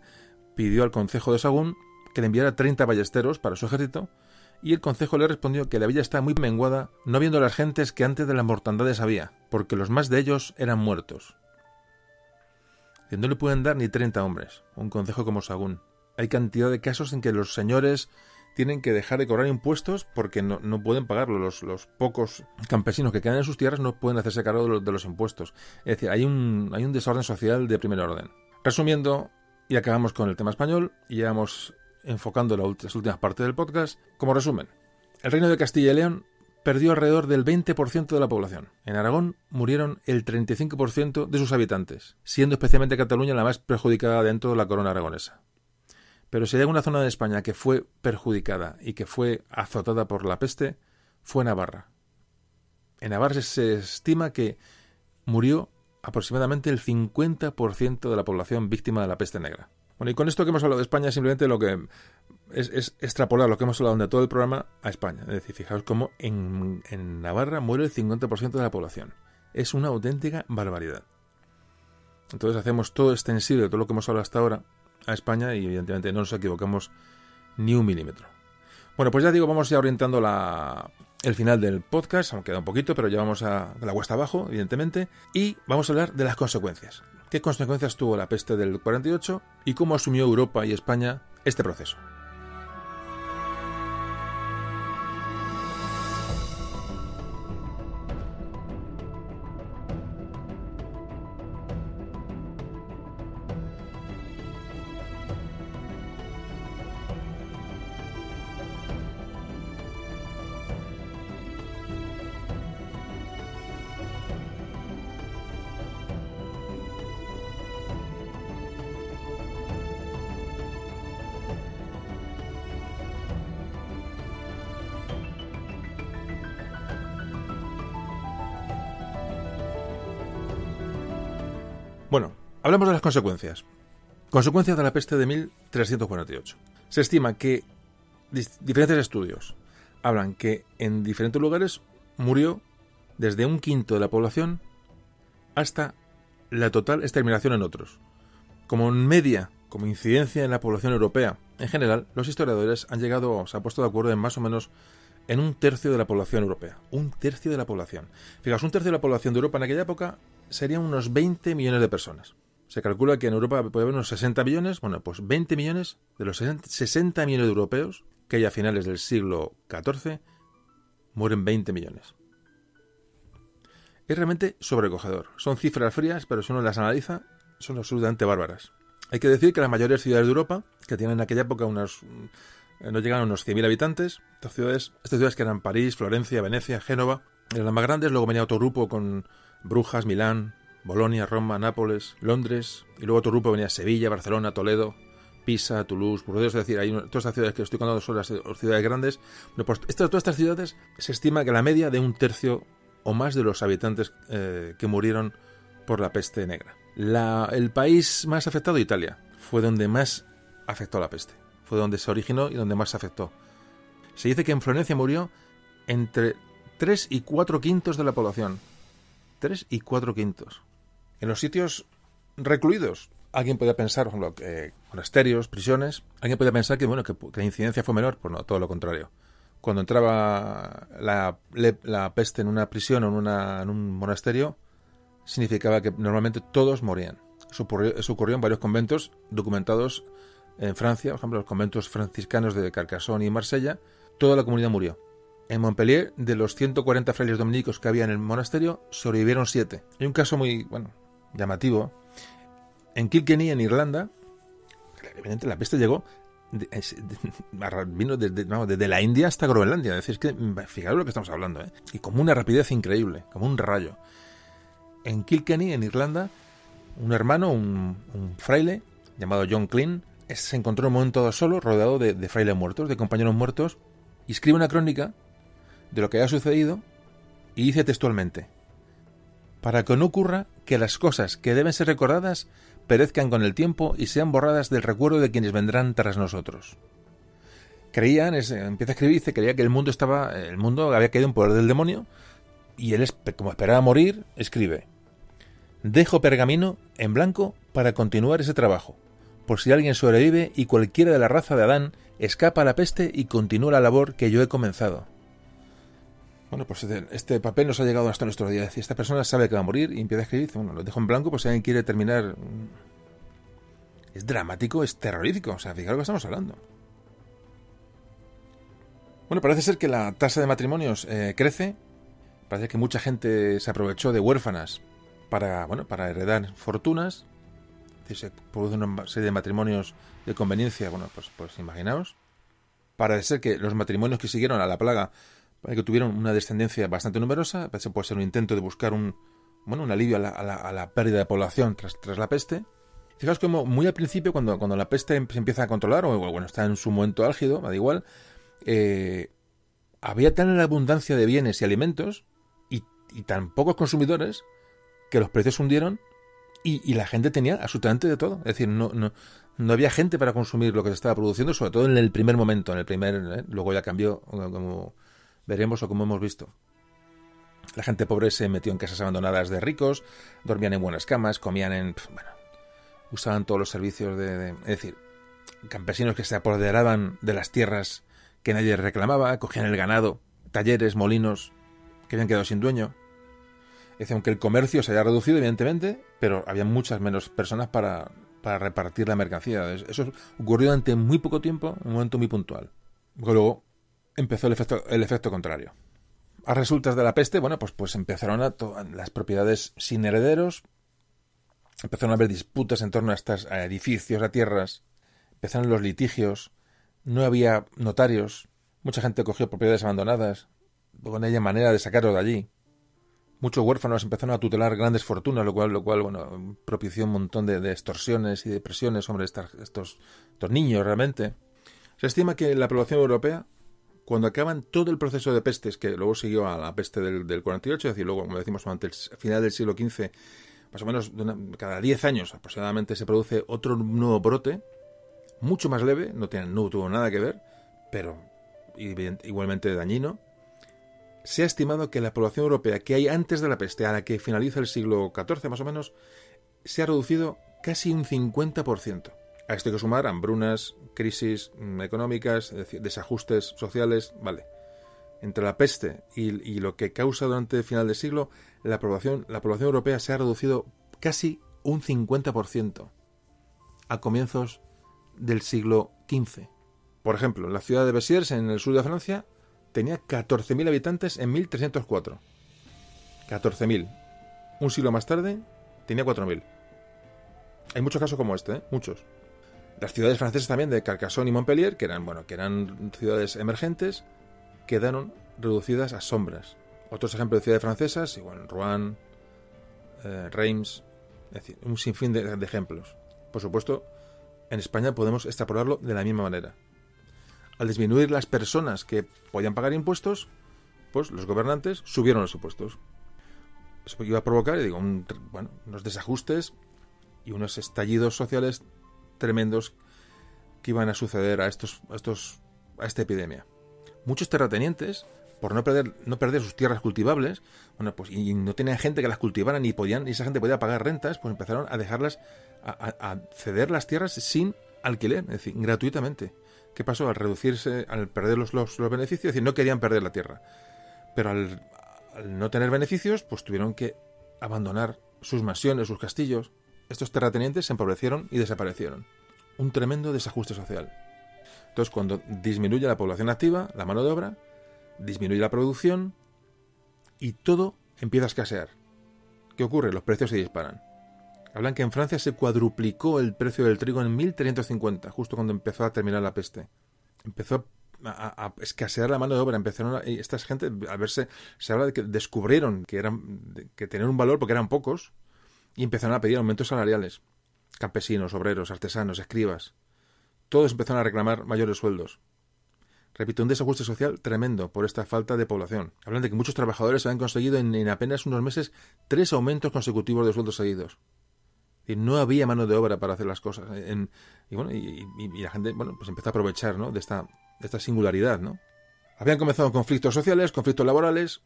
pidió al concejo de Sagún que le enviara 30 ballesteros para su ejército y el concejo le respondió que la villa está muy menguada, no viendo las gentes que antes de las mortandades había, porque los más de ellos eran muertos que no le pueden dar ni 30 hombres, un concejo como Sagún. Hay cantidad de casos en que los señores tienen que dejar de cobrar impuestos porque no, pueden pagarlo. Los, los, pocos campesinos que quedan en sus tierras no pueden hacerse cargo de los, impuestos. Es decir, hay un, hay un desorden social de primer orden. Resumiendo, y acabamos con el tema español, y ya vamos enfocando las últimas partes del podcast. Como resumen, el reino de Castilla y León perdió alrededor del 20% de la población. En Aragón murieron el 35% de sus habitantes, siendo especialmente Cataluña la más perjudicada dentro de la corona aragonesa. Pero si hay alguna zona de España que fue perjudicada y que fue azotada por la peste, fue Navarra. En Navarra se estima que murió aproximadamente el 50% de la población víctima de la peste negra. Bueno, y con esto que hemos hablado de España, simplemente lo que es, extrapolar lo que hemos hablado de todo el programa a España. Es decir, fijaos cómo en, Navarra muere el 50% de la población. Es una auténtica barbaridad. Entonces hacemos todo extensible, todo lo que hemos hablado hasta ahora, a España y evidentemente no nos equivocamos ni un milímetro. Bueno, pues ya digo, vamos ya orientando la, el final del podcast, aunque queda un poquito, pero ya vamos a la cuesta abajo, evidentemente, y vamos a hablar de las consecuencias. ¿Qué consecuencias tuvo la peste del 48 y cómo asumió Europa y España este proceso? Hablamos de las consecuencias. Consecuencias de la peste de 1348. Se estima que diferentes estudios hablan que en diferentes lugares murió desde un quinto de la población hasta la total exterminación en otros. Como media, como incidencia en la población europea en general, los historiadores han llegado, se han puesto de acuerdo en más o menos en un tercio de la población europea. Un tercio de la población. Fijaos, un tercio de la población de Europa en aquella época serían unos 20 millones de personas. Se calcula que en Europa puede haber unos 60 millones, bueno, pues 20 millones de los 60 millones de europeos que hay a finales del siglo XIV, mueren 20 millones. Es realmente sobrecogedor. Son cifras frías, pero si uno las analiza, son absolutamente bárbaras. Hay que decir que las mayores ciudades de Europa, que tienen en aquella época unos no llegan a unos 100.000 habitantes. Estas ciudades, estas ciudades que eran París, Florencia, Venecia, Génova, eran las más grandes. Luego venía otro grupo con Brujas, Milán, Bolonia, Roma, Nápoles, Londres, y luego otro grupo venía Sevilla, Barcelona, Toledo, Pisa, Toulouse, Burdeos, es decir, hay todas estas ciudades que estoy contando son las, ciudades grandes. pues todas estas ciudades se estima que la media de un tercio o más de los habitantes eh, que murieron por la peste negra. el país más afectado, Italia, fue donde más afectó la peste. Fue donde se originó y donde más se afectó. Se dice que en Florencia murió entre 3 y 4 quintos de la población. 3 y 4 quintos. En los sitios recluidos, alguien podría pensar, por ejemplo, que monasterios, prisiones, alguien podría pensar que, bueno, que, la incidencia fue menor, pues no, todo lo contrario. Cuando entraba la, la peste en una prisión o en, una, en un monasterio, significaba que normalmente todos morían. Eso ocurrió, en varios conventos documentados en Francia, por ejemplo, los conventos franciscanos de Carcassonne y Marsella, toda la comunidad murió. En Montpellier, de los 140 frailes dominicos que había en el monasterio, sobrevivieron siete. Hay un caso muy, bueno, llamativo. En Kilkenny, en Irlanda, evidentemente la peste llegó, vino desde, la India hasta Groenlandia. Es decir, que, fijaros lo que estamos hablando, ¿eh? Y como una rapidez increíble, como un rayo. En Kilkenny, en Irlanda, un hermano, un, fraile, llamado John Klein, se encontró un momento solo, rodeado de, de frailes muertos, de compañeros muertos, y escribe una crónica de lo que haya sucedido y dice textualmente, para que no ocurra que las cosas que deben ser recordadas perezcan con el tiempo y sean borradas del recuerdo de quienes vendrán tras nosotros. Creían, empieza a escribir, dice, creía que el mundo estaba, el mundo había caído en poder del demonio, y él, como esperaba morir, escribe, Dejo pergamino en blanco para continuar ese trabajo, por si alguien sobrevive y cualquiera de la raza de Adán escapa a la peste y continúa la labor que yo he comenzado. Bueno, pues este, este papel nos ha llegado hasta nuestro día. Esta persona sabe que va a morir y empieza a escribir. bueno, lo dejo en blanco, pues si alguien quiere terminar. Mm, es dramático, es terrorífico. O sea, fijaros que estamos hablando. Bueno, parece ser que la tasa de matrimonios eh, crece. Parece que mucha gente se aprovechó de huérfanas para, bueno, para heredar fortunas. Se produce una serie de matrimonios de conveniencia, bueno, pues, pues imaginaos. Para ser que los matrimonios que siguieron a la plaga, que tuvieron una descendencia bastante numerosa, puede ser un intento de buscar un, bueno, un alivio a la, a la, pérdida de población tras, tras la peste. Fijaos como muy al principio, cuando, cuando la peste se empieza a controlar, o bueno, está en su momento álgido, da igual, eh, había tan abundancia de bienes y alimentos y, y tan pocos consumidores que los precios hundieron y, la gente tenía absolutamente de todo. Es decir, no, no, no había gente para consumir lo que se estaba produciendo, sobre todo en el primer momento, en el primer, ¿eh? luego ya cambió, como veremos o como hemos visto. La gente pobre se metió en casas abandonadas de ricos, dormían en buenas camas, comían en, bueno, usaban todos los servicios de, es decir, campesinos que se apoderaban de las tierras que nadie reclamaba, cogían el ganado, talleres, molinos que habían quedado sin dueño. Es decir, aunque el comercio se haya reducido, evidentemente, pero había muchas menos personas para, para repartir la mercancía. Eso ocurrió durante muy poco tiempo, un momento muy puntual. Luego empezó el efecto, el efecto contrario. A resultas de la peste, bueno, pues, pues empezaron a las propiedades sin herederos, empezaron a haber disputas en torno a estos edificios, a tierras, empezaron los litigios, no había notarios, mucha gente cogió propiedades abandonadas, no había manera de sacarlo de allí. Muchos huérfanos empezaron a tutelar grandes fortunas, lo cual, lo cual bueno, propició un montón de, extorsiones y de presiones sobre estos niños realmente. Se estima que la población europea, cuando acaban todo el proceso de pestes, que luego siguió a la peste del, del 48, es decir, luego, como decimos, el final del siglo XV, más o menos cada 10 años aproximadamente se produce otro nuevo brote, mucho más leve, no, tiene, no tuvo nada que ver, pero igualmente dañino, se ha estimado que la población europea que hay antes de la peste, a la que finaliza el siglo XIV más o menos, se ha reducido casi un 50%. A esto hay que sumar hambrunas, crisis mm, económicas, desajustes sociales, vale. Entre la peste y, lo que causa durante el final del siglo, la población, la población europea se ha reducido casi un 50% a comienzos del siglo XV. Por ejemplo, la ciudad de Bessiers, en el sur de Francia, tenía 14.000 habitantes en 1304. 14.000. Un siglo más tarde tenía 4.000. Hay muchos casos como este, ¿eh? muchos. Las ciudades francesas también de Carcassonne y Montpellier, que eran, bueno, que eran ciudades emergentes, quedaron reducidas a sombras. Otros ejemplos de ciudades francesas, igual Rouen, eh, Reims, es decir, un sinfín de, ejemplos. Por supuesto, en España podemos extrapolarlo de la misma manera al disminuir las personas que podían pagar impuestos, pues los gobernantes subieron los impuestos. Eso iba a provocar, digo, bueno, unos desajustes y unos estallidos sociales tremendos que iban a suceder a estos, a estos, a esta epidemia. muchos terratenientes, por no perder, no perder sus tierras cultivables, bueno, pues y no tenían gente que las cultivara ni podían, y esa gente podía pagar rentas, pues empezaron a dejarlas, a, ceder las tierras sin alquiler, es decir, gratuitamente. ¿Qué pasó? Al reducirse, al perder los, los, beneficios, es decir, no querían perder la tierra. Pero al, al no tener beneficios, pues tuvieron que abandonar sus mansiones, sus castillos. Estos terratenientes se empobrecieron y desaparecieron. Un tremendo desajuste social. Entonces, cuando disminuye la población activa, la mano de obra, disminuye la producción y todo empieza a escasear. ¿Qué ocurre? Los precios se disparan. Hablan que en Francia se cuadruplicó el precio del trigo en 1350, justo cuando empezó a terminar la peste. Empezó a, escasear la mano de obra. Empezaron a, esta gente a verse, se habla de que descubrieron que eran que tenían un valor porque eran pocos y empezaron a pedir aumentos salariales. Campesinos, obreros, artesanos, escribas, todos empezaron a reclamar mayores sueldos. Repito, un desajuste social tremendo por esta falta de población. Hablan de que muchos trabajadores habían conseguido en, apenas unos meses tres aumentos consecutivos de sueldos seguidos. Y no había mano de obra para hacer las cosas. y bueno, y, la gente, bueno, pues empezó a aprovechar, ¿no? De esta esta singularidad, ¿no? Habían comenzado conflictos sociales, conflictos laborales,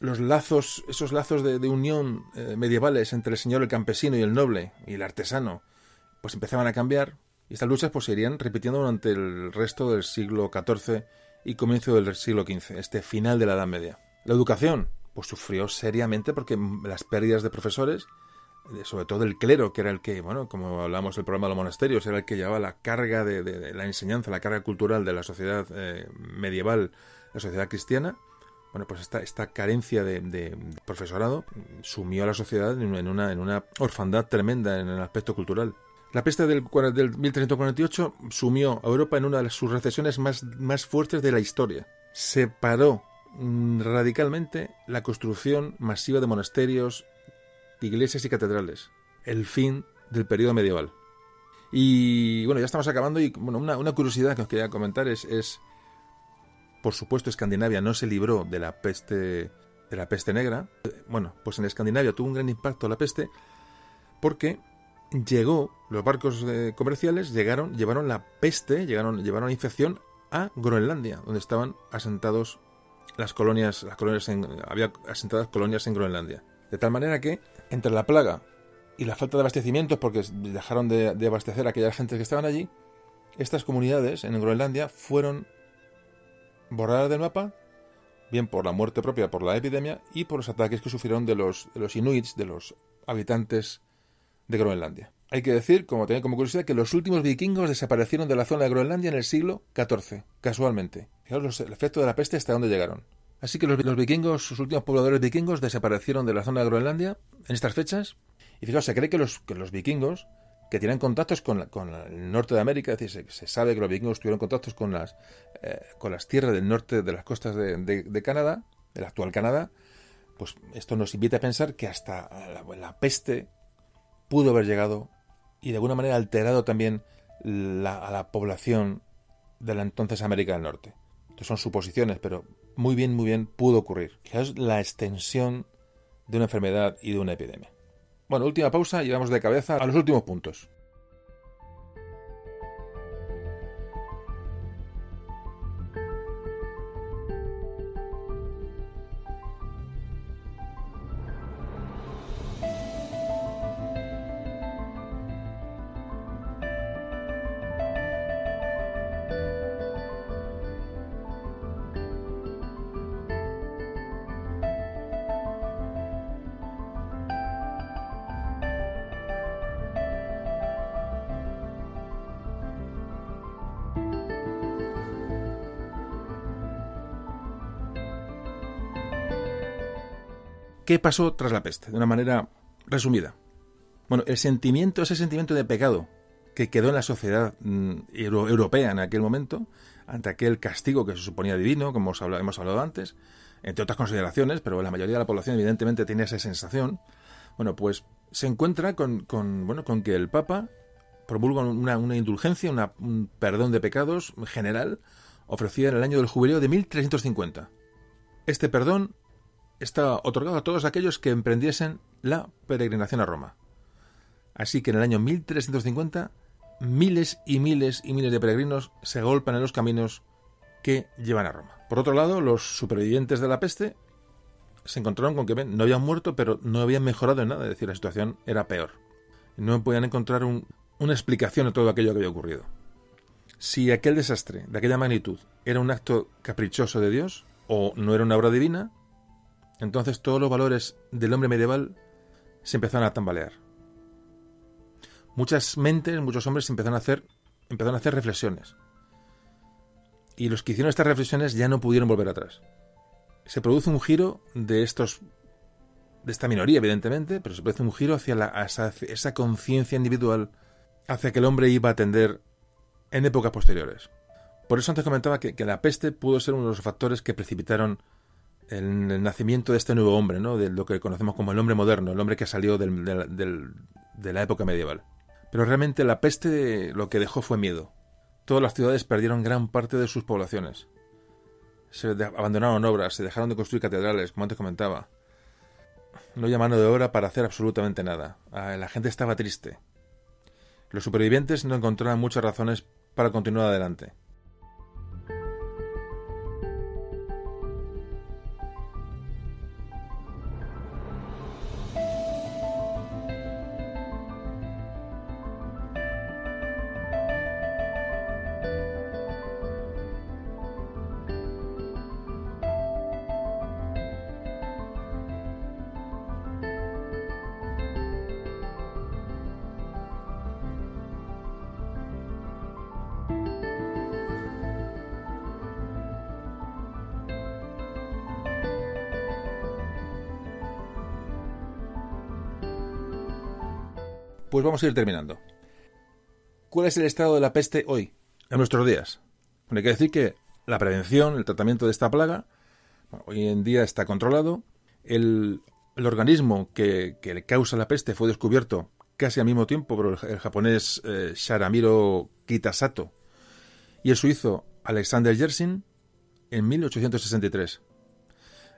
los lazos, esos lazos de, unión eh, medievales entre el señor el campesino y el noble y el artesano, pues empezaban a cambiar y estas luchas pues se irían repitiendo durante el resto del siglo XIV y comienzo del siglo XV, este final de la Edad Media. La educación, pues sufrió seriamente porque las pérdidas de profesores sobre todo el clero, que era el que, bueno, como hablamos del programa de los monasterios, era el que llevaba la carga de, la enseñanza, la carga cultural de la sociedad eh, medieval, la sociedad cristiana. Bueno, pues esta, carencia de, profesorado sumió a la sociedad en una, orfandad tremenda en el aspecto cultural. La peste del, del 1348 sumió a Europa en una de sus recesiones más, fuertes de la historia. Separó mm, radicalmente la construcción masiva de monasterios, iglesias y catedrales. El fin del periodo medieval. Y bueno, ya estamos acabando y bueno, una, curiosidad que os quería comentar es, por supuesto, Escandinavia no se libró de la peste de la peste negra. Bueno, pues en Escandinavia tuvo un gran impacto la peste porque llegó los barcos eh, comerciales llegaron llevaron la peste llegaron llevaron la infección a Groenlandia donde estaban asentados las colonias las colonias había asentadas colonias en Groenlandia de tal manera que entre la plaga y la falta de abastecimientos, porque dejaron de, abastecer a aquellas gentes que estaban allí, estas comunidades en Groenlandia fueron borradas del mapa, bien por la muerte propia, por la epidemia, y por los ataques que sufrieron de los, de los inuits, de los habitantes de Groenlandia. Hay que decir, como tenía como curiosidad, que los últimos vikingos desaparecieron de la zona de Groenlandia en el siglo XIV, casualmente. Fijaos el efecto de la peste hasta dónde llegaron. Así que los, vikingos, sus últimos pobladores vikingos, desaparecieron de la zona de Groenlandia en estas fechas. Y fijaos, se cree que los, que los vikingos, que tienen contactos con, el norte de América, es decir, se, sabe que los vikingos tuvieron contactos con las, eh, con las tierras del norte de las costas de, Canadá, del actual Canadá, pues esto nos invita a pensar que hasta la, peste pudo haber llegado y de alguna manera alterado también a la población de la entonces América del Norte. Estas son suposiciones, pero muy bien, muy bien pudo ocurrir. Es la extensión de una enfermedad y de una epidemia. Bueno, última pausa y vamos de cabeza a los últimos puntos. ¿Qué pasó tras la peste? De una manera resumida. Bueno, el sentimiento, ese sentimiento de pecado que quedó en la sociedad mm, europea en aquel momento, ante aquel castigo que se suponía divino, como hemos hablado, antes, entre otras consideraciones, pero la mayoría de la población evidentemente tiene esa sensación, bueno, pues se encuentra con, que el Papa promulga una, una indulgencia, un perdón de pecados general, ofrecida en el año del jubileo de 1350. Este perdón está otorgado a todos aquellos que emprendiesen la peregrinación a Roma. Así que en el año 1350 miles y miles y miles de peregrinos se agolpan en los caminos que llevan a Roma. Por otro lado, los supervivientes de la peste se encontraron con que no habían muerto, pero no habían mejorado en nada, es decir, la situación era peor. No podían encontrar una explicación a todo aquello que había ocurrido. Si aquel desastre de aquella magnitud era un acto caprichoso de Dios o no era una obra divina, entonces todos los valores del hombre medieval se empezaron a tambalear. Muchas mentes, muchos hombres empezaron a hacer, empezaron a hacer reflexiones. Y los que hicieron estas reflexiones ya no pudieron volver atrás. Se produce un giro de estos de esta minoría, evidentemente, pero se produce un giro hacia la, esa, conciencia individual hacia que el hombre iba a tender en épocas posteriores. Por eso antes comentaba que, la peste pudo ser uno de los factores que precipitaron el, nacimiento de este nuevo hombre, ¿no? de lo que conocemos como el hombre moderno, el hombre que salió de la época medieval. Pero realmente la peste lo que dejó fue miedo. Todas las ciudades perdieron gran parte de sus poblaciones. Se abandonaron obras, se dejaron de construir catedrales, como antes comentaba. No había mano de obra para hacer absolutamente nada. Ah, la gente estaba triste. Los supervivientes no encontraron muchas razones para continuar adelante. Vamos a ir terminando. ¿Cuál es el estado de la peste hoy, en nuestros días? hay que decir que la prevención, el tratamiento de esta plaga, hoy en día está controlado. El, organismo que, le causa la peste fue descubierto casi al mismo tiempo por el, japonés eh, Sharamiro Kitasato y el suizo Alexander Yersin en 1863.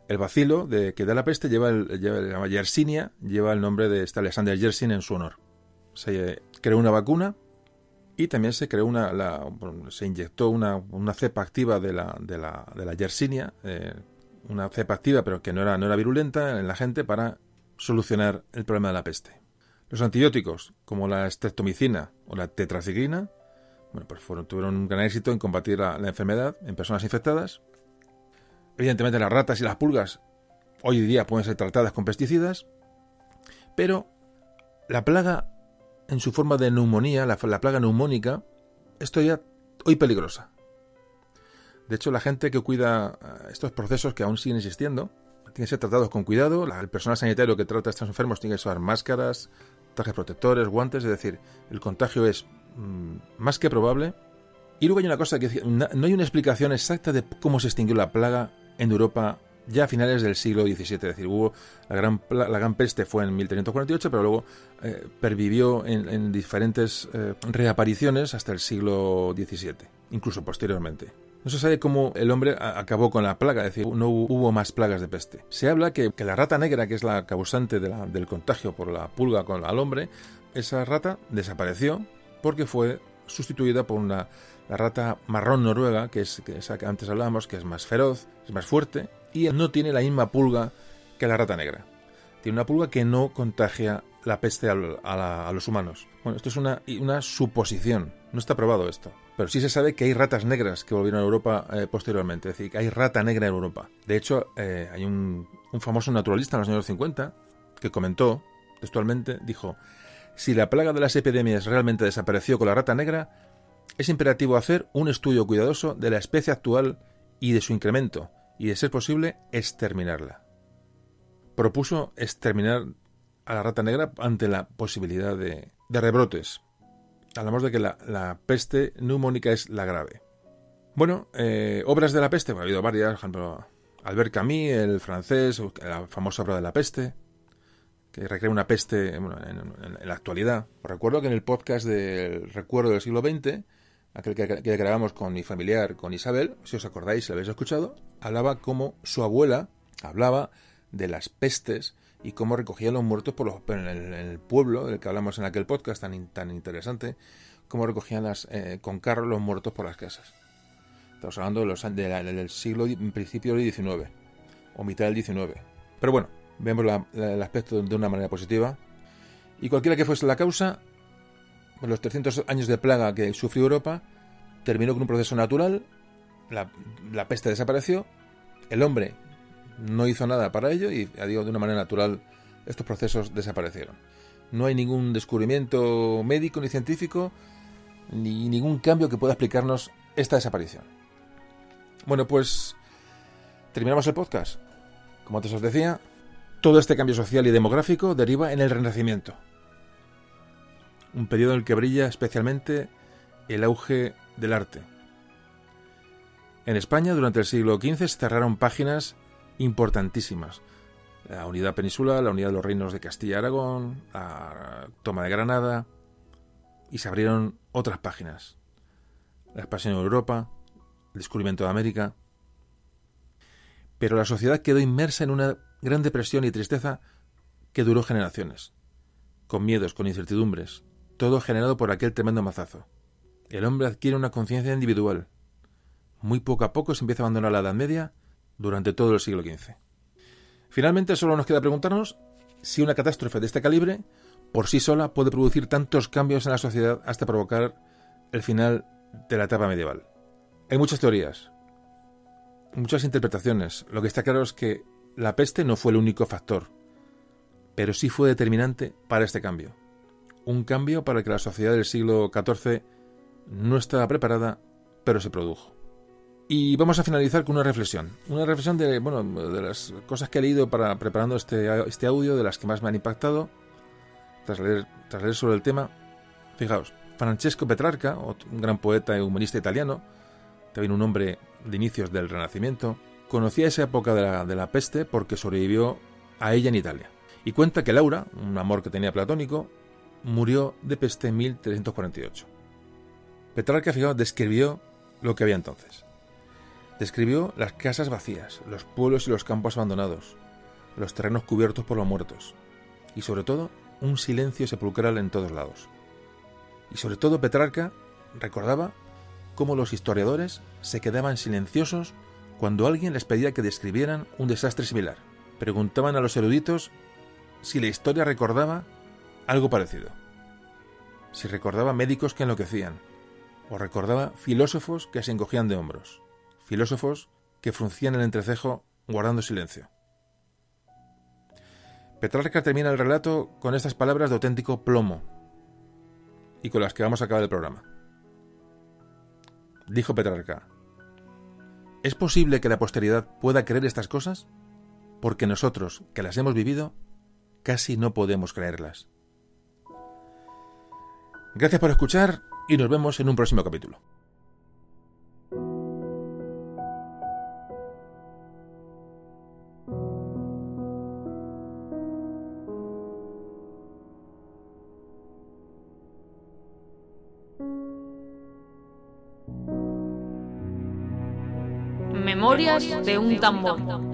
El vacilo de que da la peste lleva el, lleva, Yersinia, lleva el nombre de este Alexander Yersin en su honor se creó una vacuna y también se creó una, se inyectó una, cepa activa de la, de la, de la Yersinia, eh, una cepa activa pero que no era, no era virulenta en la gente para solucionar el problema de la peste. Los antibióticos, como la streptomicina o la tetraciclina, bueno, pues fueron, tuvieron un gran éxito en combatir la enfermedad en personas infectadas. Evidentemente las ratas y las pulgas hoy en día pueden ser tratadas con pesticidas, pero la plaga en su forma de neumonía, la, plaga neumónica, es todavía hoy peligrosa. De hecho, la gente que cuida eh, estos procesos que aún siguen existiendo, tienen que ser tratados con cuidado. el personal sanitario que trata a estos enfermos tiene que usar máscaras, trajes protectores, guantes, es decir, el contagio es mm, más que probable. Y luego hay una cosa que no hay una explicación exacta de cómo se extinguió la plaga en Europa ya a finales del siglo XVII. Es decir, hubo la gran, la, gran peste fue en 1348, pero luego eh, pervivió en, diferentes eh, reapariciones hasta el siglo XVII, incluso posteriormente. No se sabe cómo el hombre acabó con la plaga, es decir, no hubo más plagas de peste. Se habla que, la rata negra, que es la causante del contagio por la pulga con, al hombre, esa rata desapareció porque fue sustituida por una la rata marrón noruega, que es que antes hablábamos, que es más feroz, es más fuerte y no tiene la misma pulga que la rata negra. Tiene una pulga que no contagia la peste a, los humanos. Bueno, esto es una, una, suposición, no está probado esto. Pero sí se sabe que hay ratas negras que volvieron a Europa eh, posteriormente, es decir, que hay rata negra en Europa. De hecho, eh, hay un, un famoso naturalista en los años 50 que comentó textualmente, dijo, si la plaga de las epidemias realmente desapareció con la rata negra, es imperativo hacer un estudio cuidadoso de la especie actual y de su incremento, y, de ser posible, exterminarla. Propuso exterminar a la rata negra ante la posibilidad de, rebrotes. Hablamos de que la, peste neumónica es la grave. Bueno, eh, obras de la peste, ha habido varias, por ejemplo, Albert Camus, el francés, la famosa obra de la peste, que recrea una peste en, la actualidad. recuerdo que en el podcast del Recuerdo del siglo XX aquel que, grabamos con mi familiar, con Isabel, si os acordáis, si lo habéis escuchado, hablaba como su abuela hablaba de las pestes y cómo recogían los muertos por los, en, el, pueblo del que hablamos en aquel podcast tan, tan interesante, cómo recogían las, eh, con carros los muertos por las casas. Estamos hablando de los, del siglo, principio del XIX, o mitad del XIX. Pero bueno, vemos el aspecto de una manera positiva. Y cualquiera que fuese la causa, los 300 años de plaga que sufrió Europa, terminó con un proceso natural, la, peste desapareció, el hombre no hizo nada para ello y, digo, de una manera natural, estos procesos desaparecieron. No hay ningún descubrimiento médico ni científico, ni ningún cambio que pueda explicarnos esta desaparición. Bueno, pues terminamos el podcast. Como antes os decía, todo este cambio social y demográfico deriva en el Renacimiento, un periodo en el que brilla especialmente el auge del arte. En España, durante el siglo XV, se cerraron páginas importantísimas. La unidad peninsular, la unidad de los reinos de Castilla y Aragón, la toma de Granada, y se abrieron otras páginas. La expansión en Europa, el descubrimiento de América. Pero la sociedad quedó inmersa en una gran depresión y tristeza que duró generaciones, con miedos, con incertidumbres, todo generado por aquel tremendo mazazo. El hombre adquiere una conciencia individual. Muy poco a poco se empieza a abandonar la Edad Media durante todo el siglo XV. Finalmente, solo nos queda preguntarnos si una catástrofe de este calibre, por sí sola, puede producir tantos cambios en la sociedad hasta provocar el final de la etapa medieval. Hay muchas teorías, muchas interpretaciones. Lo que está claro es que la peste no fue el único factor, pero sí fue determinante para este cambio. Un cambio para el que la sociedad del siglo XIV no estaba preparada, pero se produjo. Y vamos a finalizar con una reflexión. Una reflexión de, bueno, de las cosas que he leído para preparando este, este audio, de las que más me han impactado, tras leer, tras leer sobre el tema. Fijaos, Francesco Petrarca, un gran poeta y humanista italiano, también un hombre de inicios del Renacimiento, conocía esa época de la, de la peste porque sobrevivió a ella en Italia. Y cuenta que Laura, un amor que tenía platónico, murió de peste en 1348. Petrarca, fijaos, describió lo que había entonces. Describió las casas vacías, los pueblos y los campos abandonados, los terrenos cubiertos por los muertos, y sobre todo un silencio sepulcral en todos lados. Y sobre todo Petrarca recordaba cómo los historiadores se quedaban silenciosos cuando alguien les pedía que describieran un desastre similar. Preguntaban a los eruditos si la historia recordaba algo parecido, si recordaba médicos que enloquecían, o recordaba filósofos que se encogían de hombros filósofos que fruncían el entrecejo guardando silencio. Petrarca termina el relato con estas palabras de auténtico plomo y con las que vamos a acabar el programa. Dijo Petrarca, ¿es posible que la posteridad pueda creer estas cosas? Porque nosotros, que las hemos vivido, casi no podemos creerlas. Gracias por escuchar y nos vemos en un próximo capítulo. de un tambor.